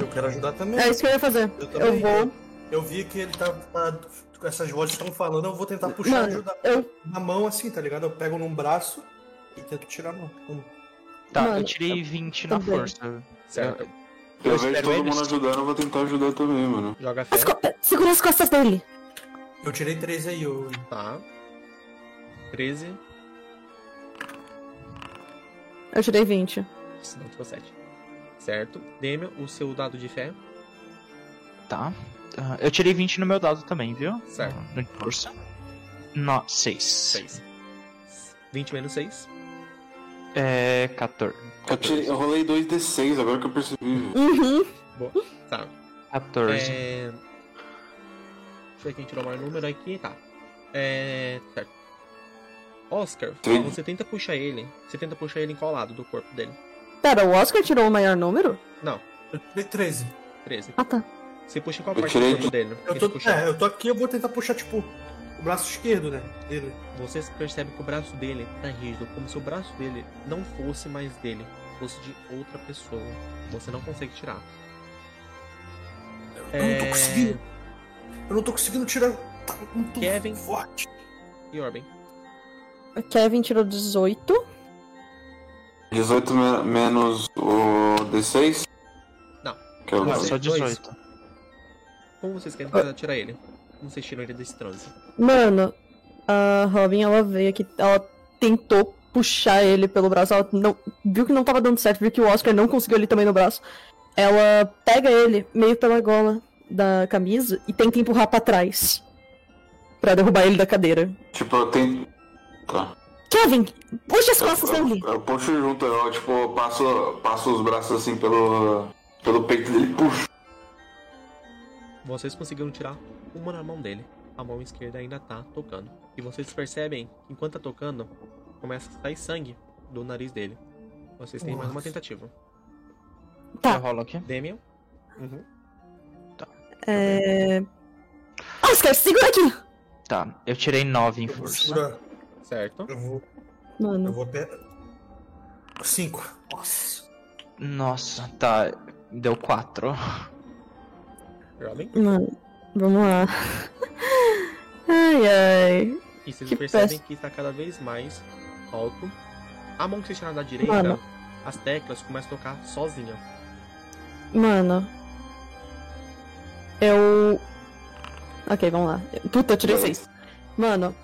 Eu quero ajudar também. É isso que eu ia fazer. Eu Eu vou. Eu vi que ele tá. Essas vozes estão falando, eu vou tentar puxar e Mano, ajudar. eu. Na mão assim, tá ligado? Eu pego num braço e tento tirar a mão. Um. Tá, Mano, eu tirei 20 na também. força. Certo? Eu Eu vejo todo eles. mundo ajudando, eu vou tentar ajudar também, mano. Joga fé. Segura as costas dele. Eu tirei três aí, eu. Tá. 13. Eu tirei 20. Não, tirou 7. Certo. Demian, o seu dado de fé. Tá. Ah, eu tirei 20 no meu dado também, viu? Certo. No de força. No, 6. 6. 20 menos 6. É. 14. Eu, tirei- eu rolei 2d6, agora que eu percebi. Uhum. Tá. 14. É... Deixa eu ver quem tirou o maior número aqui. Tá. É. Certo. Oscar, Sim. você tenta puxar ele. Você tenta puxar ele em qual lado do corpo dele? Pera, o Oscar tirou o maior número? Não, Eu tirei 13. 13. Ah, tá. Você puxa em qual Eu parte tirei do corpo dele? Eu tô, é, eu tô aqui, eu vou tentar puxar, tipo, o braço esquerdo, né? Dele. Você percebe que o braço dele tá rígido, como se o braço dele não fosse mais dele, fosse de outra pessoa. Você não consegue tirar. Eu não tô É. conseguindo. Eu não tô conseguindo tirar. Tá muito Kevin. forte. E Orben? O Kevin tirou 18. 18 me- menos o d6? Não. Que é o Não, só dois. 18. Como vocês querem tentar tirar ele? Como vocês tiram ele desse transe? Mano, a Robin, ela veio aqui. Ela tentou puxar ele pelo braço. Ela não, viu que não tava dando certo. Viu que o Oscar não conseguiu ele também no braço. Ela pega ele meio pela gola da camisa e tenta empurrar pra trás. Pra derrubar ele da cadeira. Tipo, eu tenho. Tá. Kevin, puxa as costas eu, dele. eu, eu puxo junto, eu tipo, passo, passo os braços assim pelo, pelo peito dele e puxo. Vocês conseguiram tirar uma na mão dele. A mão esquerda ainda tá tocando. E vocês percebem que enquanto tá tocando, começa a sair sangue do nariz dele. Vocês têm mais uma Nossa. tentativa. Tá. Eu rolo aqui. Demian. Uhum. É. Oscar, segura aqui! Tá, eu tirei 9 em força. Certo. Eu vou. Mano. Eu vou per... Cinco. Nossa. Nossa, tá. Deu 4. Robin. Mano, vamos lá. Ai, ai. E vocês Que percebem péssimo. que está cada vez mais alto. A mão que vocês tiraram da direita, Mano. as teclas começam a tocar sozinha. Mano. Eu. Ok, vamos lá. Puta, eu tirei seis. Mano.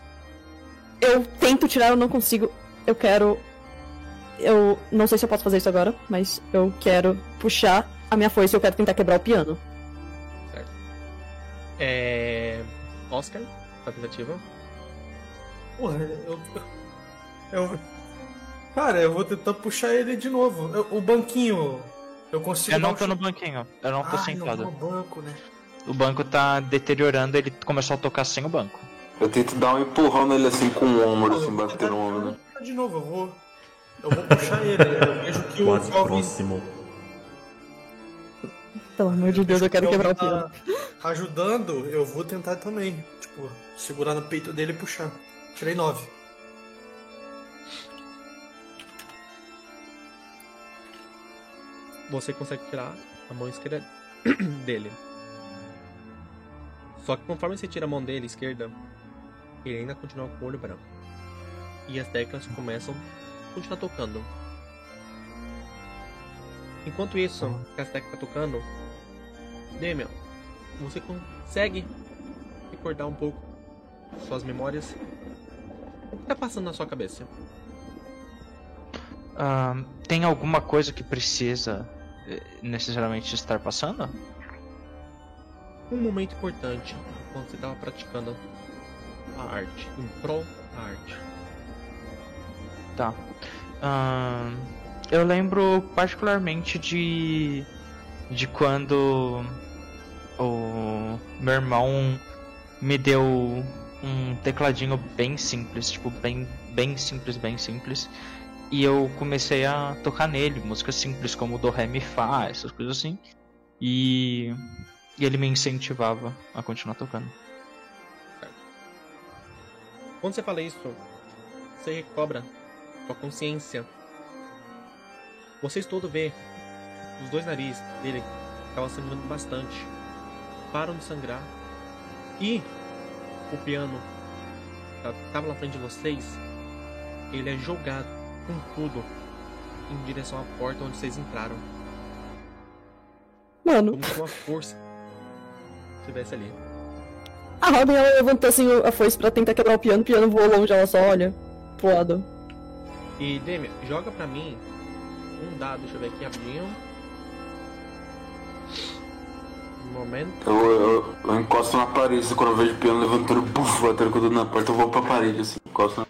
Eu tento tirar, eu não consigo. Eu quero. Eu não sei se eu posso fazer isso agora, mas eu quero puxar a minha foice e eu quero tentar quebrar o piano. É. Oscar, a tentativa. Porra, eu. Eu. Cara, eu vou tentar puxar ele de novo. Eu- o banquinho. Eu consigo. Eu não dar um tô no banquinho, eu não tô Ah, sentado. não tô no banco, né? O banco tá deteriorando, ele começou a tocar sem o banco. Eu tento dar um empurrão nele assim com o ombro, assim, bater no ombro, né? puxar de novo, eu vou. Eu vou puxar ele. Eu vejo que o Quase Calvin. próximo. Pelo amor de Deus, eu quero quebrar o piano. tá ajudando, eu vou tentar também. Tipo, segurar no peito dele e puxar. Tirei nove. Você consegue tirar a mão esquerda dele. Só que conforme você tira a mão dele esquerda, ele ainda continua com o olho branco. E as teclas começam a continuar tocando. Enquanto isso, que as teclas estão tocando, Demian, você consegue recordar um pouco suas memórias? O que tá passando na sua cabeça? Ahn, tem alguma coisa que precisa eh, necessariamente estar passando? um momento importante quando você estava praticando a arte, em prol da arte. Tá. Ahn, eu lembro particularmente de. de quando o meu irmão me deu um tecladinho bem simples, tipo, bem, bem simples, bem simples. E eu comecei a tocar nele, músicas simples como do Ré Mi Fá, essas coisas assim. E, e ele me incentivava a continuar tocando. Quando você fala isso, você recobra sua consciência. Vocês todos vê os dois narizes dele estavam sangrando bastante. Param de sangrar. E o piano que estava na frente de vocês, ele é jogado com tudo em direção à porta onde vocês entraram. Mano, Como se uma força estivesse ali. a Robin ela levantou assim a foice pra tentar quebrar o piano, o piano voou longe, ela só olha pro lado. E Demian, joga pra mim um dado, deixa eu ver aqui rapidinho. Momento. Eu, eu, eu encosto na parede, assim, quando eu vejo o piano levantando, buf, batendo com o dedo na porta, eu vou pra parede, assim, encosto na...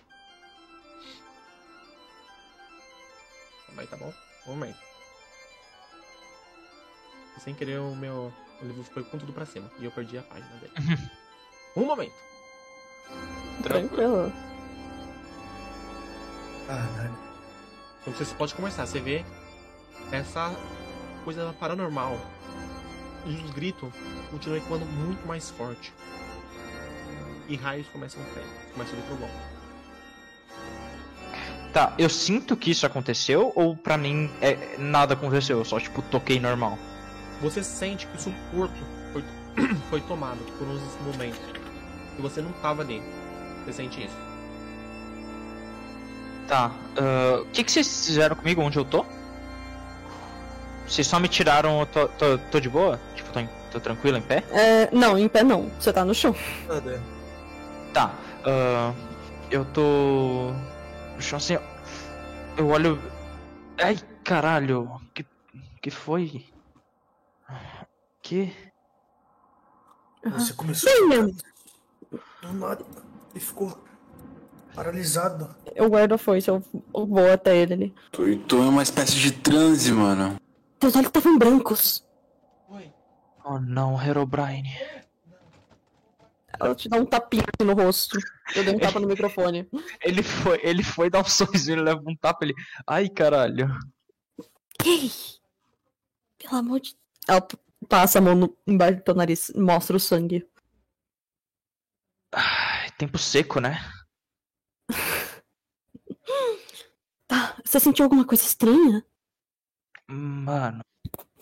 Vai, tá bom? Um momento. Sem querer o meu. O livro foi com tudo pra cima. E eu perdi a página dele. um momento. Tranquilo. Caralho. Então você pode começar. Você vê essa coisa paranormal. E os gritos continuam ecoando muito mais forte. E raios começam a cair. Começa a trovão. Tá, eu sinto que isso aconteceu ou pra mim é, nada aconteceu, eu só tipo toquei normal? Você sente que o seu corpo foi, foi tomado por uns momentos. E você não tava ali. Você sente isso. Tá, ah, o que, que vocês fizeram comigo onde eu tô? Vocês só me tiraram, eu tô, tô, tô de boa? Tipo, tô, tô tranquilo em pé? É, não, em pé não. Você tá no chão. Tá, ah, eu tô no chão assim, eu olho. Ai, caralho, que, que foi? Que? Você começou Damian, do nada e ficou paralisado. eu guardo a foice, eu vou até ele ali. Eu tô em uma espécie de transe, mano. Seus olhos estavam brancos. Oh não, Herobrine. Ela te dá um tapinha aqui no rosto. Eu dei um tapa no microfone. Ele foi, ele foi dar um sorrisinho, ele leva um tapa, ele. Ai, caralho. Ei! Pelo amor de. Ela passa a mão no- embaixo do teu nariz e mostra o sangue. Tempo seco, né? Tá, você sentiu alguma coisa estranha? Mano,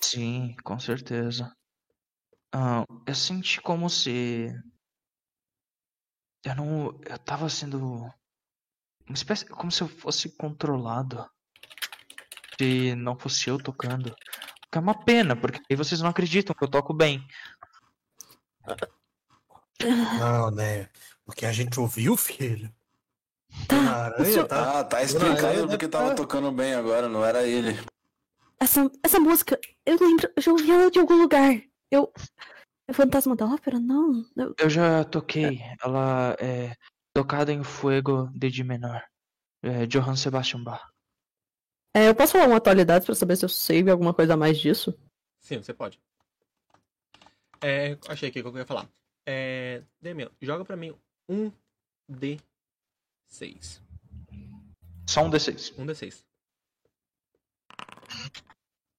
sim, com certeza. Ah, eu senti como se. Eu não. Eu tava sendo. Uma espécie. Como se eu fosse controlado. Se não fosse eu tocando. O que é uma pena, porque aí vocês não acreditam que eu toco bem. Não, né? Porque a gente ouviu, filho. Tá, Aranha isso- tá. Ah, tá explicando porque tava tá- tocando bem agora, não era ele. Essa, essa música, eu lembro, eu já ouvi ela de algum lugar. Eu. É Fantasma da Ópera? Não. Eu, Eu já toquei. Ela é tocada em Fuego de Di menor. É, Johann Sebastian Bach. é, eu posso falar uma atualidade pra saber se eu sei alguma coisa a mais disso? Sim, você pode. É, achei aqui o que eu ia falar. É, Demian, joga pra mim um D6. Só um D6. Um D6.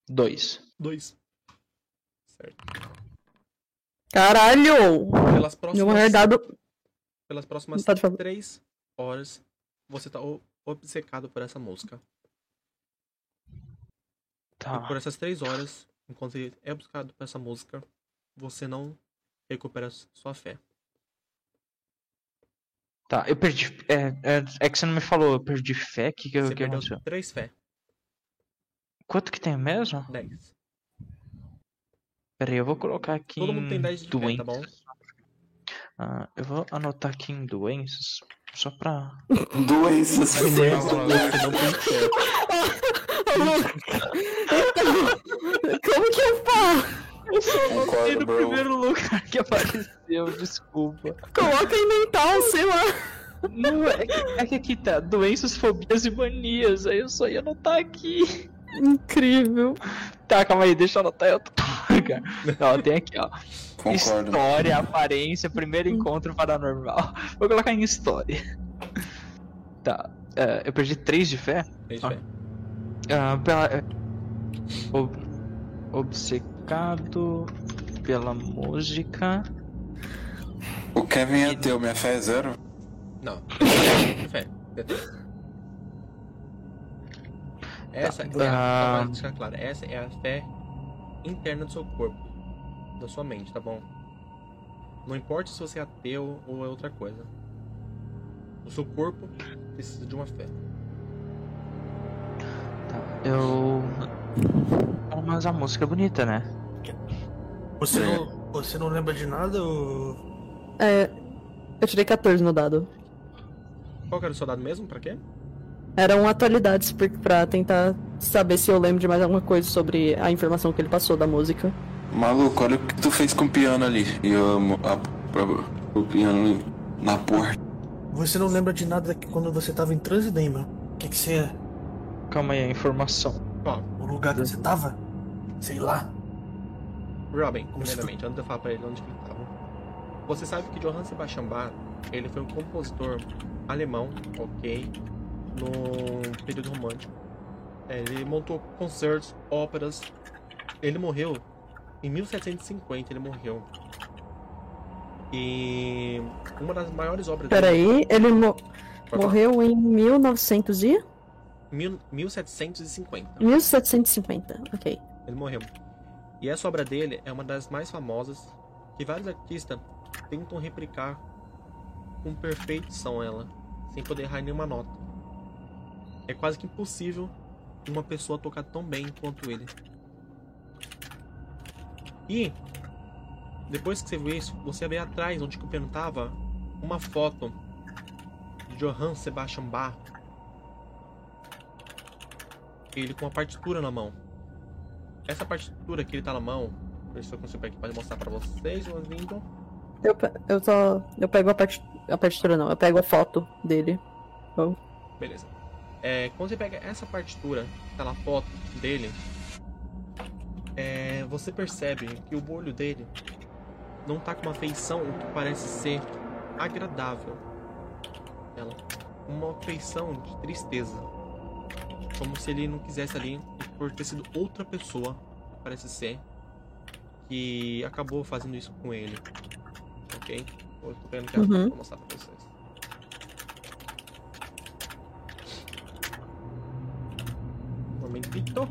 Dois. Dois. Certo. Caralho! Pelas Meu próximas, dado. pelas próximas falar. três horas, você tá obcecado por essa música. Tá. E por essas três horas, enquanto você é obcecado por essa música, você não recupera sua fé. Tá, eu perdi. É, é, é que você não me falou, eu perdi fé. Que que, Você que aconteceu? três fé. Quanto que tem mesmo? Dez. Pera aí, eu vou colocar aqui Todo mundo tem em 10 de tá doenças. bom? Ah, eu vou anotar aqui em doenças, só pra... Doenças. Fé. Como que eu falo? Concordo, no bro. primeiro lugar que apareceu, desculpa. Coloca em mental, sei lá. Não, é que, é que aqui tá, doenças, fobias e manias, aí eu só ia anotar aqui. Incrível. Tá, calma aí, deixa eu anotar outro lugar. Não, tem aqui, ó. Concordo. História, aparência, primeiro encontro paranormal. Vou colocar em história. Tá, é, eu perdi 3 de fé. Três de Ah. fé. Ah, pela, é, ob- obcecado pela música. O Kevin é teu, minha fé é zero. Não. Fé. Essa é a, Ah. só deixar claro, essa é a fé interna do seu corpo, da sua mente, tá bom? Não importa se você é ateu ou é outra coisa. O seu corpo precisa de uma fé. Eu. Ah, Mas a música é bonita, né? Você É. não, você não lembra de nada ou. É. Eu tirei 14 no dado. Qual que era o seu dado mesmo? Pra quê? Eram atualidades pra tentar saber se eu lembro de mais alguma coisa sobre a informação que ele passou da música. Maluco, olha o que tu fez com o piano ali. E eu amo a- a- o piano na porta. Você não lembra de nada que quando você tava em transe, Damon? O que que você. Calma aí, a informação. Ó, O lugar que você tava? Sei lá. Robin, primeiramente, antes de eu falar pra ele onde que ele tava. Você sabe que Johann Sebastian Bach, ele foi um compositor alemão, ok, no período romântico. É, ele montou concertos, óperas. Ele morreu em 1750, ele morreu. E uma das maiores obras dele... Peraí, ele mo- falar. morreu em 1900 e? Mil- 1750. 1750, ok. Ele morreu. E essa obra dele é uma das mais famosas que vários artistas tentam replicar com perfeição ela, sem poder errar nenhuma nota. É quase que impossível uma pessoa tocar tão bem quanto ele. E depois que você vê isso, você vê atrás onde que o piano tava uma foto de Johann Sebastian Bach. Ele com a partitura na mão. Essa partitura que ele tá na mão, eu ver se eu consigo aqui, pode mostrar pra vocês, meu lindo. Eu, eu só. Eu pego a, part... a partitura, não. Eu pego a foto dele. Beleza. É, quando você pega essa partitura, tá na foto dele, é, você percebe que o olho dele não tá com uma feição que parece ser agradável. Ela, uma feição de tristeza. Como se ele não quisesse ali, por ter sido outra pessoa, parece ser, que acabou fazendo isso com ele. Ok? Eu tô vendo que ela Uhum. vou mostrar pra vocês. Momentito.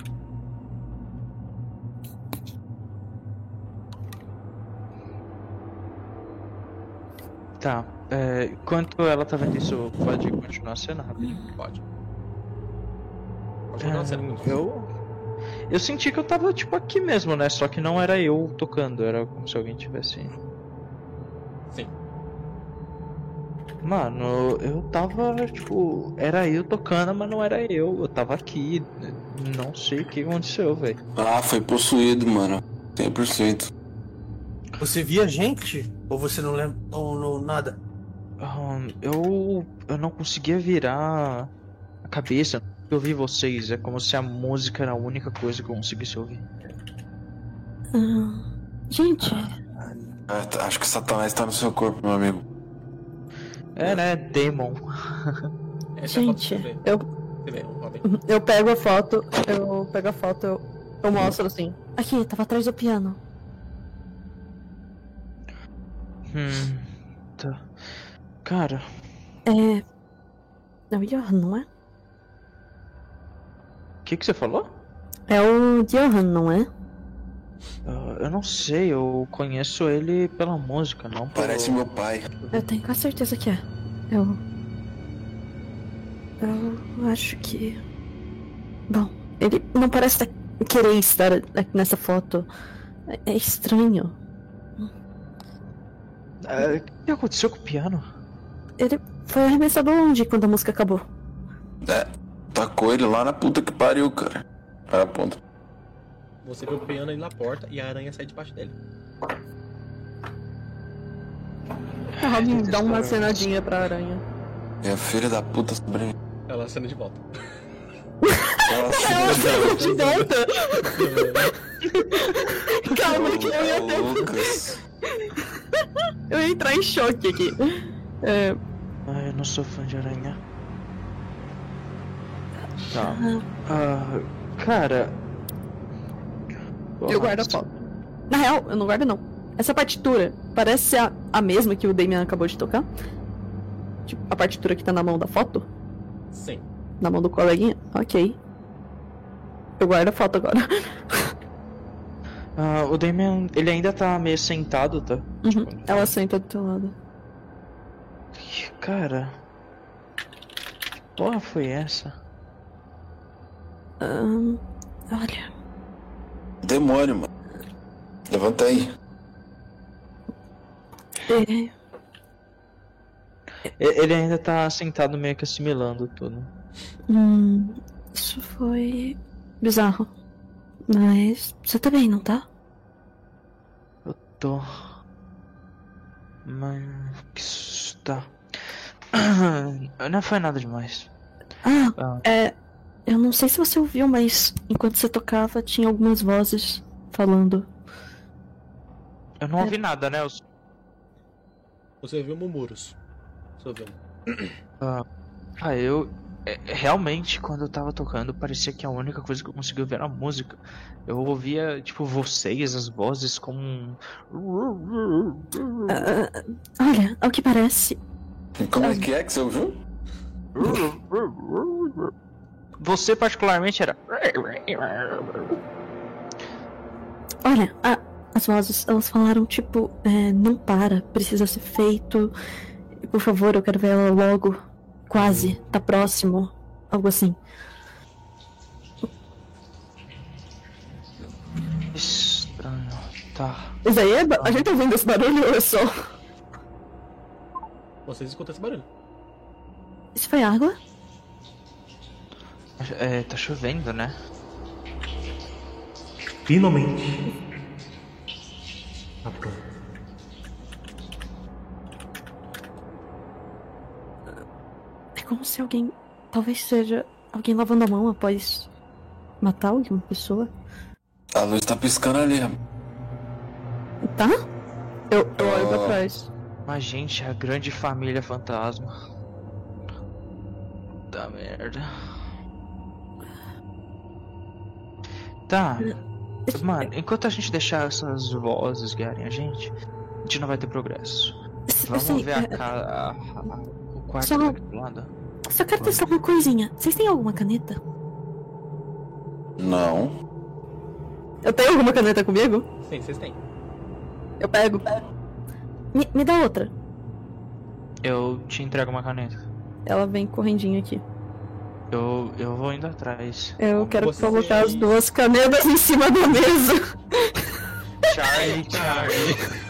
Tá. É, enquanto ela tá vendo isso, pode continuar a cena rapidinho? Pode. Pode continuar sendo É, eu. Eu senti que eu tava tipo aqui mesmo, né? Só que não era eu tocando, era como se alguém tivesse. Sim. Mano, eu tava, tipo, era eu tocando, mas não era eu. Eu tava aqui. Não sei o que aconteceu, velho. Ah, foi possuído, mano. 100%. Você via gente? Ou você não lembra? Ou não, nada? Ahn, eu. Eu não conseguia virar a cabeça. Eu vi vocês, é como se a música era a única coisa que eu conseguisse ouvir. Ah, gente, Ah, tá- acho que Satanás tá no seu corpo, meu amigo. É, né? Demon. É gente, eu. Eu pego a foto, eu pego a foto, eu, eu mostro assim. Aqui, tava atrás do piano. Hum. Tá. Cara, É. É o Johan, não é? o que, que você falou? É o Johan, não é? Ah, eu não sei, eu conheço ele pela música, não pelo... Parece meu pai. Eu tenho quase certeza que é. Eu. Eu acho que. Bom, ele não parece tá- querer estar aqui nessa foto. É- É estranho. Ah, o que aconteceu com o piano? Ele foi arremessado longe quando a música acabou. É, tacou ele lá na puta que pariu, cara. Para a ponta. Você vê o piano ali na porta e a aranha sai debaixo dele. Robin dá uma acenadinha pra aranha. E a filha da puta sobrinha. Ela acena de volta. Ela se de volta! Calma, que eu ia ter. Lucas. Eu ia entrar em choque aqui. É, Ah, eu não sou fã de aranha. Tá. Ah, cara. eu guardo a foto. Na real, eu não guardo não. Essa partitura parece ser a, a mesma que o Damian acabou de tocar. Tipo, a partitura que tá na mão da foto. Sim. Na mão do coleguinha? Ok. Eu guardo a foto agora. Ah, o Damian, ele ainda tá meio sentado, tá? Uhum. Ela senta do teu lado. Cara. Que porra foi essa? Ahn, olha. Demônio, mano. Levanta aí. É, Ele ainda tá sentado meio que assimilando tudo. hum, isso foi bizarro. Mas você tá bem, não tá? Eu tô. Mas. Que susto. Tá. Não foi nada demais. Ah, Ah. é. Eu não sei se você ouviu, mas enquanto você tocava, tinha algumas vozes falando. Eu não ouvi nada, né? Eu... Você ouviu murmuros. Ouviu. Ah, eu. é, Realmente, quando eu tava tocando, parecia que a única coisa que eu conseguia ouvir era a música. Eu ouvia, tipo, vocês, as vozes, como um. Ah, olha, ao que parece, Como é que é que você ouviu? Você, particularmente, era. Olha, a- as vozes, elas falaram tipo, é, não para, precisa ser feito. Por favor, eu quero ver ela logo. Quase, tá próximo. Algo assim. Estranho. Tá. Isso aí é. A gente tá ouvindo esse barulho ou é só? Vocês escutam esse barulho. Isso foi água? É, tá chovendo, né? Finalmente. Tá pronto. Como se alguém. Talvez seja alguém lavando a mão após matar alguma pessoa. A luz tá piscando ali. Tá? Eu, eu olho Oh. pra trás. Mas, gente, a grande família fantasma. Da merda. Tá. Mano, enquanto a gente deixar essas vozes guiarem a gente, a gente não vai ter progresso. Vamos sei, ver a, é, a- a- o quarto Só do lado. Só quero testar uma coisinha. Vocês têm alguma caneta? Não. Eu tenho alguma caneta comigo? Sim, vocês têm. Eu pego. Me, me dá outra. Eu te entrego uma caneta. Ela vem correndinho aqui. Eu, eu vou indo atrás. Eu quero Você- colocar as duas canetas em cima da mesa. Charlie, Charlie.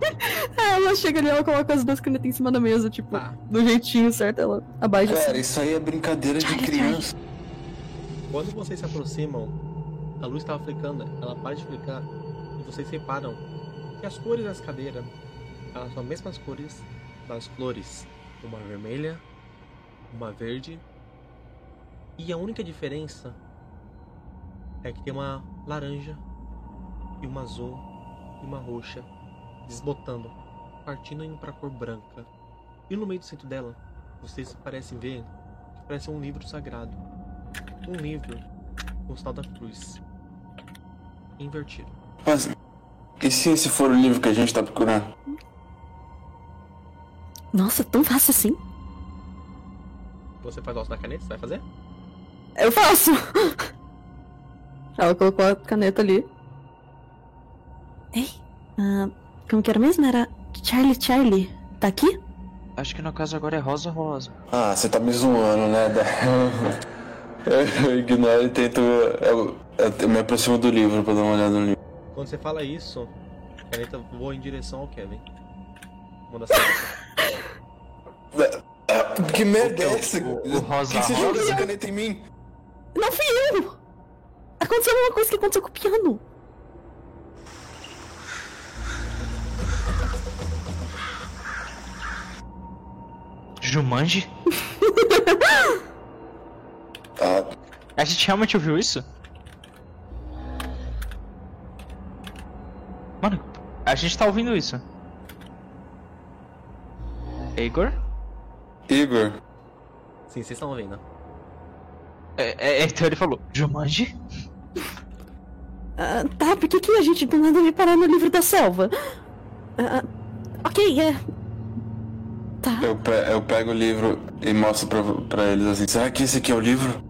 É, ela chega ali, ela coloca as duas canetas em cima da mesa, tipo, Tá. do jeitinho certo, ela abaixa Cara, assim. isso aí é brincadeira de Charlie, criança. Quando vocês se aproximam, a luz estava flicando, ela para de flicar e vocês reparam que as cores das cadeiras elas são as mesmas cores das flores. Uma vermelha, uma verde. E a única diferença é que tem uma laranja e uma azul e uma roxa desbotando, partindo indo para a cor branca. E no meio do centro dela, vocês parecem ver que parece um livro sagrado um livro com o sinal da cruz. Invertido. Mas, e se esse for o livro que a gente tá procurando? Nossa, tão fácil assim? Você faz o da caneta? Você vai fazer? Eu faço! Ela colocou a caneta ali. Ei, ah, como que era mesmo? Era Charlie Charlie. Tá aqui? Acho que no caso agora é Rosa Rosa. Ah, você tá me zoando, né? Eu ignoro e tento. Eu, eu me aproximo do livro pra dar uma olhada no livro. Quando você fala isso, a caneta voa em direção ao Kevin. Manda certo. Que merda é essa? o- o Por rosa que você rosa? joga essa caneta em mim? Não fui eu! Aconteceu uma coisa que aconteceu com o piano. Jumanji? Ah, A gente realmente ouviu isso? Mano, a gente tá ouvindo isso. Igor? Igor, Sim, vocês estão ouvindo. É, é, então ele falou, Jumanji? Ah, tá, por que, que a gente do nada veio parar no livro da selva? Ah, ok, é. Tá. eu, pe- eu pego o livro e mostro pra, pra eles assim: será que esse aqui é o livro?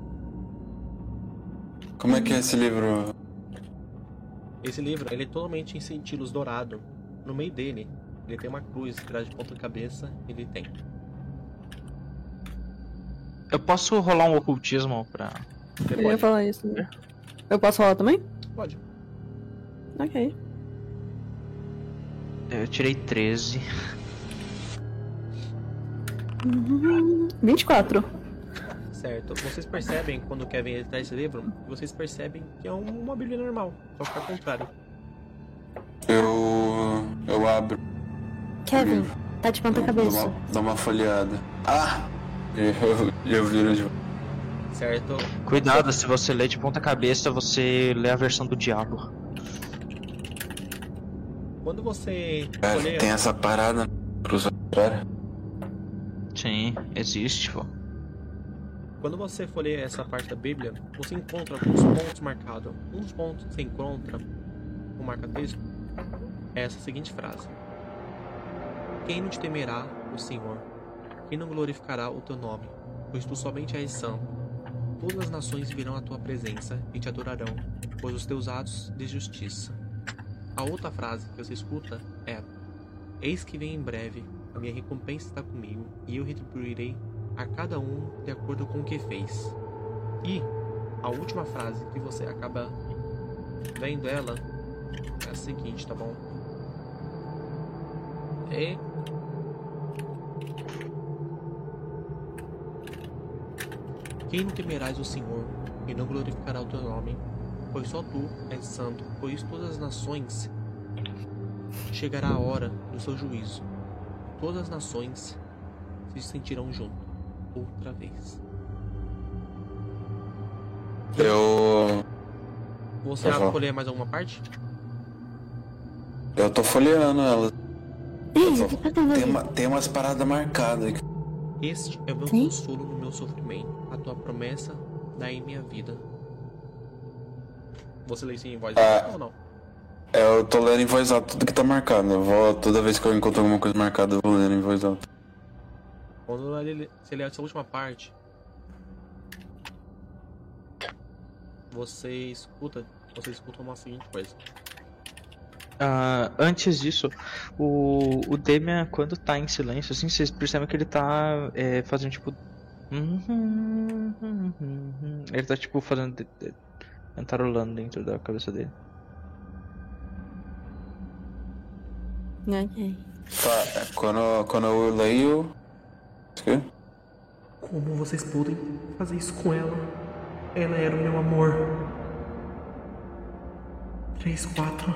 Como é que é esse livro? Esse livro, ele é totalmente em cintilos dourado. No meio dele, ele tem uma cruz virada de ponta cabeça. Ele tem. Eu posso rolar um ocultismo pra. Você Eu ia falar isso. né? Eu posso falar também? Pode. Ok. Eu tirei 13. Uhum. 24. Certo. Vocês percebem quando o Kevin ele traz esse livro, vocês percebem que é um- uma bíblia normal. Só que ao contrário. Eu. Eu abro. Kevin, tá de ponta Dá cabeça. uma, dá uma folheada. Ah! Eu, eu viro de. Certo? Cuidado, se você lê de ponta cabeça, você lê a versão do diabo. Quando você Cara, tem essa parada pros contrário. Sim, existe, pô. Quando você folheia essa parte da Bíblia, você encontra alguns pontos marcados. Um dos pontos que você encontra, o marca-texto, é essa seguinte frase: Quem não te temerá, o Senhor? Quem não glorificará o teu nome? Pois tu somente és santo. Todas as nações virão à tua presença e te adorarão, pois os teus atos de justiça. A outra frase que você escuta é: Eis que vem em breve, a minha recompensa está comigo, e eu retribuirei a cada um de acordo com o que fez. E a última frase que você acaba vendo ela é a seguinte, tá bom? É Quem não temerás o Senhor e não glorificará o teu nome, pois só tu és santo, pois todas as nações chegará a hora do seu juízo. Todas as nações se sentirão junto outra vez. Eu. Você vai colher mais alguma parte? Eu tô folheando ela. Tem, uma, tem umas paradas marcadas aqui. Este é o meu Sim. consolo no meu sofrimento. A tua promessa dá em minha vida. Você lê isso em voz Ah. alta ou não? É, Eu tô lendo em voz alta tudo que tá marcado. Eu vou, toda vez que eu encontro alguma coisa marcada, eu vou lendo em voz alta. Quando ele- você lê essa última parte, você escuta, você escuta uma seguinte coisa. Ah, antes disso, o, o Demian, quando tá em silêncio, assim, vocês percebem que ele tá é, fazendo tipo. Ele tá tipo fazendo. de- cantarolando dentro da cabeça dele. Ok. Tá, é, quando, quando eu leio. Como vocês podem fazer isso com ela? Ela era o meu amor. 3, 4.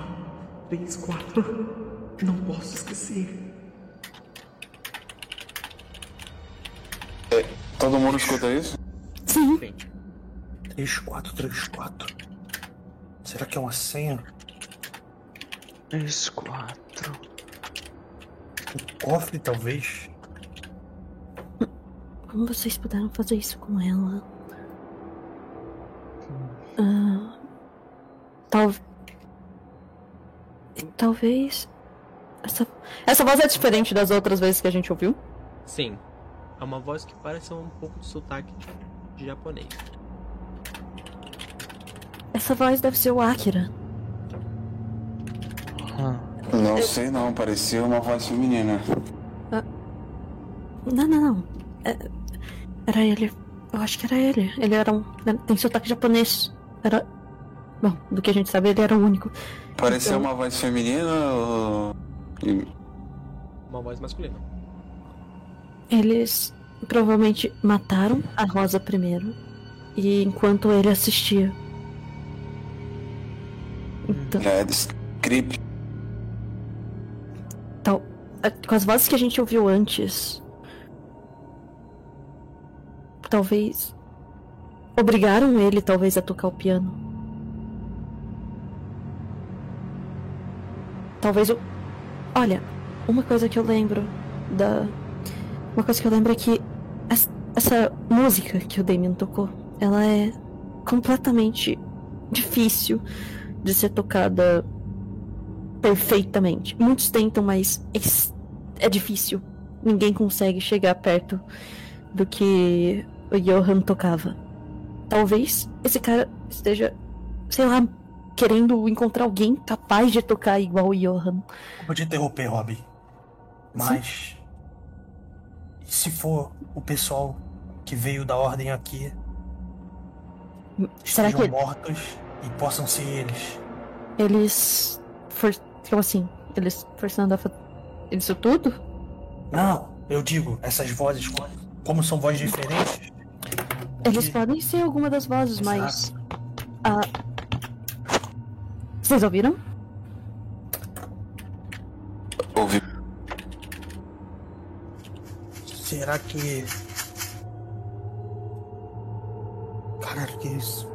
3, 4. Não posso esquecer. Todo mundo escuta isso? Sim. 3434. Será que é uma senha? 3, 4. Um cofre, talvez? Como vocês puderam fazer isso com ela? Ah, tal... Talvez. Essa... Essa voz é diferente das outras vezes que a gente ouviu? Sim. É uma voz que parece um pouco de sotaque de japonês. Essa voz deve ser o Akira. Ah, Não sei não, parecia uma voz feminina. Não, não, não. É- Era ele. Eu acho que era ele. Ele era um. Tem sotaque japonês. Era. Bom, do que a gente sabe, ele era o único. Parecia Então- uma voz feminina ou. e- Uma voz masculina. Eles provavelmente mataram a Rosa primeiro. E enquanto ele assistia. Então, É, script. Com as vozes que a gente ouviu antes. Talvez. Obrigaram ele, talvez, a tocar o piano. Talvez o. Olha, uma coisa que eu lembro da. Uma coisa que eu lembro é que es- essa música que o Damien tocou, ela é completamente difícil de ser tocada perfeitamente. Muitos tentam, mas es- é difícil. Ninguém consegue chegar perto do que o Johan tocava. Talvez esse cara esteja, sei lá, querendo encontrar alguém capaz de tocar igual o Johan. Desculpa te interromper, Rob. Mas. E se for o pessoal que veio da ordem aqui Será estejam que mortos e possam ser eles? eles. For... Como assim? Eles forçando a. Isso tudo? Não, eu digo, essas vozes, co- como são vozes diferentes. Eles que- podem ser alguma das vozes, mas. Exato. Ah. Vocês ouviram? Ouvi. Será que. Caralho, que isso?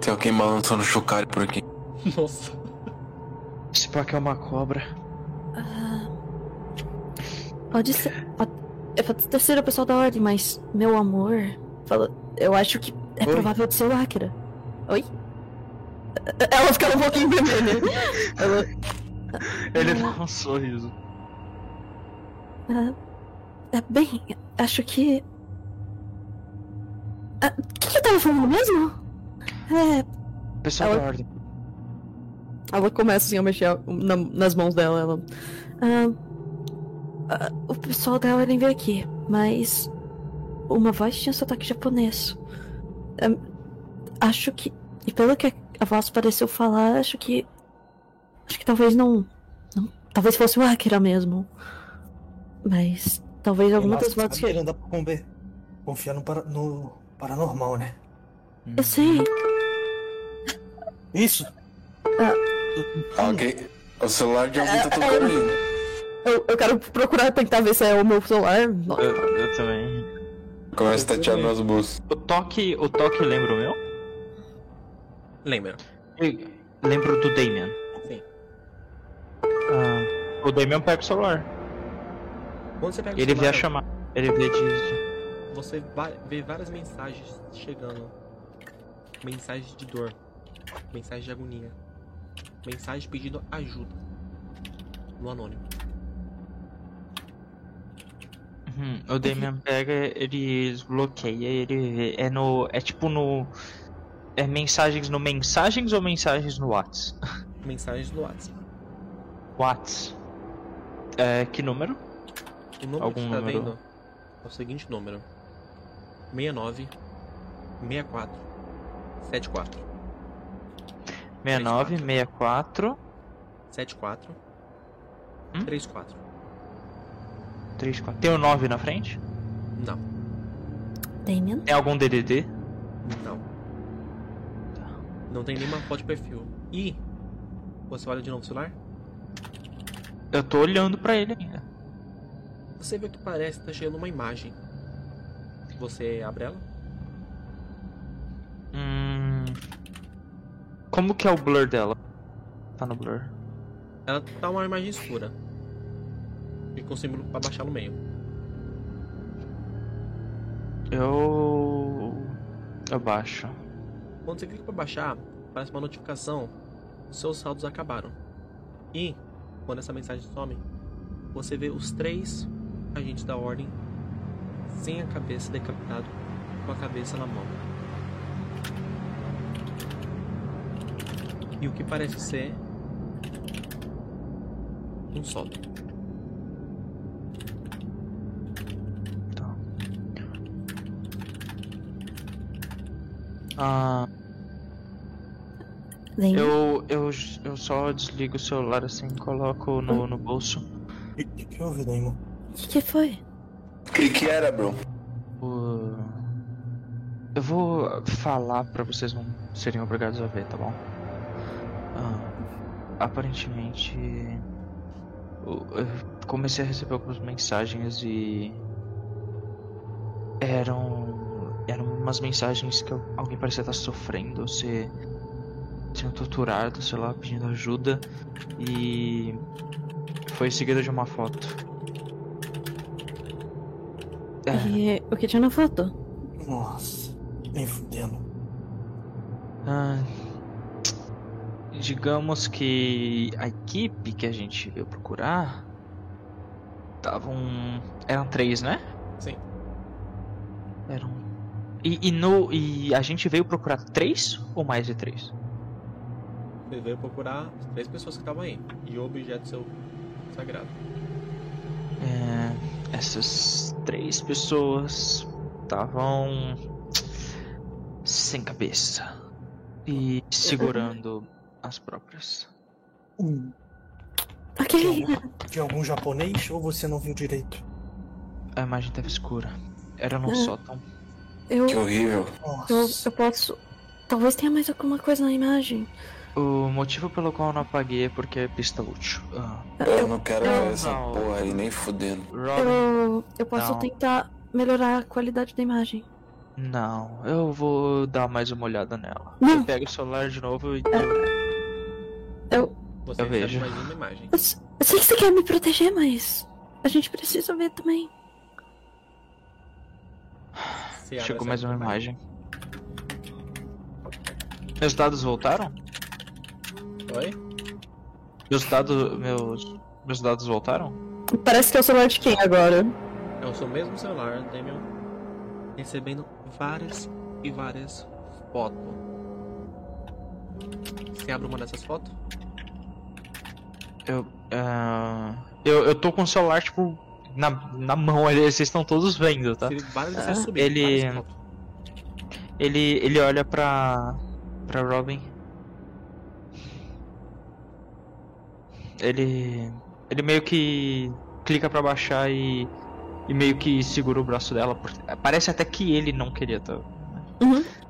Tem alguém balançando chocalho por aqui. Nossa. Esse pack é uma cobra. Ah, pode ser. Pode, é pode ter sido o pessoal da ordem, mas meu amor. Fala, eu acho que é Oi? provável de ser o Akira. Oi? Ela fica um pouquinho vermelha. Ela. Ele dá um sorriso. ah, é bem, acho que. Ah, O que, que eu tava falando mesmo? É. Pessoal Ela- da ordem. Ela começa assim a mexer na- nas mãos dela. Ela. "Ah, ah, o pessoal da ordem veio aqui, mas. Uma voz tinha sotaque japonês. Ah, acho que. E pelo que a voz pareceu falar, acho que. Acho que talvez não. não talvez fosse o Akira mesmo. Mas. Talvez alguma das vozes que. Não dá pra conver- confiar no, para- no paranormal, né? Eu sei. Isso! Ah. Alguém. O celular de alguém tá tocando aí. Eu, eu quero procurar tentar ver se é o meu celular. Eu, eu também. Começa a tatear meus bolsos. O toque, o toque lembra o meu? Lembra? Eu lembro do Damian. Sim. Ah, o Damian pega o celular. Quando você pega o Ele vê a celular, chamada. Ele vê de. você vai ver várias mensagens chegando. Mensagens de dor. Mensagens de agonia. Mensagens pedindo ajuda. No anônimo. Uhum, O Damian pega, ele desbloqueia, ele. É no. É tipo no. É mensagens no mensagens ou mensagens no Whats? Mensagens no WhatsApp. Whats. É, que número? O número Algum que tá número? vendo é o seguinte número. 69 64 74 69, 64, 74 Hum? 34. 34. Tem o 9 na frente? Não, Damien? Tem algum DDD? não. Não tem nenhuma foto de perfil. E você olha de novo o celular? Eu tô olhando pra ele ainda. Você vê que parece que tá chegando uma imagem. Você abre ela? Como que é o blur dela? Tá no blur. Ela tá uma imagem escura. E com símbolo pra baixar no meio. Eu. Eu baixo. Quando você clica pra baixar, aparece uma notificação. Seus saldos acabaram. E, quando essa mensagem some, você vê os três agentes da ordem sem a cabeça decapitado, com a cabeça na mão. E o que parece ser um sótão. Tá. Ah, eu, eu, eu só desligo o celular assim e coloco no, no bolso. O que, que houve, Damon? O que, que foi? O que que era, bro? O- Eu vou falar pra vocês não serem obrigados a ver, tá bom? Aparentemente. Eu comecei a receber algumas mensagens e. Eram. Eram umas mensagens que alguém parecia estar sofrendo, ser. sendo torturado, sei lá, pedindo ajuda. E. Foi seguida de uma foto. É. E o que tinha na foto? Nossa, nem fudendo. Ah, digamos que a equipe que a gente veio procurar estavam eram três, né? Sim. Eram e, e no e a gente veio procurar três ou mais de três? Você veio procurar as três pessoas que estavam aí. E o objeto seu sagrado. É, essas três pessoas estavam sem cabeça e segurando as próprias. Hum, Ok. tinha, algum, tinha algum japonês ou você não viu direito? A imagem estava escura. Era num Ah. sótão. Eu, Que horrível. eu, Nossa. eu posso. Talvez tenha mais alguma coisa na imagem. O motivo pelo qual eu não apaguei é porque é pista útil. Ah, Eu não quero ver essa não. porra aí, nem fudendo. Robin, Eu, eu posso Não. tentar melhorar a qualidade da imagem. não, eu vou dar mais uma olhada nela. Não. Eu pego o celular de novo e. Eu, Você Eu vejo. mais uma imagem. eu, eu sei que você quer me proteger, mas. A gente precisa ver também. Você Chegou mais uma imagem. Meus dados voltaram? Oi? Meus dados. Meus. Meus dados voltaram? Parece que é o celular de quem agora? É o seu mesmo celular, Damian, recebendo várias e várias fotos. Você abre uma dessas fotos? Eu. ah, eu, eu tô com o celular, tipo, na, na mão ali, vocês estão todos vendo, tá? Ah. subindo, Ele-. Ele, ele olha pra. pra Robin. Ele. Ele meio que clica pra baixar e. e meio que segura o braço dela. porque- Parece até que ele não queria tá?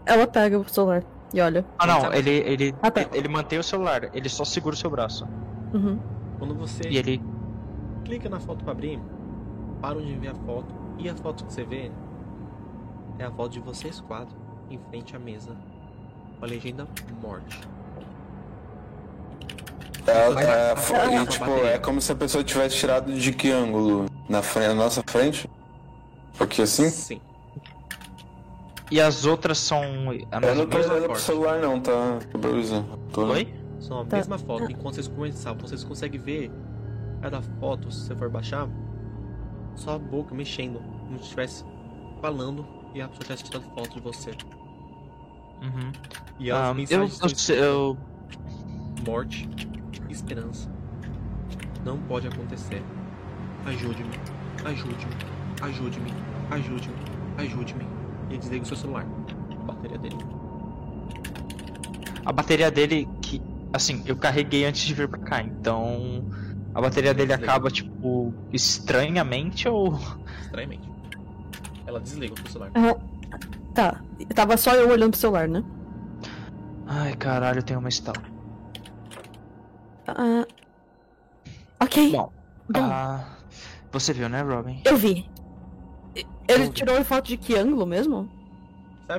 Ela pega o celular e olha. Ah não, ele. ele, Ah, tá. ele mantém o celular, ele só segura o seu braço. Uhum. Quando você E ele. clica na foto pra abrir, param de ver a foto e a foto que você vê é a foto de vocês quatro em frente à mesa com a legenda morte. É, é, e, tipo, é como se a pessoa tivesse tirado de que ângulo? Na, frente, na nossa frente? Porque assim? Sim. E as outras são a Eu mesma não tô olhando pro celular não, tá? Brusa. Tô... Oi? São a Tá. mesma foto. Enquanto vocês começavam, vocês conseguem ver cada foto, se você for baixar, só a boca mexendo, como se estivesse falando e a pessoa tivesse tirado foto de você. Uhum. E as Ah, eu, mensagens eu, são sei- eu, morte, esperança. Não pode acontecer. Ajude-me, ajude-me, ajude-me, ajude-me, ajude-me. E desliga o seu celular. A bateria dele. a bateria dele, que, assim, eu carreguei antes de vir pra cá, então a bateria dele Desliga. acaba, tipo, estranhamente ou. Estranhamente. Ela desliga o seu celular. Tá. Tava só eu olhando pro celular, né? Ai, caralho, eu tenho uma stall. Ah. Ok. Bom, ah, você viu, né, Robin? eu vi. Ele tirou foto de que ângulo mesmo?